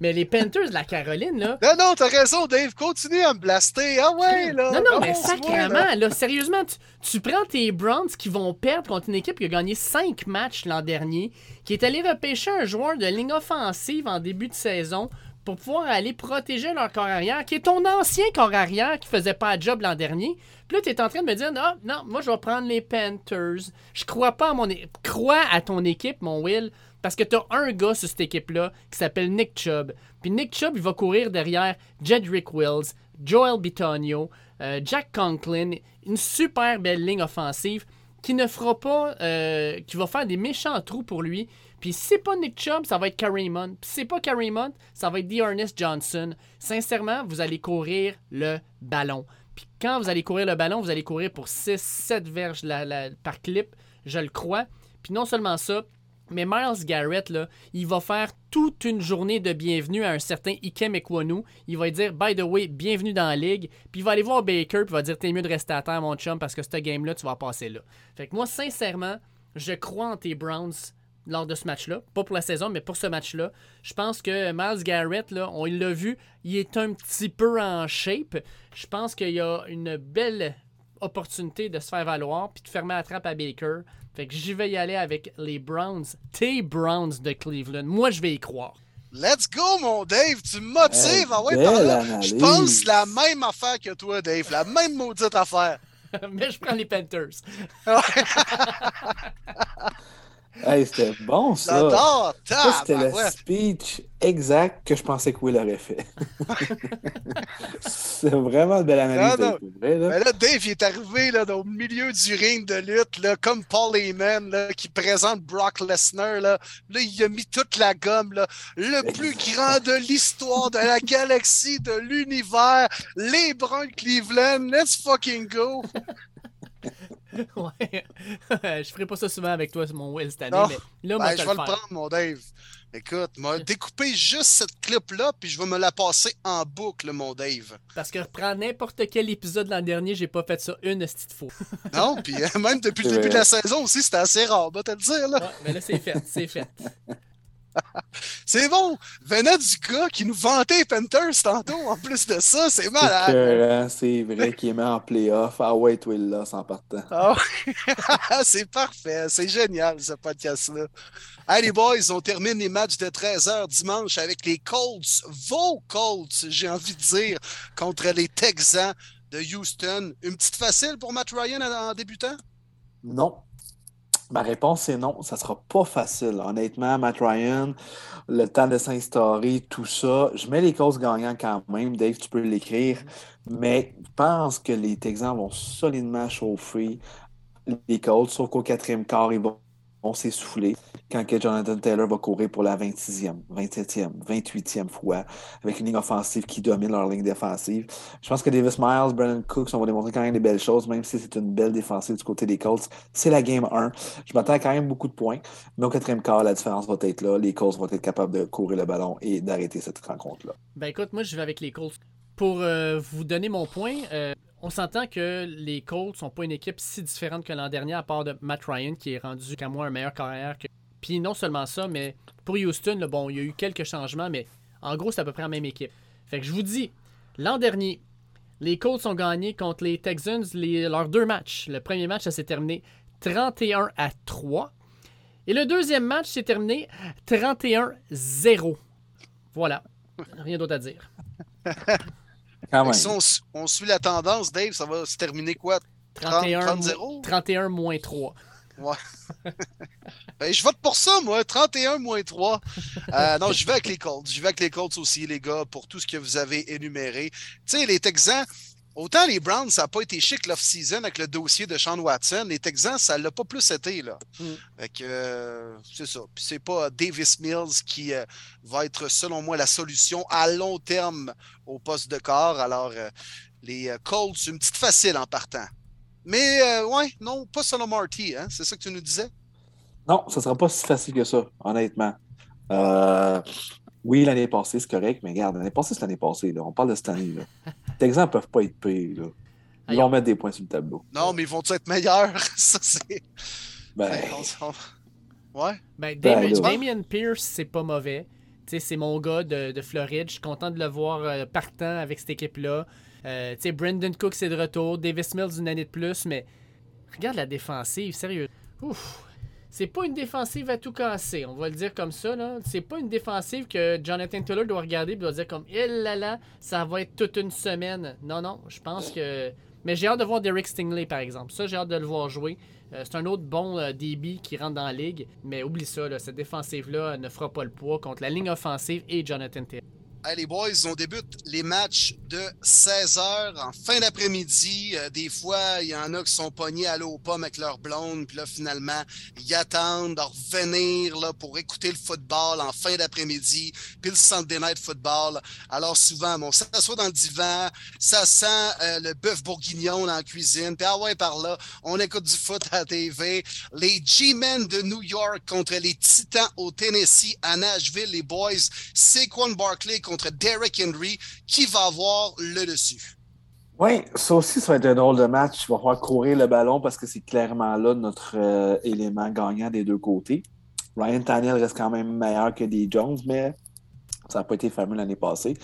Mais les Panthers de la Caroline, là, Non, non, t'as raison, Dave. Continue à me blaster. Ah ouais, là. Non, non, mais Avance-moi, sacrément, là. sérieusement, tu, tu prends tes Browns qui vont perdre contre une équipe qui a gagné 5 matchs l'an dernier, qui est allé repêcher un joueur de ligne offensive en début de saison pour pouvoir aller protéger leur corps arrière, qui est ton ancien corps arrière qui faisait pas de job l'an dernier. Puis là, tu es en train de me dire, non, non, moi, je vais prendre les Panthers. Je crois pas à mon... Crois à ton équipe, mon Will. Parce que tu as un gars sur cette équipe-là qui s'appelle Nick Chubb. Puis Nick Chubb, il va courir derrière Jedrick Wills, Joel Bitonio, euh, Jack Conklin, une super belle ligne offensive qui ne fera pas, euh, qui va faire des méchants trous pour lui. Puis c'est pas Nick Chubb, ça va être Kareem Hunt. Puis c'est pas Kareem Hunt, ça va être Dearness Johnson. Sincèrement, vous allez courir le ballon. Puis quand vous allez courir le ballon, vous allez courir pour 6-7 verges par clip, je le crois. Puis non seulement ça, mais Miles Garrett, là, il va faire toute une journée de bienvenue à un certain Ikem Ekwonu. Il va dire, by the way, bienvenue dans la ligue. Puis il va aller voir Baker, puis il va dire, t'es mieux de rester à terre, mon chum, parce que ce game-là, tu vas passer là. Fait que moi, sincèrement, je crois en tes Browns lors de ce match-là. Pas pour la saison, mais pour ce match-là. Je pense que Miles Garrett, là, on l'a vu, il est un petit peu en shape. Je pense qu'il y a une belle opportunité de se faire valoir puis de fermer la trappe à Baker. Fait que j'y vais y aller avec les Browns, tes Browns de Cleveland. Moi, je vais y croire. Let's go, mon Dave! Tu me motives! Hey, ah ouais, belle par là. analyse. Je pense la même affaire que toi, Dave. La même maudite affaire. mais je prends les Panthers. Hey, c'était bon, ça. J'adore! Ça, c'était le speech exact que je pensais que Will aurait fait. c'est vraiment une belle analyse. Non, vrai, là. Mais là, Dave, il est arrivé là, au milieu du ring de lutte, là, comme Paul Heyman, là, qui présente Brock Lesnar. Là. là, il a mis toute la gomme. Là. Le plus grand de l'histoire de la galaxie, de l'univers. Les Bruns de Cleveland. Let's fucking go! ouais. je ferai pas ça souvent avec toi, mon Will, cette année, Non. mais là, Ben, je je vais le prendre, mon Dave. Écoute, m'a découpé juste cette clip-là, puis je vais me la passer en boucle, mon Dave. Parce que reprends n'importe quel épisode l'an dernier, j'ai pas fait ça une petite fois. Non, puis euh, même depuis le début de la saison aussi, c'était assez rare, va te le dire. Là. Ouais, mais là, c'est fait, c'est fait. C'est bon! Venant du gars qui nous vantait les Panthers tantôt, en plus de ça, c'est malade! c'est vrai qu'il est mis en playoff. Ah ouais, Will là, en partant. Ah ouais. c'est parfait, c'est génial ce podcast-là. Hey les boys, on termine les matchs de 13h dimanche avec les Colts, vos Colts, j'ai envie de dire, contre les Texans de Houston. Une petite facile pour Matt Ryan en débutant? Non. Ma réponse est non. Ça sera pas facile. Honnêtement, Matt Ryan, le temps de s'instaurer, tout ça. Je mets les causes gagnants quand même. Dave, tu peux l'écrire. Mais je pense que les Texans vont solidement chauffer les Colts, sauf qu'au quatrième quart, ils vont, vont s'essouffler quand que Jonathan Taylor va courir pour la 26e, 27e, 28e fois avec une ligne offensive qui domine leur ligne défensive. Je pense que Davis Miles, Brandon Cooks, on va démontrer quand même des belles choses, même si c'est une belle défensive du côté des Colts. C'est la game 1. Je m'attends quand même beaucoup de points, mais au quatrième quart, la différence va être là. Les Colts vont être capables de courir le ballon et d'arrêter cette rencontre-là. Ben écoute, moi je vais avec les Colts. Pour euh, vous donner mon point, euh, on s'entend que les Colts sont pas une équipe si différente que l'an dernier, à part de Matt Ryan qui est rendu qu'à moi un meilleur carrière que. Puis non seulement ça, mais pour Houston, bon, il y a eu quelques changements, mais en gros, c'est à peu près la même équipe. Fait que je vous dis, l'an dernier, les Colts ont gagné contre les Texans leurs deux matchs. Le premier match, ça s'est terminé 31 à 3. Et le deuxième match s'est terminé 31-0. Voilà. Rien d'autre à dire. Quand même. Si on, su- on suit la tendance, Dave, ça va se terminer quoi? 31, 30-0? mo- 31 moins 3. Ben, je vote pour ça, moi. 31 moins 3. Euh, non, je vais avec les Colts. Je vais avec les Colts aussi, les gars, pour tout ce que vous avez énuméré. Tu sais, les Texans, autant les Browns, ça n'a pas été chic l'off-season avec le dossier de Sean Watson. Les Texans, ça l'a pas plus été, là. Mm. Fait que, euh, c'est ça. Puis c'est pas Davis Mills qui euh, va être, selon moi, la solution à long terme au poste de corps. Alors, euh, les euh, Colts, une petite facile en partant. Mais, euh, ouais, non, pas selon Marty, hein? C'est ça que tu nous disais? Non, ça sera pas si facile que ça, honnêtement. Euh, oui, l'année passée, c'est correct, mais regarde, l'année passée, c'est l'année passée. Là. On parle de cette année. Là. Les Texans ne peuvent pas être pires. Là. Ils vont mettre des points sur le tableau. Non, mais ils vont être meilleurs? ça, c'est. Ben, on- Ouais. Ben, Ben, Damien, Pierce, c'est pas mauvais. Tu sais, c'est mon gars de, de Floride. Je suis content de le voir euh, partant avec cette équipe-là. Euh, tu sais, Brendan Cook, c'est de retour. Davis Mills, une année de plus. Mais regarde la défensive, sérieux. Ouf. C'est pas une défensive à tout casser, on va le dire comme ça. là. C'est pas une défensive que Jonathan Taylor doit regarder et doit dire comme il là là, ça va être toute une semaine. Non, non, je pense que Mais j'ai hâte de voir Derek Stingley, par exemple. Ça, j'ai hâte de le voir jouer. Euh, c'est un autre bon euh, qui rentre dans la ligue. Mais oublie ça, là, cette défensive-là ne fera pas le poids contre la ligne offensive et Jonathan Taylor. Les boys, on débute les matchs de 16 h en fin d'après-midi. Euh, des fois, il y en a qui sont pognés à l'eau pomme avec leur blonde, puis là, finalement, ils attendent de revenir pour écouter le football en fin d'après-midi, puis le Sunday Night Football. Alors souvent, ça s'assoit dans le divan, ça sent euh, le bœuf bourguignon dans la cuisine, puis ah ouais, par là, on écoute du foot à TV. Les G-Men de New York contre les Titans au Tennessee à Nashville, les boys. Saquon Barkley contre Derek Henry. Qui va avoir le dessus? Oui, ça aussi, ça va être un drôle de match. Il va falloir courir le ballon parce que c'est clairement là notre euh, élément gagnant des deux côtés. Ryan Tannehill reste quand même meilleur que des Jones, mais ça n'a pas été fameux l'année passée.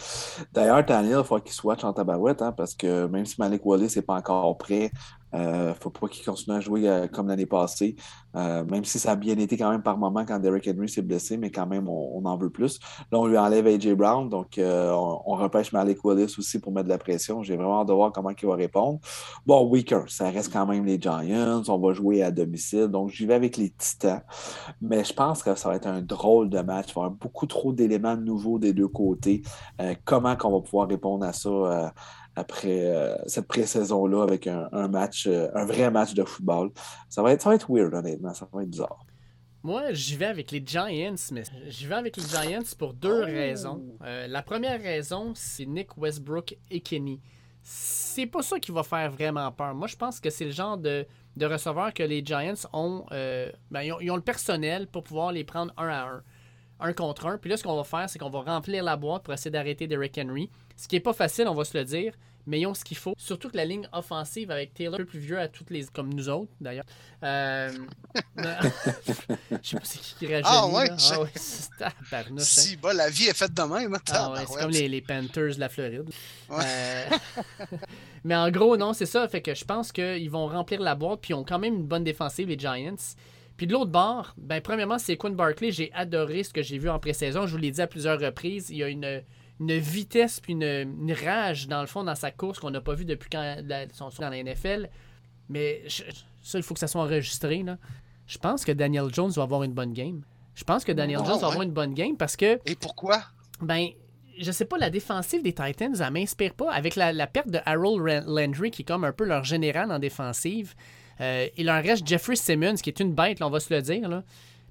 D'ailleurs, Tannehill, il faut qu'il soit en tabarouette, hein, parce que même si Malik Wallace n'est pas encore prêt, ne faut pas qu'il continue à jouer euh, comme l'année passée, euh, même si ça a bien été quand même par moment quand Derrick Henry s'est blessé, mais quand même, on, en veut plus. Là, on lui enlève AJ Brown, donc on, repêche Malik Willis aussi pour mettre de la pression. J'ai vraiment hâte de voir comment il va répondre. Bon, weaker, ça reste quand même les Giants, on va jouer à domicile, donc j'y vais avec les Titans, mais je pense que ça va être un drôle de match. Il va y avoir beaucoup trop d'éléments nouveaux des deux côtés. comment qu'on va pouvoir répondre à ça? Après euh, cette pré-saison-là avec un, match, euh, un vrai match de football. Ça va être, ça va être weird, honnêtement. Ça va être bizarre. Moi, j'y vais avec les Giants, mais j'y vais avec les Giants pour deux oh! raisons. Euh, la première raison, c'est Nick Westbrook et Kenny. C'est pas ça qui va faire vraiment peur. Moi, je pense que c'est le genre de, de receveur que les Giants ont, ben, ils ont, ils ont. le personnel pour pouvoir les prendre un à un un contre un. Puis là, ce qu'on va faire, c'est qu'on va remplir la boîte pour essayer d'arrêter Derrick Henry. Ce qui n'est pas facile, on va se le dire, mais ils ont ce qu'il faut. Surtout que la ligne offensive avec Taylor, un peu plus vieux à toutes les. comme nous autres, d'ailleurs. Euh... je sais pas c'est qui qui réagit. Ah ouais, ah, ouais Si, bah, la vie est faite de même. Hein, ah ouais, c'est comme les, les, Panthers de la Floride. Euh, mais en gros, non, c'est ça. Fait que je pense qu'ils vont remplir la boîte, puis ils ont quand même une bonne défensive, les Giants. Puis de l'autre bord, ben, premièrement, c'est Quinn Barkley. J'ai adoré ce que j'ai vu en pré-saison. Je vous l'ai dit à plusieurs reprises. Il y a une, une vitesse puis une, rage, dans le fond, dans sa course qu'on n'a pas vu depuis quand la, son dans la NFL. Mais ça, il faut que ça soit enregistré. Là. Je pense que Daniel Jones va avoir une bonne game. Je pense que Daniel Jones va avoir une bonne game parce que. Et pourquoi? Ben, je sais pas, la défensive des Titans, elle m'inspire pas. Avec la, la, perte de Harold Landry, qui est comme un peu leur général en défensive, euh, il en reste Jeffrey Simmons, qui est une bête, on va se le dire. Là.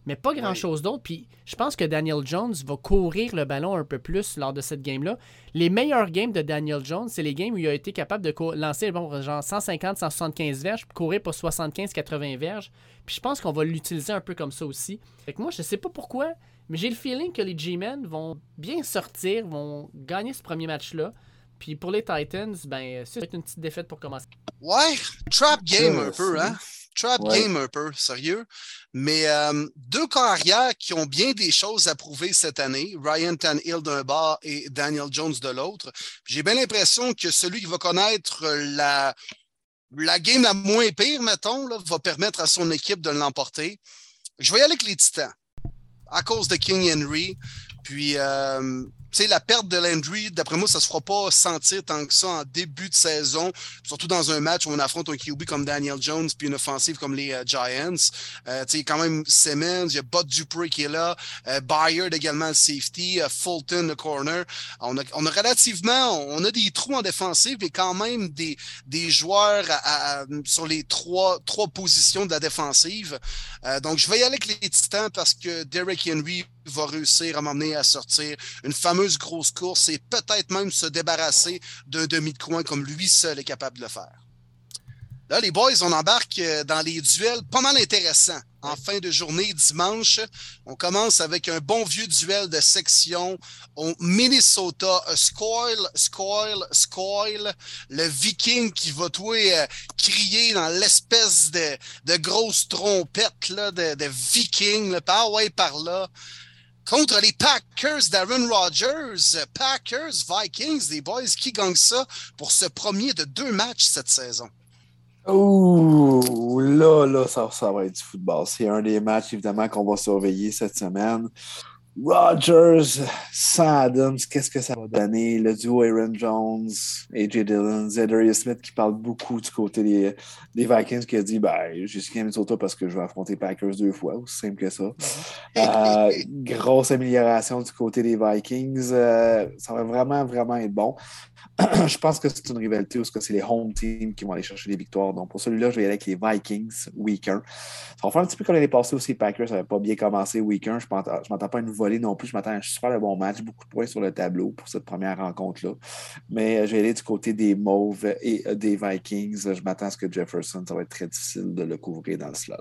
Mais pas grand-chose d'autre. Puis je pense que Daniel Jones va courir le ballon un peu plus lors de cette game-là. Les meilleurs games de Daniel Jones, c'est les games où il a été capable de lancer bon, genre 150-175 verges, puis courir pour 75-80 verges. Puis je pense qu'on va l'utiliser un peu comme ça aussi. Fait que moi, je sais pas pourquoi, mais j'ai le feeling que les G-Men vont bien sortir, vont gagner ce premier match-là. Puis pour les Titans, ben, c'est une petite défaite pour commencer. Ouais, trap game un peu, hein? Trap game un peu, sérieux. Mais euh, deux carrières qui ont bien des choses à prouver cette année, Ryan Tannehill d'un bas et Daniel Jones de l'autre. J'ai bien l'impression que celui qui va connaître la, la game la moins pire, mettons, là, va permettre à son équipe de l'emporter. Je vais y aller avec les Titans à cause de King Henry. Puis, euh, sais, la perte de Landry, d'après moi, ça se fera pas sentir tant que ça en début de saison, surtout dans un match où on affronte un QB comme Daniel Jones puis une offensive comme les euh, Giants. Euh, tu sais, quand même Simmons, il y a Bud Dupree qui est là, euh, Bayard également le safety, euh, Fulton le corner. On a, on a relativement, on a des trous en défensive, mais quand même des, des joueurs sur les trois, trois positions de la défensive. donc, je vais y aller avec les Titans parce que Derrick Henry va réussir à m'emmener à sortir une fameuse grosse course et peut-être même se débarrasser d'un demi de coin comme lui seul est capable de le faire. Là, les boys, on embarque euh, dans les duels pas mal intéressants. En fin de journée, dimanche, on commence avec un bon vieux duel de section au Minnesota. Scoil, Scoil, Scoil. Le Viking qui va toi euh, crier dans l'espèce de, de grosse trompette là, de, de Viking, là, par ouais, par là contre les Packers d'Aaron Rodgers. Packers, Vikings, les boys, qui gagnent ça pour ce premier de deux matchs cette saison? Oh, là, là, ça, ça va être du football. C'est un des matchs, évidemment, qu'on va surveiller cette semaine. Rogers, sans Adams, qu'est-ce que ça va donner? Le duo Aaron Jones, AJ Dillon, Zedarius Smith qui parle beaucoup du côté des, des Vikings qui a dit ben, j'ai signé Minnesota parce que je vais affronter Packers deux fois, aussi simple que ça. Euh, grosse amélioration du côté des Vikings. Euh, ça va vraiment, vraiment être bon. je pense que c'est une rivalité où c'est les home teams qui vont aller chercher les victoires. Donc, pour celui-là, je vais aller avec les Vikings, week 1. Ça va faire un petit peu comme l'année passée aussi, les Packers. Ça n'avait pas bien commencé week 1. Je ne m'attends pas à une volée non plus. Je m'attends à un super bon match, beaucoup de points sur le tableau pour cette première rencontre-là. Mais euh, je vais aller du côté des Mauves et euh, des Vikings. Je m'attends à ce que Jefferson, ça va être très difficile de le couvrir dans le slot.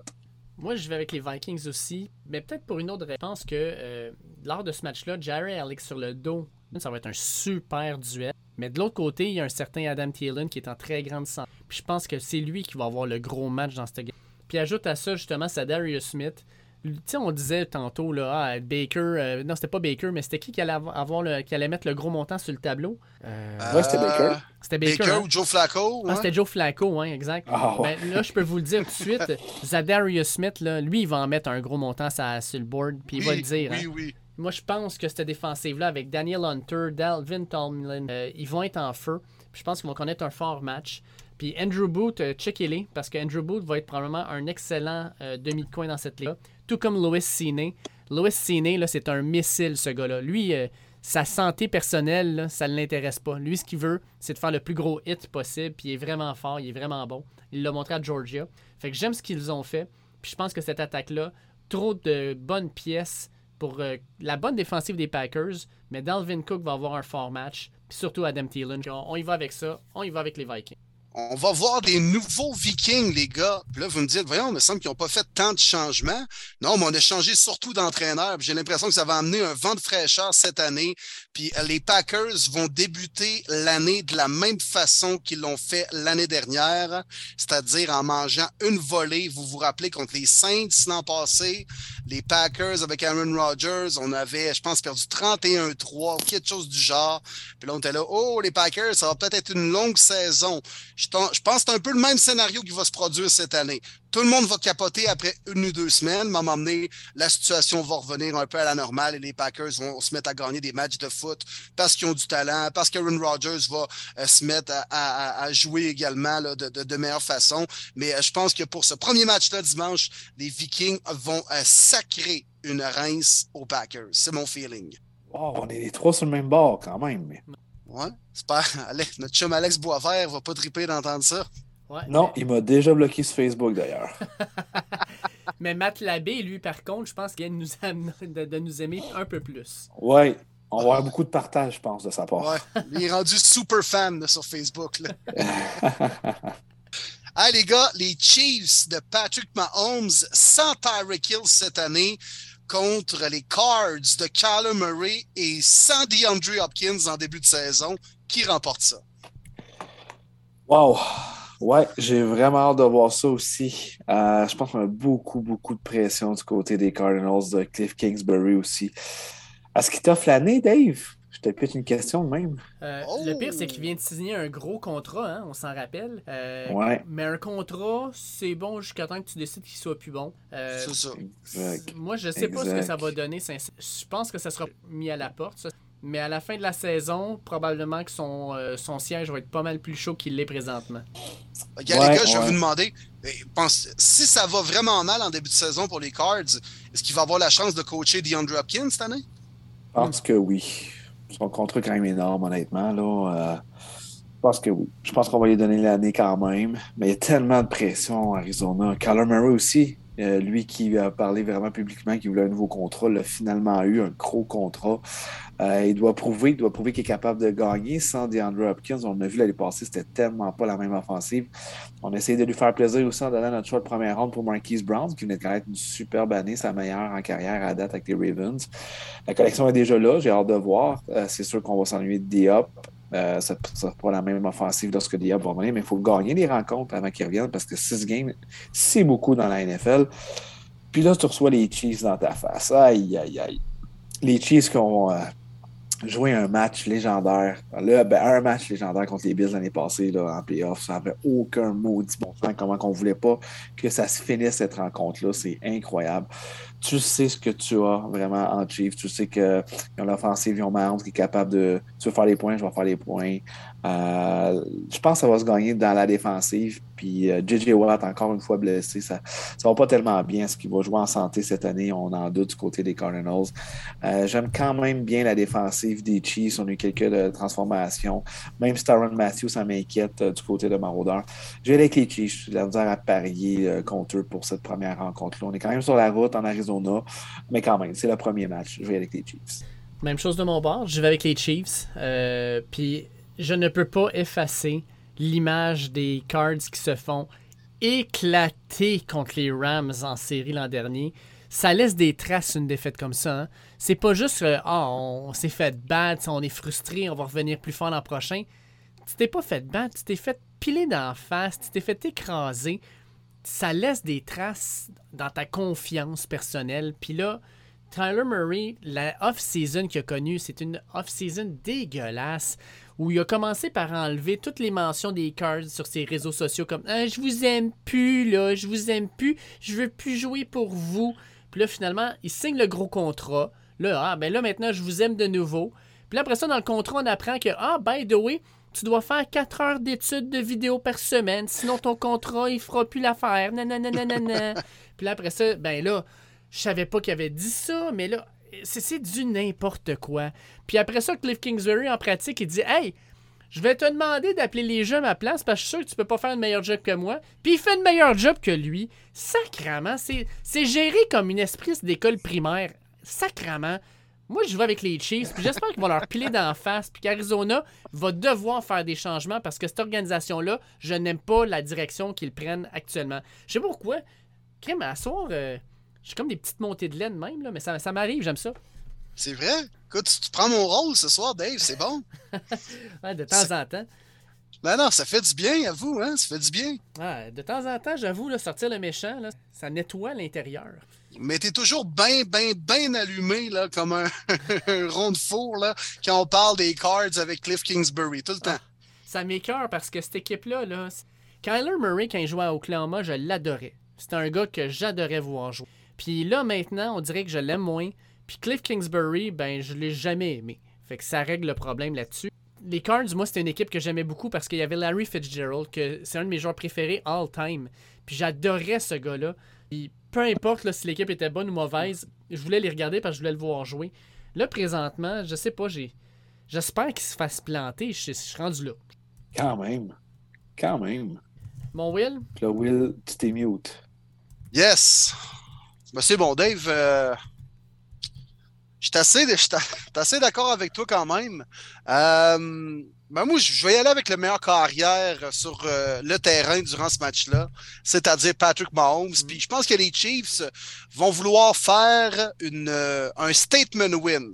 Moi, je vais avec les Vikings aussi, mais peut-être pour une autre réponse que euh, lors de ce match-là, Jerry Alex sur le dos, ça va être un super duel. Mais de l'autre côté, il y a un certain Adam Thielen qui est en très grande santé. Puis je pense que c'est lui qui va avoir le gros match dans cette game. Puis ajoute à ça justement Darius Smith. Tu sais, on disait tantôt, là, ah, Baker, euh, non, c'était pas Baker, mais c'était qui qui allait, avoir le, qui allait mettre le gros montant sur le tableau? Euh, Ouais, c'était Baker. C'était Baker. Baker hein? ou Joe Flacco. Ah, c'était Joe Flacco, hein, exact. Ah, ben, là, je peux vous le dire tout de suite, Zadarius Smith, là, lui, il va en mettre un gros montant sur, le board, puis il va le dire. Oui, hein. oui. Moi, je pense que cette défensive-là, avec Daniel Hunter, Dalvin Tomlin, euh, ils vont être en feu. je pense qu'ils vont connaître un fort match. Puis Andrew Booth, euh, checkez-les, parce que Andrew Booth va être probablement un excellent euh, demi-coin dans cette ligue. Tout comme Louis Cine. Louis Cine, c'est un missile, ce gars-là. Lui, sa santé personnelle, ça ne l'intéresse pas. Lui, ce qu'il veut, c'est de faire le plus gros hit possible. Puis il est vraiment fort, il est vraiment bon. Il l'a montré à Georgia. Fait que j'aime ce qu'ils ont fait. Puis je pense que cette attaque-là, trop de bonnes pièces pour euh, la bonne défensive des Packers, mais Dalvin Cook va avoir un fort match, puis surtout Adam Thielen. on y va avec ça, on y va avec les Vikings on va voir des nouveaux Vikings, les gars. Puis là, vous me dites, voyons, il me semble qu'ils n'ont pas fait tant de changements. Non, mais on a changé surtout d'entraîneur. J'ai l'impression que ça va amener un vent de fraîcheur cette année. Puis euh, les Packers vont débuter l'année de la même façon qu'ils l'ont fait l'année dernière, c'est-à-dire en mangeant une volée. Vous vous rappelez contre les Saints l'an passé, les Packers avec Aaron Rodgers, on avait, je pense, perdu 31-3, quelque chose du genre. Puis là, on était là, oh, les Packers, ça va peut-être être une longue saison. Je, pense que c'est un peu le même scénario qui va se produire cette année. Tout le monde va capoter après une ou deux semaines, à un moment donné, la situation va revenir un peu à la normale et les Packers vont se mettre à gagner des matchs de foot parce qu'ils ont du talent, parce qu'Aaron Rodgers va euh, se mettre à, jouer également de, meilleure façon. Mais euh, je pense que pour ce premier match-là dimanche, les Vikings vont euh, sacrer une rince aux Packers. C'est mon feeling. on est les trois sur le même bord quand même. Ouais, j'espère. Notre chum Alex Boisvert va pas triper d'entendre ça. non, il m'a déjà bloqué sur Facebook d'ailleurs. mais Matt Labbé, lui, par contre, je pense qu'il vient de nous, de, nous aimer un peu plus. Ouais, on va avoir beaucoup de partage, je pense, de sa part. Ouais, il est rendu super fan sur Facebook. Là. Hey les gars, les Chiefs de Patrick Mahomes sans Tyreek Hill cette année contre les Cards de Callum Murray et sans DeAndre Hopkins en début de saison. Qui remporte ça? Wow! Ouais, j'ai vraiment hâte de voir ça aussi. Euh, je pense qu'on a beaucoup, beaucoup de pression du côté des Cardinals de Cliff Kingsbury aussi. Est-ce qu'il t'offre l'année, Dave? C'était peut-être une question même. Euh, le pire, c'est qu'il vient de signer un gros contrat, hein, on s'en rappelle. Euh, ouais. Mais un contrat, c'est bon jusqu'à temps que tu décides qu'il soit plus bon. Euh, c'est ça. Moi, je sais pas ce que ça va donner. Je pense que ça sera mis à la porte. Mais à la fin de la saison, probablement que son, son siège va être pas mal plus chaud qu'il l'est présentement. les gars, je vais vous demander, si ça va vraiment mal en début de saison pour les Cards, est-ce qu'il va avoir la chance de coacher DeAndre Hopkins cette année? Je pense que oui. Son contrat quand même énorme, honnêtement. Là. Euh, je pense que oui. Je pense qu'on va lui donner l'année quand même. Mais il y a tellement de pression en Arizona. Kyler Murray aussi, euh, lui qui a parlé vraiment publiquement qu'il voulait un nouveau contrat, l'a finalement eu, un gros contrat. Euh, il doit prouver, qu'il est capable de gagner sans DeAndre Hopkins. On a vu l'année passée, c'était tellement pas la même offensive. On a essayé de lui faire plaisir aussi en donnant notre choix de première ronde pour Marquise Brown, qui venait de connaître une superbe année, sa meilleure en carrière à date avec les Ravens. La collection est déjà là, j'ai hâte de voir. Euh, c'est sûr qu'on va s'ennuyer de Diop. Euh, ça ne sera pas la même offensive lorsque Diop va venir, mais il faut gagner des rencontres avant qu'il revienne parce que 6 games, c'est beaucoup dans la NFL. Puis là, tu reçois les Chiefs dans ta face. Aïe, aïe, aïe. Les Chiefs qui ont jouer un match légendaire. Là, ben, un match légendaire contre les Bills l'année passée là, en playoff, ça n'avait aucun maudit bon sens. Comment qu'on voulait pas que ça se finisse cette rencontre-là. C'est incroyable. Tu sais ce que tu as vraiment en Chief. Tu sais qu'ils ont l'offensive, ils ont Mahomes qui est capable de. Tu veux faire les points, je vais faire les points. Euh, je pense que ça va se gagner dans la défensive. Puis JJ euh, Watt, encore une fois blessé, ça ne va pas tellement bien. ce qu'il va jouer en santé cette année? On en doute du côté des Cardinals. Euh, j'aime quand même bien la défensive des Chiefs. On a eu quelques transformations. Même Staron Matthews, ça m'inquiète du côté de Marauder. Je vais avec les Chiefs. J'ai la misère à parier contre eux pour cette première rencontre-là. On est quand même sur la route en Arizona, mais quand même, c'est le premier match. Je vais avec les Chiefs. Même chose de mon bord. Je vais avec les Chiefs. puis je ne peux pas effacer l'image des Cards qui se font éclater contre les Rams en série l'an dernier. Ça laisse des traces une défaite comme ça. Hein. C'est pas juste ah, on, s'est fait bad, on est frustré, on va revenir plus fort l'an prochain. Tu t'es pas fait bad, tu t'es fait piler d'en face, tu t'es fait écraser. Ça laisse des traces dans ta confiance personnelle. Puis là, Tyler Murray, la off-season qu'il a connue, c'est une off-season dégueulasse où il a commencé par enlever toutes les mentions des cards sur ses réseaux sociaux comme ah, Je vous aime plus, là, je vous aime plus, je veux plus jouer pour vous. Puis là, finalement, il signe le gros contrat. Là, ah, ben là, maintenant, je vous aime de nouveau. Puis là, après ça, dans le contrat, on apprend que, ah, by the way, tu dois faire 4 heures d'études de vidéo par semaine, sinon ton contrat, il fera plus l'affaire. Nanana. Puis là, après ça, ben là, je savais pas qu'il avait dit ça, mais là, c'est du n'importe quoi. Puis après ça, Cliff Kingsbury, en pratique, il dit Hey, je vais te demander d'appeler les jeux à ma place parce que je suis sûr que tu peux pas faire un meilleur job que moi. Puis il fait un meilleur job que lui. Sacrament, c'est géré comme une esprit d'école primaire. Sacrament. Moi, je vais avec les Chiefs, puis j'espère qu'ils vont leur piler d'en face, puis qu'Arizona va devoir faire des changements parce que cette organisation-là, je n'aime pas la direction qu'ils prennent actuellement. Je sais pas pourquoi. Crème, à soir, euh, j'ai comme des petites montées de laine même, là, mais ça, ça m'arrive, j'aime ça. C'est vrai? Écoute, tu, prends mon rôle ce soir, Dave, c'est bon. de temps en temps. Ben non, ça fait du bien à vous, hein? Ça fait du bien. de temps en temps, j'avoue, sortir le méchant, là, ça nettoie l'intérieur. Mais t'es toujours bien, bien, bien allumé, là, comme un, rond de four, là, quand on parle des cards avec Cliff Kingsbury, tout le temps. Ah, ça m'écœure parce que cette équipe-là, là, Kyler Murray, quand il jouait à Oklahoma, je l'adorais. C'était un gars que j'adorais voir jouer. Puis là, maintenant, on dirait que je l'aime moins. Puis Cliff Kingsbury, ben, je l'ai jamais aimé. Fait que ça règle le problème là-dessus. Les Cards, moi, c'était une équipe que j'aimais beaucoup parce qu'il y avait Larry Fitzgerald, que c'est un de mes joueurs préférés all time. Puis j'adorais ce gars-là. Puis peu importe si l'équipe était bonne ou mauvaise, je voulais les regarder parce que je voulais le voir jouer. Là, présentement, je sais pas, j'ai. J'espère qu'il se fasse planter. Je, suis rendu là. Quand même. Quand même. Mon Will? Là, Will, tu t'es mute. Yes! Ben, c'est bon, Dave. Euh, je suis assez, d'accord avec toi quand même. Euh, ben, moi, je vais y aller avec le meilleur carrière sur euh, le terrain durant ce match-là, c'est-à-dire Patrick Mahomes. Mm. Puis je pense que les Chiefs vont vouloir faire une, un statement win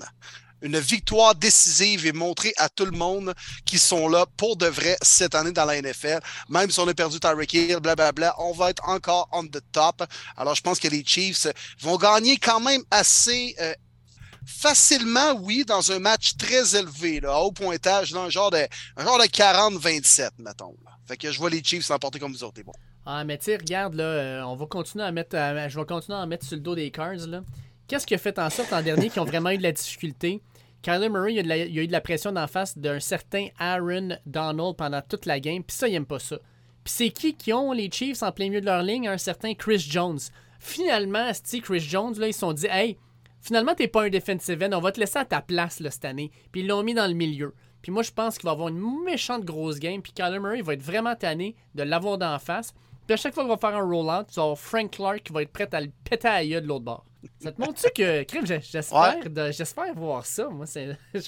une victoire décisive et montrer à tout le monde qu'ils sont là pour de vrai cette année dans la NFL. Même si on a perdu Tyreek Hill, blablabla, on va être encore on the top. Alors, je pense que les Chiefs vont gagner quand même assez euh, facilement, oui, dans un match très élevé, à haut pointage, dans un genre de, de 40-27, mettons. Fait que je vois les Chiefs s'emporter comme vous autres. Ah, mais tu regarde, là, euh, on va continuer à mettre, je vais continuer à mettre sur le dos des Cards, là. Qu'est-ce qui a fait en sorte en dernier qu'ils ont vraiment eu de la difficulté? Kyler Murray, il a, eu de la pression d'en face d'un certain Aaron Donald pendant toute la game, puis ça, il aime pas ça. Puis c'est qui qui ont les Chiefs en plein milieu de leur ligne? Un certain Chris Jones. Finalement, Steve Chris Jones, là, ils se sont dit, hey, finalement, t'es pas un defensive end, on va te laisser à ta place cette année. Puis ils l'ont mis dans le milieu. Puis moi, je pense qu'il va avoir une méchante grosse game, puis Kyler Murray va être vraiment tanné de l'avoir d'en face. Puis à chaque fois qu'il va faire un roll-out, tu vas Frank Clark qui va être prêt à le péter à de l'autre bord. Ça te montre-tu que, crime, j'espère, j'espère voir ça. Moi, c'est.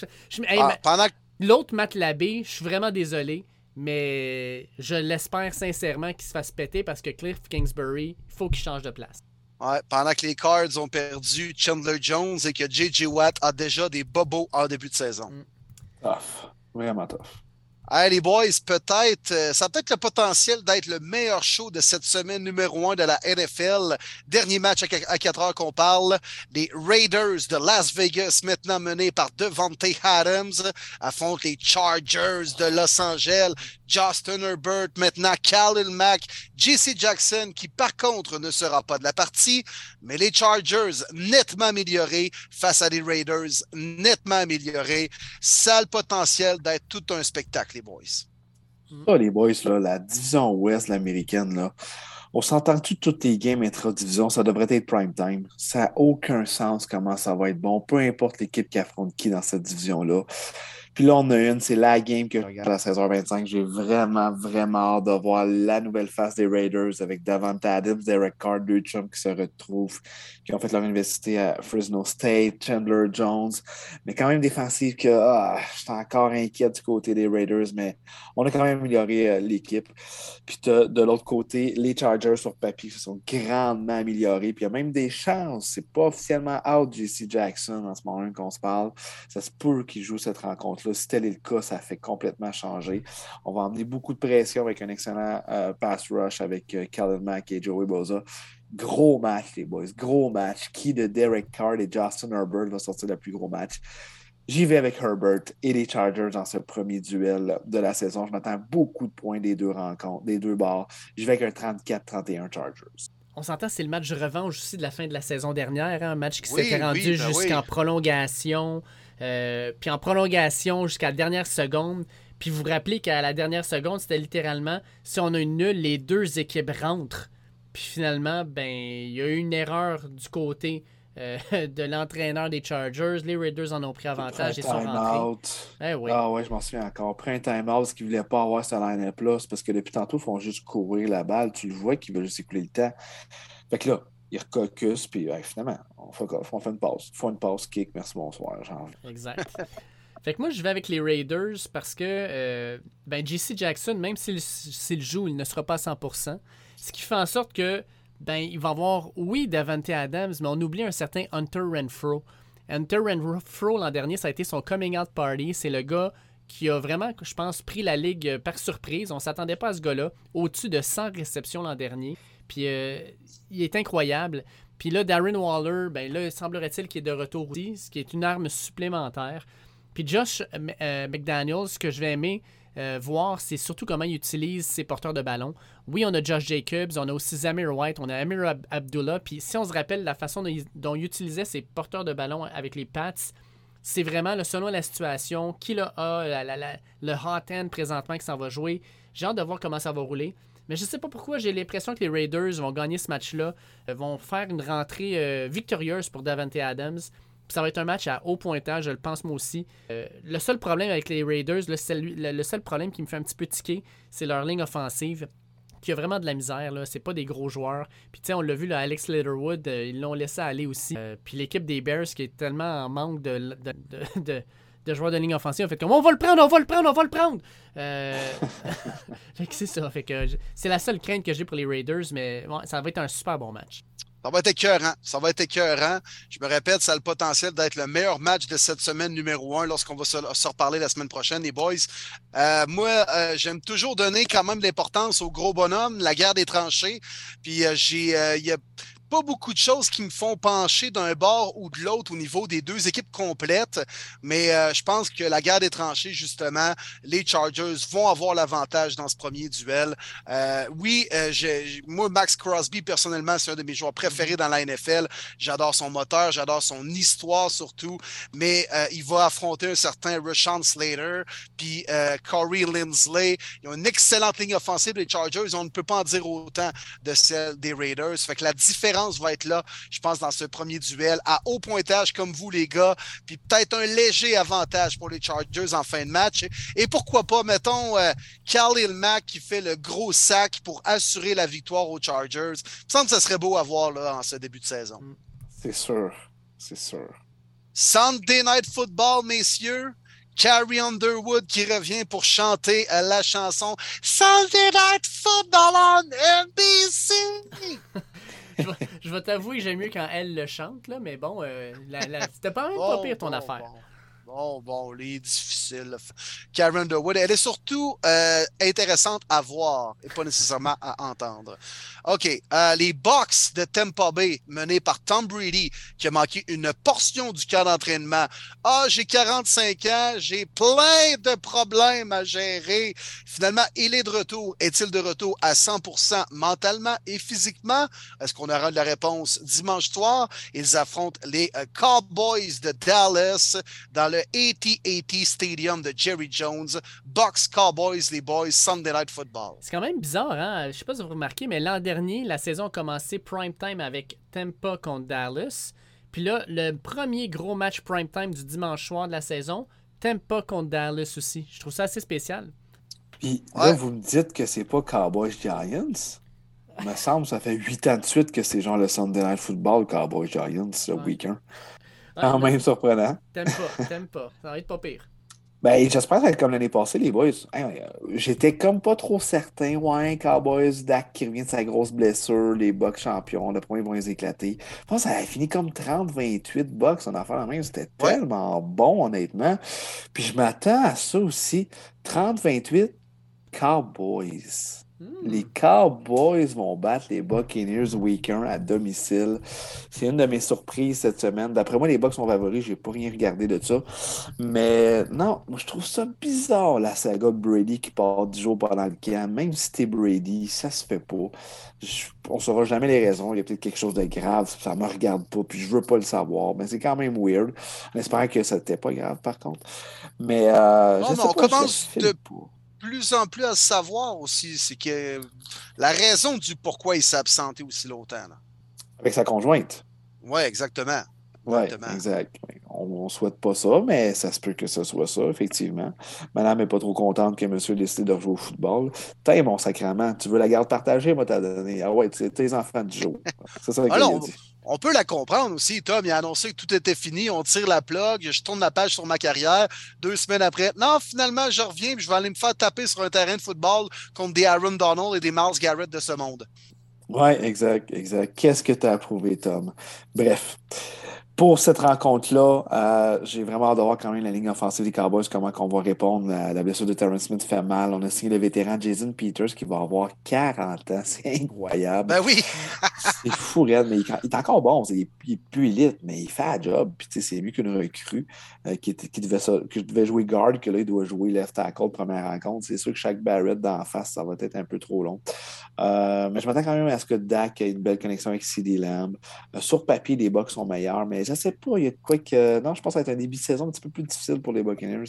Ah, l'autre Matt Labbé, je suis vraiment désolé, mais je l'espère sincèrement qu'il se fasse péter parce que Cliff Kingsbury, il faut qu'il change de place. Ouais, pendant que les Cards ont perdu Chandler Jones et que JJ Watt a déjà des bobos en début de saison. Mm. Tough. Vraiment tough. Hey, les boys, peut-être, euh, ça a peut-être le potentiel d'être le meilleur show de cette semaine numéro un de la NFL. Dernier match à 4 heures qu'on parle. Les Raiders de Las Vegas, maintenant menés par Devante Adams, affrontent les Chargers de Los Angeles. Justin Herbert, maintenant Khalil Mack, JC Jackson, qui par contre ne sera pas de la partie, mais les Chargers nettement améliorés face à les Raiders nettement améliorés. Ça a le potentiel d'être tout un spectacle, les boys. Les boys, là, la division ouest américaine, là, on s'entend-tu toutes les games intra-division? Ça devrait être prime time. Ça n'a aucun sens comment ça va être bon, peu importe l'équipe qui affronte qui dans cette division-là. Puis là, on a une, c'est la game que je regarde à 16h25. J'ai vraiment, vraiment hâte de voir la nouvelle face des Raiders avec Davante Adams, Derek Carr, deux chums qui se retrouvent, qui ont fait leur université à Fresno State, Chandler Jones. Mais quand même défensif que ah, je suis encore inquiet du côté des Raiders, mais on a quand même amélioré euh, l'équipe. Puis de l'autre côté, les Chargers sur papier se sont grandement améliorés. Puis il y a même des chances. C'est pas officiellement out JC Jackson en ce moment qu'on se parle. Ça se peut qu'il joue cette rencontre si tel est le cas, ça fait complètement changer. On va emmener beaucoup de pression avec un excellent euh, pass rush avec euh, Mack et Joey Boza. Gros match, les boys. Gros match. Qui de Derek Carr et Justin Herbert va sortir le plus gros match? J'y vais avec Herbert et les Chargers dans ce premier duel de la saison. Je m'attends beaucoup de points des deux rencontres, des deux bords. Je vais avec un 34-31 Chargers. On s'entend, c'est le match de revanche aussi de la fin de la saison dernière, hein? un match qui s'était rendu ben jusqu'en prolongation. Euh, puis en prolongation jusqu'à la dernière seconde. Puis vous vous rappelez qu'à la dernière seconde, c'était littéralement si on a une nulle, les deux équipes rentrent. Puis finalement, ben il y a eu une erreur du côté euh, de l'entraîneur des Chargers. Les Raiders en ont pris avantage et sont rentrés. Eh oui. Ah ouais, je m'en souviens encore. Time-out parce qu'ils ne voulaient pas avoir ce line-up parce que depuis tantôt, ils font juste courir la balle. Tu le vois qu'ils veulent juste écouler le temps. Fait que là, il recocus, puis finalement, on fait, on fait une pause. Fait une pause kick, merci, bonsoir. Genre. Exact. fait que moi, je vais avec les Raiders parce que euh, ben, JC Jackson, même s'il joue, il ne sera pas à 100%. Ce qui fait en sorte que ben, il va avoir, oui, Davante Adams, mais on oublie un certain Hunter Renfro. Hunter Renfro, l'an dernier, ça a été son coming out party. C'est le gars qui a vraiment, je pense, pris la ligue par surprise. On ne s'attendait pas à ce gars-là. Au-dessus de 100 réceptions l'an dernier. Puis euh, il est incroyable. Puis là, Darren Waller, ben là, semblerait-il qu'il est de retour aussi, ce qui est une arme supplémentaire. Puis Josh euh, McDaniels, ce que je vais aimer euh, voir, c'est surtout comment il utilise ses porteurs de ballon. Oui, on a Josh Jacobs, on a aussi Zamir White, on a Amir Abdullah. Puis si on se rappelle la façon dont il, utilisait ses porteurs de ballon avec les Pats, c'est vraiment, selon la situation, qui le a, le hot end présentement qui s'en va jouer. J'ai hâte de voir comment ça va rouler. Mais je sais pas pourquoi, j'ai l'impression que les Raiders vont gagner ce match-là, euh, vont faire une rentrée euh, victorieuse pour Davante Adams. Ça va être un match à haut pointage, je le pense moi aussi. Euh, le seul problème avec les Raiders, le seul, problème qui me fait un petit peu tiquer, c'est leur ligne offensive qui a vraiment de la misère. Là. C'est pas des gros joueurs. Puis, tu sais, on l'a vu, Alex Leatherwood, ils l'ont laissé aller aussi. puis l'équipe des Bears qui est tellement en manque de, joueurs de ligne offensive. Fait comme on va le prendre, on va le prendre, on va le prendre. Euh... c'est ça. C'est la seule crainte que j'ai pour les Raiders, mais ça va être un super bon match. Ça va être écœurant. Ça va être écœurant. Je me répète, ça a le potentiel d'être le meilleur match de cette semaine numéro un lorsqu'on va se, reparler la semaine prochaine, les boys. Euh, moi, euh, j'aime toujours donner quand même l'importance au gros bonhomme, la guerre des tranchées. Puis euh, j'ai, pas beaucoup de choses qui me font pencher d'un bord ou de l'autre au niveau des deux équipes complètes, mais euh, je pense que la guerre des tranchées, justement, les Chargers vont avoir l'avantage dans ce premier duel. Euh, oui, euh, moi, Max Crosby, personnellement, c'est un de mes joueurs préférés dans la NFL. J'adore son moteur, j'adore son histoire surtout, mais il va affronter un certain Rashawn Slater, puis Corey Lindsley. Ils ont une excellente ligne offensive, les Chargers. On ne peut pas en dire autant de celle des Raiders. Fait que la différence va être là, je pense, dans ce premier duel, à haut pointage comme vous, les gars, puis peut-être un léger avantage pour les Chargers en fin de match. Et pourquoi pas, mettons, euh, Khalil Mack qui fait le gros sac pour assurer la victoire aux Chargers. Il me semble que ce serait beau à voir là, en ce début de saison. C'est sûr, c'est sûr. Sunday Night Football, messieurs. Carrie Underwood qui revient pour chanter la chanson Sunday Night Football on NBC. je vais, t'avouer que j'aime mieux quand elle le chante, là, mais bon, euh, c'était pas même pas pire ton affaire. Bon, bon, les difficiles. Karen Durwood, elle est surtout euh, intéressante à voir et pas nécessairement à entendre. OK, euh, les Bucks de Tampa Bay, menés par Tom Brady, qui a manqué une portion du camp d'entraînement. Ah, j'ai 45 ans, j'ai plein de problèmes à gérer. Finalement, il est de retour. Est-il de retour à 100% mentalement et physiquement? Est-ce qu'on aura la réponse dimanche soir? Ils affrontent les euh, Cowboys de Dallas dans le AT&T Stadium de Jerry Jones. Bucks, Cowboys, les Boys, Sunday Night Football. C'est quand même bizarre, hein? Je sais pas si vous remarquez, mais l'an dernier, la saison a commencé prime time avec Tampa contre Dallas. Puis là, le premier gros match prime time du dimanche soir de la saison, Tampa contre Dallas aussi. Je trouve ça assez spécial. Puis là, vous me dites que c'est pas Cowboys Giants? Il me semble ça fait huit ans de suite que c'est genre le Sunday Night Football Cowboys Giants ce week-end. Quand même surprenant. T'aimes pas, t'aimes pas. Ça va être pas pire. Ben, j'espère que ça va être comme l'année passée, les boys. J'étais comme pas trop certain. Ouais, Cowboys, Dak qui revient de sa grosse blessure, les Bucks champions, le premier vont les éclater. Je pense que ça a fini comme 30-28 Bucks en affaire la même. C'était tellement bon, honnêtement. Puis je m'attends à ça aussi. 30-28 Cowboys. Les Cowboys vont battre les Buccaneers week 1 à domicile. C'est une de mes surprises cette semaine. D'après moi, les Bucks sont favoris. J'ai pas rien regardé de ça. Mais non, moi, je trouve ça bizarre, la saga de Brady qui part du jour pendant le camp. Même si t'es Brady, ça se fait pas. on saura jamais les raisons. Il y a peut-être quelque chose de grave. Ça me regarde pas. Puis je veux pas le savoir. Mais c'est quand même weird. En espérant que ça n'était pas grave, par contre. Mais euh, non, on commence de plus en plus à savoir aussi, c'est que la raison du pourquoi il s'est absenté aussi longtemps. Avec sa conjointe. Oui, exactement. Oui, exact. On ne souhaite pas ça, mais ça se peut que ce soit ça, effectivement. Madame n'est pas trop contente que monsieur ait décidé de rejouer au football. T'es mon sacrement, tu veux la garde partagée, moi t'as donné. Ah ouais, tes enfants du jour. C'est ça Alors, dit on peut la comprendre aussi. Tom, il a annoncé que tout était fini. On tire la plug. Je tourne la page sur ma carrière. Deux semaines après, non, finalement, je reviens je vais aller me faire taper sur un terrain de football contre des Aaron Donald et des Miles Garrett de ce monde. Oui, exact, exact. Qu'est-ce que tu as approuvé, Tom? Bref pour cette rencontre-là, euh, j'ai vraiment hâte de voir quand même la ligne offensive des Cowboys, comment on va répondre. à la blessure de Terrence Smith fait mal. On a signé le vétéran Jason Peters qui va avoir 40 ans. C'est incroyable. Ben oui! c'est fou, mais il, est encore bon. Il est, plus élite, mais il fait un job. Puis c'est mieux qu'une recrue euh, qui, qui, devait, devait jouer guard, que là, il doit jouer left tackle première rencontre. C'est sûr que chaque Barrett d'en face, ça va être un peu trop long. Euh, mais je m'attends quand même à ce que Dak ait une belle connexion avec CD Lamb. sur papier, les Bucks sont meilleurs, mais je sais pas, il y a quoi que. Non, je pense que ça va être un début de saison un petit peu plus difficile pour les Buccaneers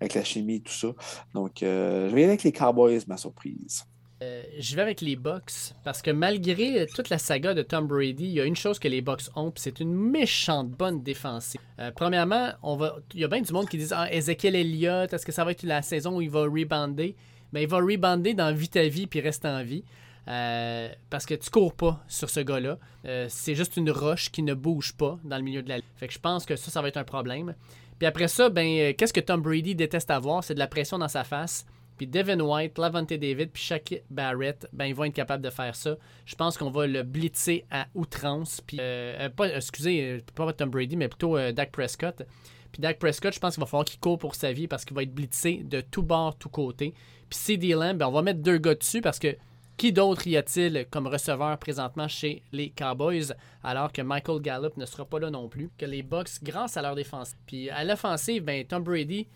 avec la chimie et tout ça. Donc, euh, je vais aller avec les Cowboys, ma surprise. Euh, je vais avec les Bucks parce que malgré toute la saga de Tom Brady, il y a une chose que les Bucks ont, c'est une méchante bonne défensive. Euh, premièrement, on va, il y a bien du monde qui dit ah, Ezekiel Elliott, est-ce que ça va être la saison où il va rebounder Mais ben, il va rebounder dans Vie ta vie puis reste en vie. Euh, parce que tu cours pas sur ce gars-là. Euh, c'est juste une roche qui ne bouge pas dans le milieu de la ligne. Fait que je pense que ça, ça va être un problème. Puis après ça, ben, euh, qu'est-ce que Tom Brady déteste avoir? C'est de la pression dans sa face. Puis Devin White, Lavante David, puis Shaq Barrett, ben, ils vont être capables de faire ça. Je pense qu'on va le blitzer à outrance. Puis, pas, excusez, pas Tom Brady, mais plutôt Dak Prescott. Puis Dak Prescott, je pense qu'il va falloir qu'il court pour sa vie parce qu'il va être blitzé de tout bord, tout côté. Puis CD Lamb, ben, on va mettre deux gars dessus parce que qui d'autre y a-t-il comme receveur présentement chez les Cowboys alors que Michael Gallup ne sera pas là non plus? Que les Bucks, grâce à leur défense. Puis à l'offensive, ben, Tom Brady,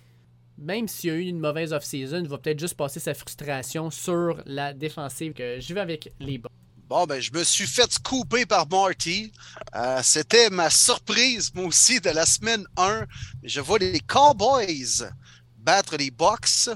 même s'il a eu une mauvaise off-season, va peut-être juste passer sa frustration sur la défensive. Que je vais avec les Bucks. Bon, ben, je me suis fait couper par Marty. Euh, c'était ma surprise, moi aussi, de la semaine 1. Je vois les Cowboys battre les Bucks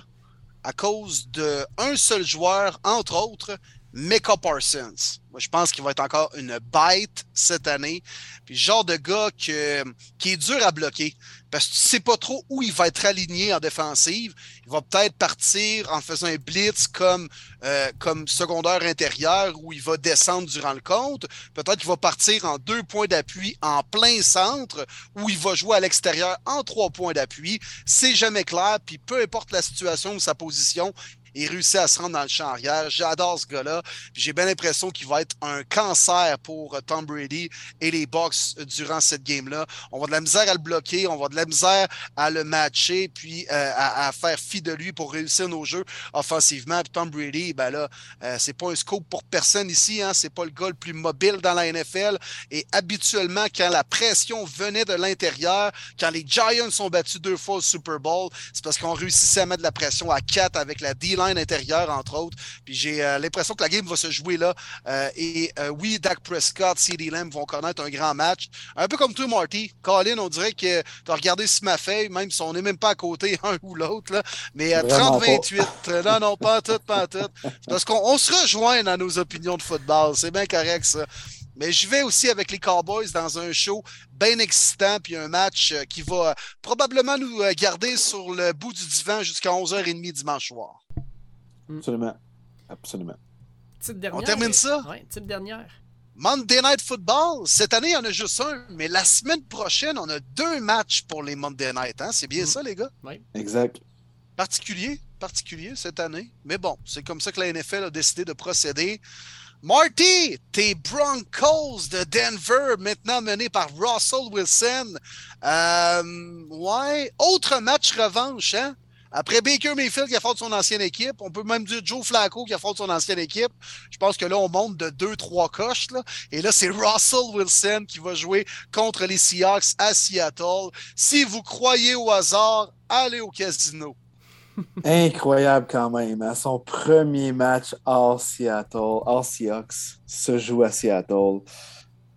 à cause d'un seul joueur, entre autres, Mecca Parsons. Moi, je pense qu'il va être encore une bête cette année. Puis, genre de gars qui est dur à bloquer parce que tu sais pas trop où il va être aligné en défensive. Il va peut-être partir en faisant un blitz comme, euh, comme secondaire intérieur où il va descendre durant le compte. Peut-être qu'il va partir en deux points d'appui en plein centre où il va jouer à l'extérieur en trois points d'appui. C'est jamais clair. Puis peu importe la situation ou sa position, Il réussit à se rendre dans le champ arrière. J'adore ce gars-là. J'ai bien l'impression qu'il va être un cancer pour Tom Brady et les Bucks durant cette game-là. On va de la misère à le bloquer, on va de la misère à le matcher, puis à, faire fi de lui pour réussir nos jeux offensivement. Puis Tom Brady, ben là, c'est pas un scope pour personne ici. Hein? C'est pas le gars le plus mobile dans la NFL. Et habituellement, quand la pression venait de l'intérieur, quand les Giants sont battus deux fois au Super Bowl, c'est parce qu'on réussissait à mettre de la pression à 4 avec la D-line intérieure, entre autres. Puis j'ai euh, l'impression que la game va se jouer là. Euh, et euh, oui, Dak Prescott, CD Lamb vont connaître un grand match. Un peu comme toi, Marty. Colin, on dirait que tu as regardé feuille, même si on n'est même pas à côté un ou l'autre. Mais 30-28. Non, non, pas tout, pas tout. Parce qu'on se rejoint dans nos opinions de football. C'est bien correct, ça. Mais je vais aussi avec les Cowboys dans un show bien excitant, puis un match qui va probablement nous garder sur le bout du divan jusqu'à 11h30 dimanche soir. Hmm. Absolument. Absolument. On termine ça? Oui, type dernière. Monday Night Football, cette année, il y en a juste un, mais la semaine prochaine, on a deux matchs pour les Monday Night. Hein? C'est bien hmm. ça, les gars? Oui. Exact. Particulier, particulier cette année. Mais bon, c'est comme ça que la NFL a décidé de procéder. Marty, tes Broncos de Denver, maintenant menés par Russell Wilson. Euh, ouais, autre match revanche, hein? Après Baker Mayfield qui a fait son ancienne équipe, on peut même dire Joe Flacco qui a fait son ancienne équipe. Je pense que là, on monte de deux, trois coches. Là. Et là, c'est Russell Wilson qui va jouer contre les Seahawks à Seattle. Si vous croyez au hasard, allez au casino. Incroyable quand même. Hein. son premier match hors Seattle, hors Seahawks, se joue à Seattle.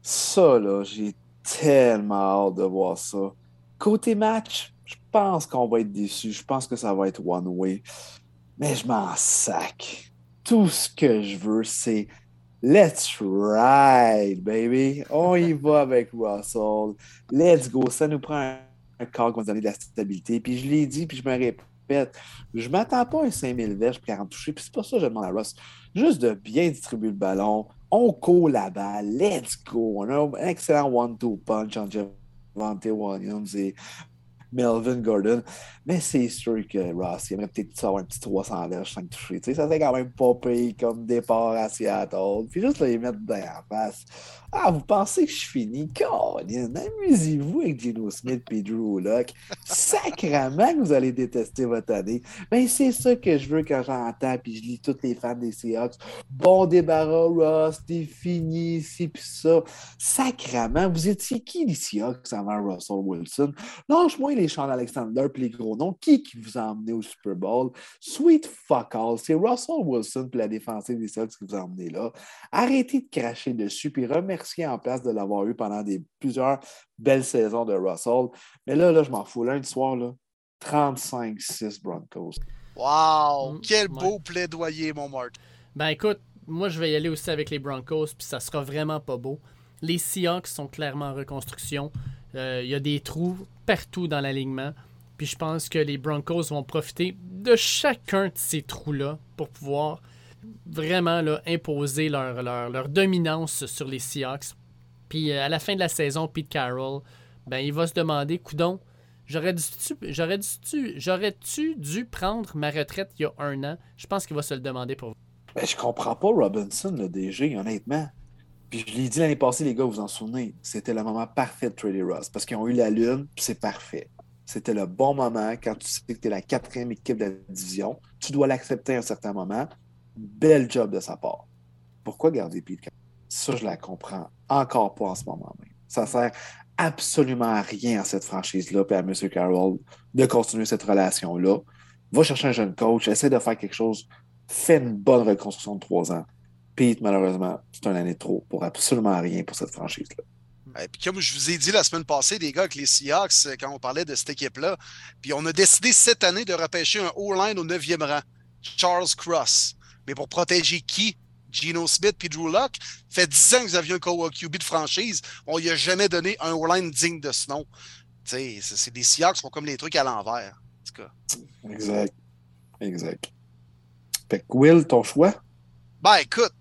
Ça, là, j'ai tellement hâte de voir ça. Côté match, pense qu'on va être déçu. Je pense que ça va être one way. Mais je m'en sac. Tout ce que je veux, c'est Let's ride, baby. On y va avec Russell. Let's go. Ça nous prend un corps qui va donner de la stabilité. Puis je l'ai dit, puis je me répète je m'attends pas à un 5000 verges pour 40 touchés. Puis c'est pas ça que je demande à Ross. Juste de bien distribuer le ballon. On court la balle. Let's go. On a un excellent one-two punch en Javante Williams et Melvin Gordon. Mais c'est sûr que Ross, il aimerait peut-être avoir un petit 300 verges 5 touchés. Ça serait quand même pas payé comme départ à Seattle. Puis juste les mettre dans la face. Ah, vous pensez que je finis? Colin, amusez-vous avec Gino Smith et Drew Locke. Sacrement que vous allez détester votre année. Mais ben, c'est ça que je veux quand j'entends, puis je lis tous les fans des Seahawks. Bon débarras, Ross, t'es fini, ci puis ça. Sacrement, vous étiez qui les Seahawks avant Russell Wilson? Lâche-moi les Sean Alexander puis les gros noms. Qui qui vous a emmené au Super Bowl? Sweet fuck all. C'est Russell Wilson puis la défensive des Seahawks qui vous a emmené là. Arrêtez de cracher dessus puis remerciez en place de l'avoir eu pendant des, plusieurs belles saisons de Russell. Mais là, là je m'en fous. Lundi soir, 35-6 Broncos. Wow! Mm, quel beau plaidoyer, mon Mark. Ben écoute, moi je vais y aller aussi avec les Broncos, puis ça sera vraiment pas beau. Les Seahawks sont clairement en reconstruction. Euh, il y a des trous partout dans l'alignement. Puis je pense que les Broncos vont profiter de chacun de ces trous-là pour pouvoir vraiment là, imposer leur, leur, dominance sur les Seahawks. Puis euh, à la fin de la saison, Pete Carroll, ben, il va se demander, coudon, j'aurais dû, j'aurais dû, j'aurais-tu dû prendre ma retraite il y a un an? Je pense qu'il va se le demander pour ben, je comprends pas Robinson, le DG, honnêtement. Puis je l'ai dit l'année passée, les gars, vous en souvenez, c'était le moment parfait de trader Ross parce qu'ils ont eu la lune, puis c'est parfait. C'était le bon moment quand tu sais que tu es la quatrième équipe de la division. Tu dois l'accepter à un certain moment. Bel job de sa part. Pourquoi garder Pete Ça, je la comprends encore pas en ce moment même. Ça sert absolument à rien à cette franchise-là et à M. Carroll de continuer cette relation-là. Va chercher un jeune coach, essaie de faire quelque chose, fais une bonne reconstruction de trois ans. Pete, malheureusement, c'est une année trop pour absolument rien pour cette franchise-là. Et puis comme je vous ai dit la semaine passée, les gars, avec les Seahawks, quand on parlait de cette équipe-là, puis on a décidé cette année de repêcher un O-line au 9e rang, Charles Cross. Mais pour protéger qui? Gino Smith puis Drew Locke. Fait 10 ans que vous aviez un QB de franchise. On lui a jamais donné un line digne de ce nom. C'est des Seahawks qui font comme les trucs à l'envers. Exact. Exact. Fait que Will, ton choix? Ben écoute,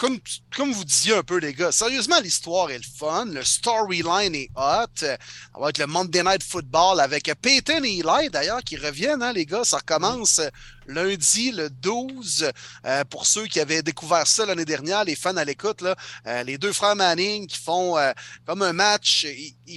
comme, vous disiez un peu, les gars, sérieusement, l'histoire est le fun. Le storyline est hot. Ça va être le Monday Night Football avec Peyton et Eli, d'ailleurs, qui reviennent, hein, les gars. Ça recommence lundi, le 12. Euh, pour ceux qui avaient découvert ça l'année dernière, les fans à l'écoute, euh, les deux frères Manning qui font euh, comme un match,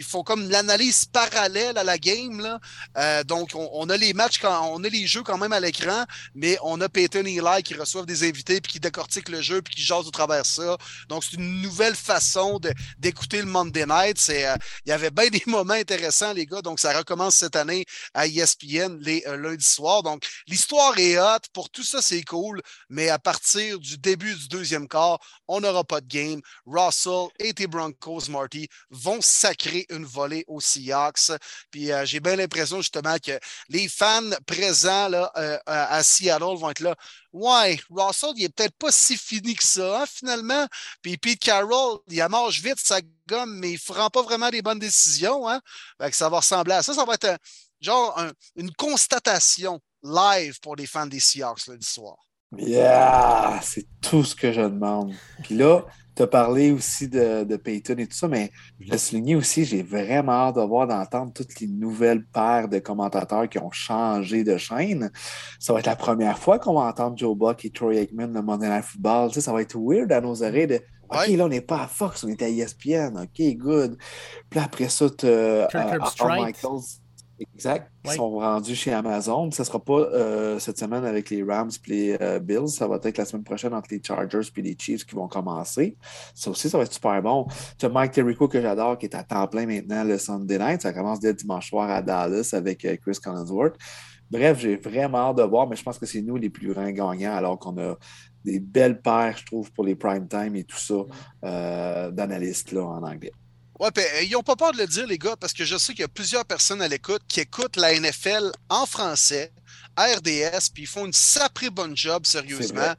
font comme l'analyse parallèle à la game. Là. donc, on, a les matchs, quand, on a les jeux quand même à l'écran, mais on a Peyton et Eli qui reçoivent des invités puis qui décortiquent le jeu puis qui jasent au travers ça. Donc, c'est une nouvelle façon d'écouter le Monday Night. C'est, il y avait bien des moments intéressants, les gars. Donc, ça recommence cette année à ESPN les lundis soirs. Donc, l'histoire est hot. Pour tout ça, c'est cool. Mais à partir du début du deuxième quart, on n'aura pas de game. Russell et tes Broncos, Marty, vont sacrer une volée aux Seahawks. Puis euh, j'ai bien l'impression justement que les fans présents là, euh, à Seattle vont être là. Ouais, Russell, il est peut-être pas si fini que ça, hein, finalement. Puis Pete Carroll, il mange vite sa gomme, mais il ne rend pas vraiment des bonnes décisions. Hein? ça va ressembler à ça. Ça va être genre une constatation live pour les fans des Seahawks lundi soir. Yeah! C'est tout ce que je demande. Puis là, tu as parlé aussi de, de, Peyton et tout ça, mais je l'ai souligné aussi, j'ai vraiment hâte de voir, d'entendre toutes les nouvelles paires de commentateurs qui ont changé de chaîne. Ça va être la première fois qu'on va entendre Joe Buck et Troy Aikman le Monday Night Football. Tu sais, ça va être weird à nos oreilles de OK, là, on n'est pas à Fox, on est à ESPN. OK, good. Puis après ça, tu as uh, Michaels. Exact. Ils sont rendus chez Amazon. Ça ne sera pas euh, cette semaine avec les Rams et les euh, Bills. Ça va être la semaine prochaine entre les Chargers et les Chiefs qui vont commencer. Ça aussi, ça va être super bon. Tu as Mike Terrico que j'adore qui est à temps plein maintenant le Sunday night. Ça commence dès dimanche soir à Dallas avec euh, Chris Collinsworth. Bref, j'ai vraiment hâte de voir, mais je pense que c'est nous les plus grands gagnants alors qu'on a des belles paires, je trouve, pour les prime time et tout ça d'analystes en anglais. Ouais, ben, ils n'ont pas peur de le dire, les gars, parce que je sais qu'il y a plusieurs personnes à l'écoute qui écoutent la NFL en français, RDS, puis ils font une sacrée bonne job, sérieusement.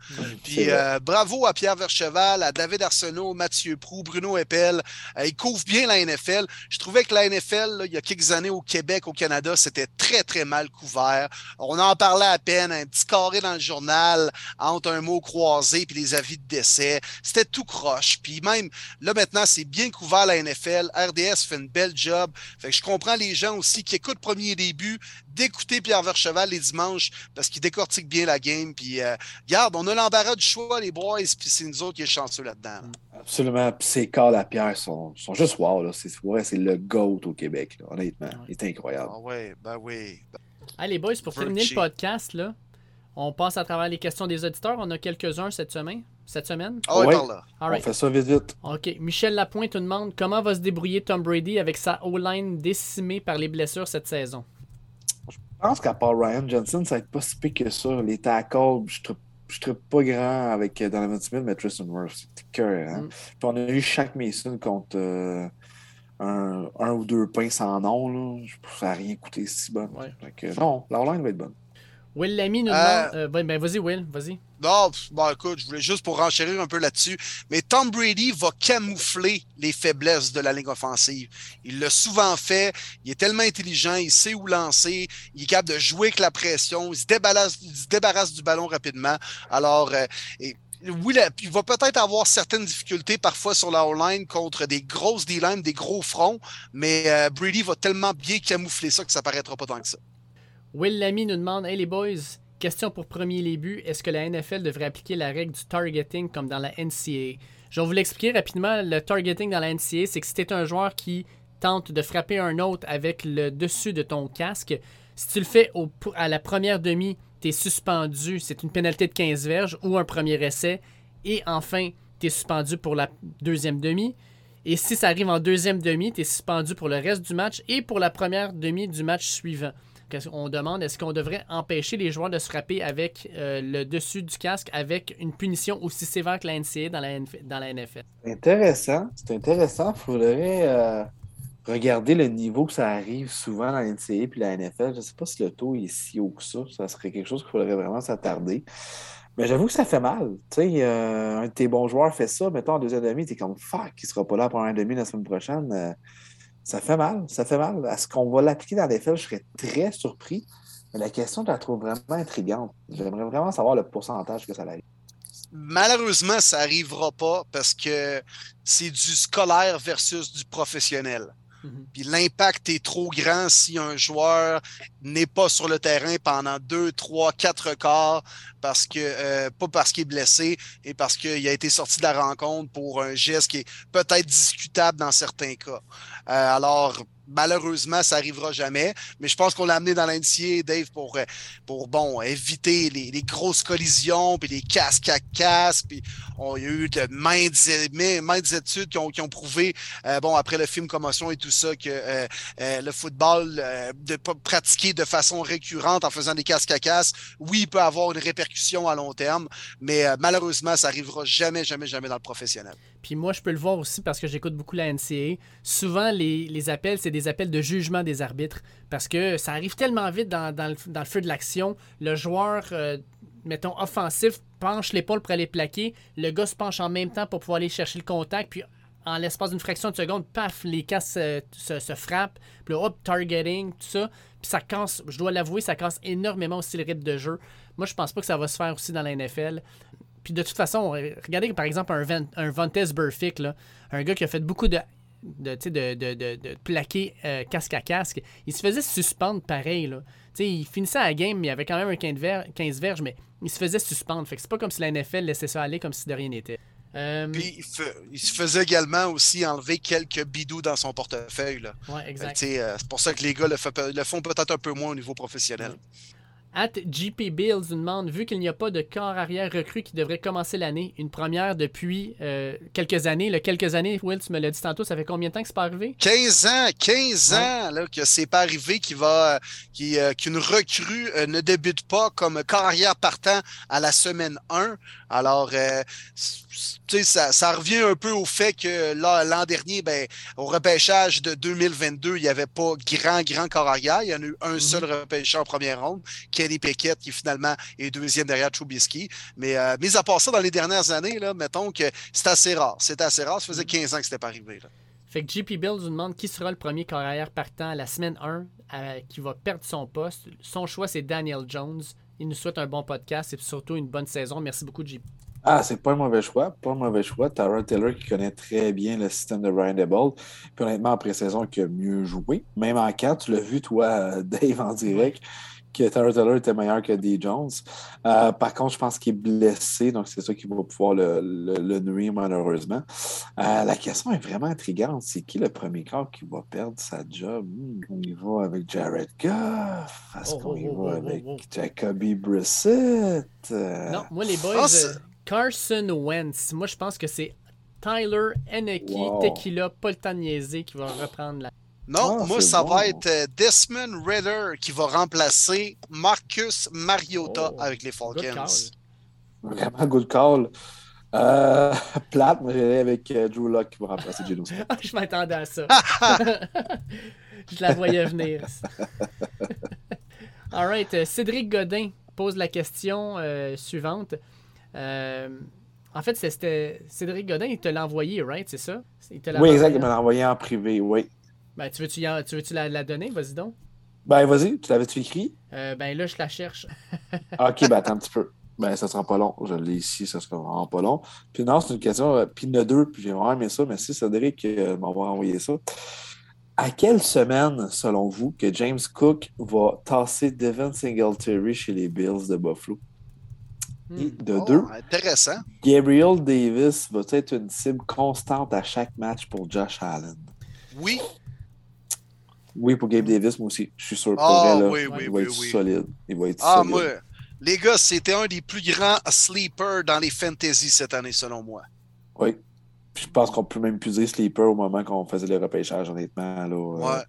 Puis euh, bravo à Pierre Vercheval, à David Arsenault, Mathieu Prou, Bruno Eppel. Euh, ils couvrent bien la NFL. Je trouvais que la NFL, il y a quelques années au Québec, au Canada, c'était très, très mal couvert. On en parlait à peine, un petit carré dans le journal entre un mot croisé puis les avis de décès. C'était tout croche. Puis même, là maintenant, c'est bien couvert la NFL. RDS fait une belle job. Fait que je comprends les gens aussi qui écoutent premier début, d'écouter Pierre Vercheval les dimanches parce qu'il décortique bien la game. Puis, euh, regarde, on a l'embarras du choix, les boys, puis c'est nous autres qui est chanceux là-dedans. Absolument. Puis ces cas à Pierre sont, sont juste wow. C'est c'est le GOAT au Québec, honnêtement. Il est incroyable. Ah ouais, ben oui. Allez, boys, pour terminer le podcast, là, on passe à travers les questions des auditeurs. On a quelques-uns cette semaine. Cette semaine? Ah ouais, par là. On fait ça vite vite. OK. Michel Lapointe nous demande comment va se débrouiller Tom Brady avec sa O-line décimée par les blessures cette saison? Je pense qu'à part Ryan Johnson, ça va être pas si pire que ça. Les tackles, je ne trouve pas grand avec euh, Donovan Smith, mais Tristan Wirfs. C'est cœur. Hein? Mm. Puis on a eu Shaq Mason contre euh, un, un, ou deux points sans nom. Là. Ça n'a rien coûté si bon. non, la line va être bonne. Will Lamy nous demande. Euh, ben, ben, vas-y, Will, vas-y. Non, bon, écoute, je voulais juste pour renchérir un peu là-dessus. Mais Tom Brady va camoufler les faiblesses de la ligne offensive. Il l'a souvent fait. Il est tellement intelligent. Il sait où lancer. Il est capable de jouer avec la pression. Il se débarrasse, se débarrasse du ballon rapidement. Alors, euh, il va peut-être avoir certaines difficultés parfois sur la O-line contre des grosses D-line, des gros fronts, mais euh, Brady va tellement bien camoufler ça que ça paraîtra pas tant que ça. Will Lamy nous demande Hey les boys, question pour premier buts, est-ce que la NFL devrait appliquer la règle du targeting comme dans la NCAA Je vais vous l'expliquer rapidement. Le targeting dans la NCAA, c'est que si tu un joueur qui tente de frapper un autre avec le dessus de ton casque, si tu le fais à la première demi, tu es suspendu, c'est une pénalité de 15 verges ou un premier essai. Et enfin, tu es suspendu pour la deuxième demi. Et si ça arrive en deuxième demi, tu es suspendu pour le reste du match et pour la première demi du match suivant on demande? Est-ce qu'on devrait empêcher les joueurs de se frapper avec euh, le dessus du casque avec une punition aussi sévère que la NCA dans la, dans la NFL? Intéressant. C'est intéressant. Il faudrait euh, regarder le niveau que ça arrive souvent dans la NCA puis la NFL. Je ne sais pas si le taux est si haut que ça. Ça serait quelque chose qu'il faudrait vraiment s'attarder. Mais j'avoue que ça fait mal. Euh, un de tes bons joueurs fait ça, mettons en deuxième demi, es comme fuck, il sera pas là pour un demi la semaine prochaine. Ça fait mal, ça fait mal. Est-ce qu'on va l'appliquer dans les faits? Je serais très surpris. Mais la question, je la trouve vraiment intrigante. J'aimerais vraiment savoir le pourcentage que ça arrive. malheureusement, ça n'arrivera pas parce que c'est du scolaire versus du professionnel. Mhm. Puis l'impact est trop grand si un joueur n'est pas sur le terrain pendant deux, trois, quatre quarts parce que euh, pas parce qu'il est blessé et parce qu'il a été sorti de la rencontre pour un geste qui est peut-être discutable dans certains cas. Euh, alors malheureusement, ça arrivera jamais. Mais je pense qu'on l'a amené dans l'NCA, Dave, pour, euh, pour bon, éviter les, grosses collisions, puis les casques à casque. Puis on, il y a eu de maintes, maintes études qui ont, qui ont prouvé, euh, bon, après le film Commotion et tout ça, que euh, euh, le football, de pas pratiquer de façon récurrente en faisant des casques à oui, il peut avoir une répercussion à long terme, mais malheureusement, ça arrivera jamais, jamais, jamais dans le professionnel. Puis moi, je peux le voir aussi parce que j'écoute beaucoup la NCA. Souvent, les, appels, c'est des appels de jugement des arbitres parce que ça arrive tellement vite dans, le, dans le feu de l'action. Le joueur, mettons, offensif, penche l'épaule pour aller plaquer. Le gars se penche en même temps pour pouvoir aller chercher le contact. Puis en l'espace d'une fraction de seconde, paf, les casques se, frappent. Puis là, hop, targeting, tout ça. Puis ça casse, je dois l'avouer, ça casse énormément aussi le rythme de jeu. Moi, je pense pas que ça va se faire aussi dans la NFL. Puis de toute façon, regardez par exemple un, Van, un Burfict, là, un gars qui a fait beaucoup de, de, de, de, de, de plaquer euh, casque à casque. Il se faisait suspendre pareil. Là. Sais, il finissait la game, mais il avait quand même un 15, ver 15 verges, mais il se faisait suspendre. Fait que c'est pas comme si la NFL laissait ça aller comme si de rien n'était. Euh... Puis il, se faisait également aussi enlever quelques bidous dans son portefeuille. Là. Ouais, exact. Euh, c'est pour ça que les gars le, fait, le font peut-être un peu moins au niveau professionnel. At GP Bills demande, vu qu'il n'y a pas de corps arrière recru qui devrait commencer l'année, une première depuis euh, quelques années. Le quelques années, Will, tu me l'as dit tantôt, ça fait combien de temps que c'est pas arrivé? 15 ans, 15 ouais. ans là, que c'est pas arrivé qui va euh, qu'une recrue euh, ne débute pas comme corps arrière partant à la semaine 1. Alors ça, ça revient un peu au fait que là, l'an dernier, ben, au repêchage de 2022, il n'y avait pas grand, grand corps arrière. Il y en a eu un mm -hmm. seul repêcheur en première ronde, Kenny Pickett, qui finalement est deuxième derrière Trubisky. Mais euh, mis à part ça, dans les dernières années, là, mettons que c'est assez rare. C'est assez rare. Ça faisait 15 ans que c'était pas arrivé. Là. Fait que JP Bills nous demande qui sera le premier corps arrière partant à la semaine 1 euh, qui va perdre son poste. Son choix, c'est Daniel Jones. Il nous souhaite un bon podcast et surtout une bonne saison. Merci beaucoup, JP. Ah, c'est pas un mauvais choix, pas un mauvais choix. Tara Taylor qui connaît très bien le système de Ryan Deball. Puis honnêtement, après saison, qui a mieux joué. Même en 4, tu l'as vu, toi, Dave, en direct, que Tara Taylor était meilleur que D. Jones. Euh, par contre, je pense qu'il est blessé, donc c'est ça qui va pouvoir le, le, le nuire malheureusement. Euh, la question est vraiment intrigante. C'est qui le premier corps qui va perdre sa job? Hmm, on y va avec Jared Goff? Est-ce oh, qu'on y oh, va oh, avec Jacoby Brissett? Euh... Non, moi, les boys... Oh, Carson Wentz. Moi, je pense que c'est Tyler Henneke, wow. Tequila, niaiser, qui va reprendre la. Non, oh, moi, ça bon. va être euh, Desmond Ritter qui va remplacer Marcus Mariota oh, avec les Falcons. Vraiment good call. Euh, plate, moi, j'irai avec euh, Drew Locke qui va remplacer Geno Je m'attendais à ça. je la voyais venir. All right. Cédric Godin pose la question euh, suivante. Euh, en fait, c'était Cédric Godin, il te l'a envoyé, right? C'est ça? oui, exact, il me l'a envoyé en privé, oui. Ben, tu veux-tu, tu veux-tu la, la, donner? Vas-y donc. Ben, vas-y, tu l'avais-tu écrit? Euh, ben là, je la cherche. ok, ben attends un petit peu. Ben, ça sera pas long. Je l'ai ici, ça sera vraiment pas long. Puis non, c'est une question. Euh, puis il y en a deux, puis j'ai vraiment aimé ça. Merci Cédric euh, m'avoir envoyé ça. À quelle semaine, selon vous, que James Cook va tasser Devin Singletary chez les Bills de Buffalo? Et de oh, deux, intéressant. Gabriel Davis va être une cible constante à chaque match pour Josh Allen. Oui. Oui, pour Gabe Davis, moi aussi. Je suis sûr. Pour oh, oui, oui, il oui, va être oui. solide. Il va être ah, solide. moi, les gars, c'était un des plus grands sleepers dans les fantasy cette année, selon moi. Oui. Puis je pense qu'on peut même plus dire sleeper au moment qu'on faisait le repêchage, honnêtement. Là, ouais. Euh,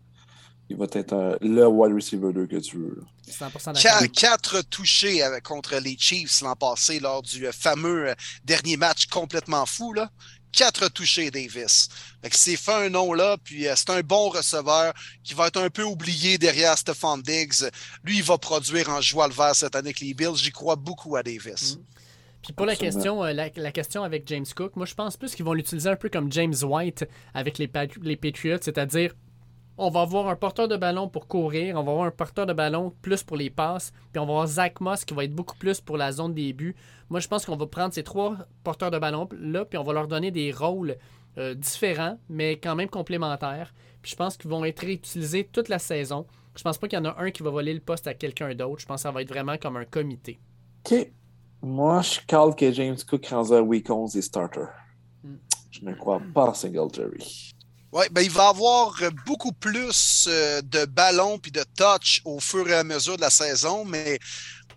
il va être le wide receiver 2 que tu veux. 100% quatre, quatre touchés avec, contre les Chiefs l'an passé lors du fameux euh, dernier match complètement fou. Là. Quatre touchés, Davis. C'est fait un nom là, puis euh, c'est un bon receveur qui va être un peu oublié derrière Stephon Diggs. Lui, il va produire en joie le vert cette année avec les Bills. J'y crois beaucoup à Davis. Mm. Puis pour la question, euh, la, la, question avec James Cook, moi je pense plus qu'ils vont l'utiliser un peu comme James White avec les, les Patriots, c'est-à-dire on va avoir un porteur de ballon pour courir, on va avoir un porteur de ballon plus pour les passes, puis on va avoir Zach Moss qui va être beaucoup plus pour la zone des buts. Moi, je pense qu'on va prendre ces trois porteurs de ballon là, puis on va leur donner des rôles euh, différents, mais quand même complémentaires. Puis je pense qu'ils vont être réutilisés toute la saison. Je pense pas qu'il y en a un qui va voler le poste à quelqu'un d'autre. Je pense que ça va être vraiment comme un comité. OK. Moi, je cale que James Cook rend Week 11 est starter. Hmm. Je ne crois pas en Singletary. Oui, ben, il va avoir beaucoup plus euh, de ballons puis de touch au fur et à mesure de la saison, mais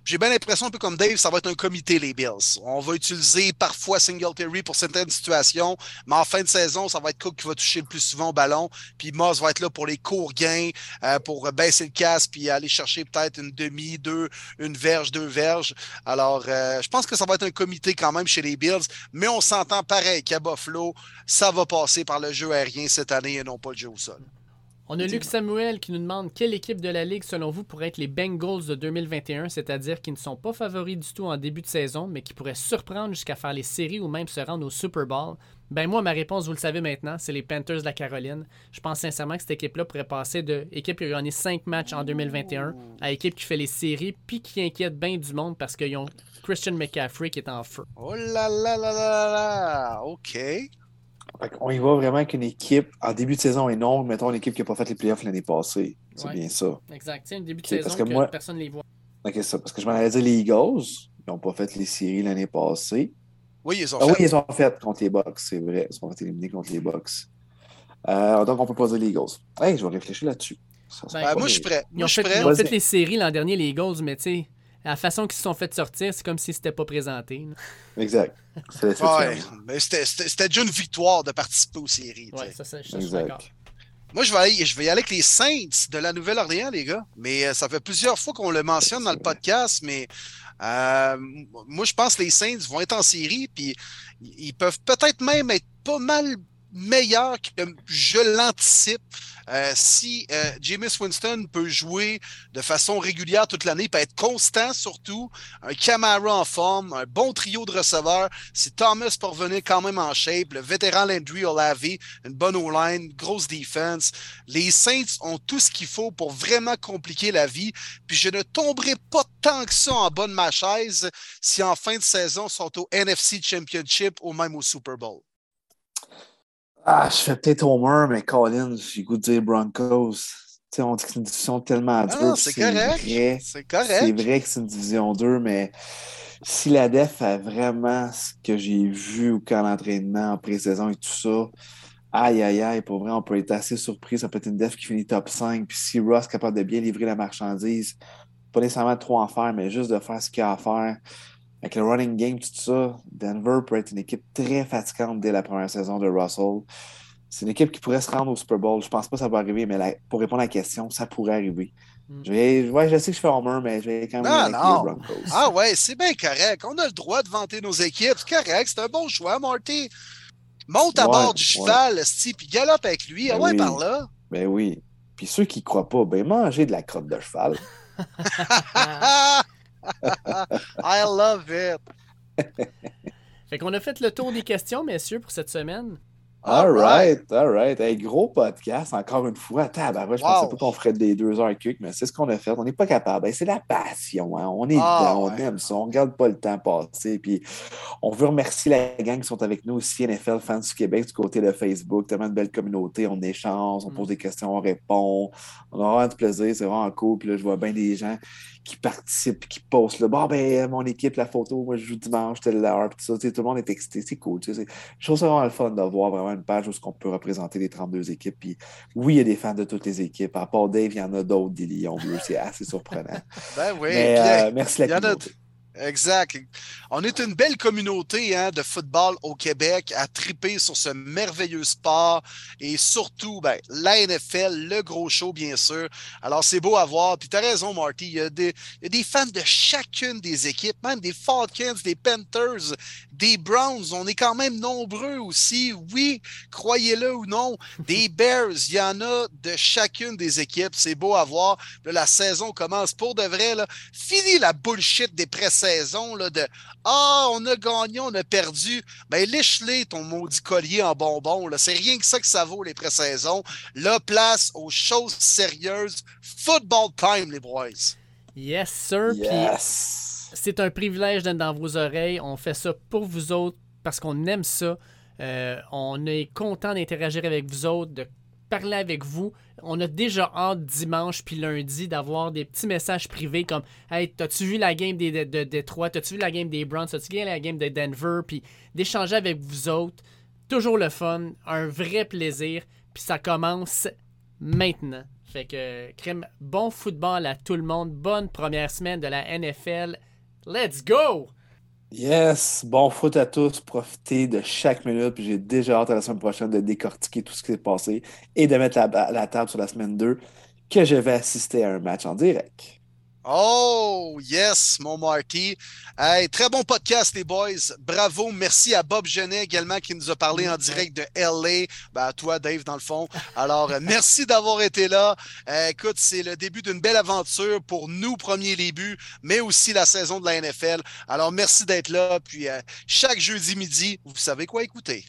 j'ai bien l'impression, un peu comme Dave, ça va être un comité, les Bills. On va utiliser parfois Singletary pour certaines situations, mais en fin de saison, ça va être Cook qui va toucher le plus souvent au ballon. Puis Moss va être là pour les courts gains, euh, pour baisser le casque, puis aller chercher peut-être une demi, deux, une verge, deux verges. Alors, euh, je pense que ça va être un comité quand même chez les Bills, mais on s'entend pareil qu'à Buffalo, ça va passer par le jeu aérien cette année et non pas le jeu au sol. On a Luc Samuel qui nous demande quelle équipe de la Ligue, selon vous, pourrait être les Bengals de 2021, c'est-à-dire qui ne sont pas favoris du tout en début de saison, mais qui pourraient surprendre jusqu'à faire les séries ou même se rendre au Super Bowl? Ben moi, ma réponse, vous le savez maintenant, c'est les Panthers de la Caroline. Je pense sincèrement que cette équipe-là pourrait passer de équipe qui a gagné 5 matchs en 2021 à équipe qui fait les séries puis qui inquiète bien du monde parce qu'ils ont Christian McCaffrey qui est en feu. Oh là là là là là! OK. On y va vraiment avec une équipe en début de saison énorme, mettons une équipe qui n'a pas fait les playoffs l'année passée. C'est Ouais. bien ça. Exact. Tiens, début de saison parce que, que moi- personne ne les voit. Ok, ça. Parce que je m'en allais dire les Eagles. Ils n'ont pas fait les séries l'année passée. Oui, ils ont Ah oui, fait. ils ont fait contre les Bucks, c'est vrai. Ils sont fait éliminer contre les Bucks. Euh, donc, on peut pas dire les Eagles. Hey, je vais réfléchir là-dessus. C'est Ben, Ben, moi, je suis prêt. Ils Moi, ont, je suis fait, prêt. ils ont fait les séries l'an dernier, les Eagles, mais tu sais, la façon qu'ils se sont fait sortir, c'est comme si c'était pas présenté. là. Exact. C'était- c'était c'était déjà une victoire de participer aux séries. Ouais, ça, ça, je je suis d'accord. Exact. Moi, je vais, aller, je vais y aller avec les Saints de la Nouvelle-Orléans, les gars. Mais euh, ça fait plusieurs fois qu'on le mentionne dans le podcast, mais euh, moi, je pense que les Saints vont être en série, puis ils peuvent peut-être même être pas mal meilleurs que je l'anticipe. Euh, si euh, Winston peut jouer de façon régulière toute l'année, peut être constant surtout, un Camara en forme, un bon trio de receveurs, si Thomas revenir quand même en shape, le vétéran Landry Olavi, une bonne O-line, grosse defense. Les Saints ont tout ce qu'il faut pour vraiment compliquer la vie. Puis je ne tomberai pas tant que ça en de ma chaise si en fin de saison sont au NFC Championship ou même au Super Bowl. Ah, je fais peut-être Homer, mais Colin, j'ai goût de dire Broncos. On dit que c'est une division tellement dure. Ah, puis c'est correct. vrai. C'est vrai que c'est une division 2, mais si la def a vraiment ce que j'ai vu au camp d'entraînement en pré-saison et tout ça, aïe, aïe, aïe, pour vrai, on peut être assez surpris. Ça peut être une def qui finit top 5. Puis si Ross est capable de bien livrer la marchandise, pas nécessairement trop en faire, mais juste de faire ce qu'il a à faire. Avec le running game, tout ça, Denver peut être une équipe très fatigante dès la première saison de Russell. C'est une équipe qui pourrait se rendre au Super Bowl. Je pense pas que ça va arriver, mais la- pour répondre à la question, ça pourrait arriver. Mm. Je, vais- ouais, je sais que je fais Homer, mais je vais quand même Non, non. les Broncos. Ah ouais, c'est bien correct. On a le droit de vanter nos équipes. C'est correct. C'est un bon choix, Marty. Monte à Ouais, bord du ouais. cheval, sti, puis galope avec lui. Ah Ben ouais, oui. par là. Ben oui. Puis ceux qui croient pas, ben mangez de la crotte de cheval. I love it. Fait qu'on a fait le tour des questions, messieurs, pour cette semaine. All right, all right. Hey, gros podcast, encore une fois. Tabarouette, je Wow. pensais pas qu'on ferait des deux heures quick, mais c'est ce qu'on a fait. On n'est pas capable. Ben, c'est la passion. hein. On est Ah, dedans, on ouais. aime ça. On regarde pas le temps passer. Puis on veut remercier la gang qui sont avec nous aussi, NFL Fans du Québec, du côté de Facebook. Tellement de belles communautés. On échange, on Mm. pose des questions, on répond. On a vraiment du plaisir. C'est vraiment cool. Puis là, je vois bien des gens qui participent, qui postent là, bon, ben, mon équipe, la photo, moi, je joue dimanche, telle heure, puis tout ça, tout le monde est excité, c'est cool, tu sais, c'est- je trouve ça vraiment le fun de voir vraiment une page où on peut représenter les 32 équipes, puis oui, il y a des fans de toutes les équipes, à part Dave, il y en a d'autres, des Lions bleus, c'est assez surprenant. Ben oui. Mais puis, euh, merci la communauté. Exact. On est une belle communauté hein, de football au Québec à triper sur ce merveilleux sport et surtout ben, la NFL, le gros show, bien sûr. Alors, c'est beau à voir. Puis, tu as raison, Marty. Il y, a des, il y a des fans de chacune des équipes, même des Falcons, des Panthers, des Browns. On est quand même nombreux aussi. Oui, croyez-le ou non. Des Bears, il y en a de chacune des équipes. C'est beau à voir. Là, la saison commence pour de vrai. Là. Fini la bullshit des pré-saisons saison là, de Ah, on a gagné, on a perdu. Ben, lèche-les ton maudit collier en bonbon. C'est rien que ça que ça vaut, les pré-saisons. Là, place aux choses sérieuses. Football time, les boys. Yes, sir. Yes. C'est un privilège d'être dans vos oreilles. On fait ça pour vous autres parce qu'on aime ça. Euh, on est content d'interagir avec vous autres, de parler avec vous. On a déjà hâte dimanche puis lundi d'avoir des petits messages privés comme Hey, t'as-tu vu la game des, de, Détroit? T'as-tu vu la game des Browns? T'as-tu vu la game de Denver? Puis d'échanger avec vous autres. Toujours le fun, un vrai plaisir. Puis ça commence maintenant. Fait que, crème, bon football à tout le monde. Bonne première semaine de la NFL. Let's go! Yes, bon foot à tous. Profitez de chaque minute. Puis j'ai déjà hâte à la semaine prochaine de décortiquer tout ce qui s'est passé et de mettre la, la table sur la semaine 2 que je vais assister à un match en direct. Oh, yes, mon Marty. Hey, très bon podcast, les boys. Bravo. Merci à Bob Genet également qui nous a parlé en direct de LA. Ben, à toi, Dave, dans le fond. Alors, euh, merci d'avoir été là. Euh, écoute, c'est le début d'une belle aventure pour nous, premier début, mais aussi la saison de la NFL. Alors, merci d'être là. Puis, euh, chaque jeudi midi, vous savez quoi écouter.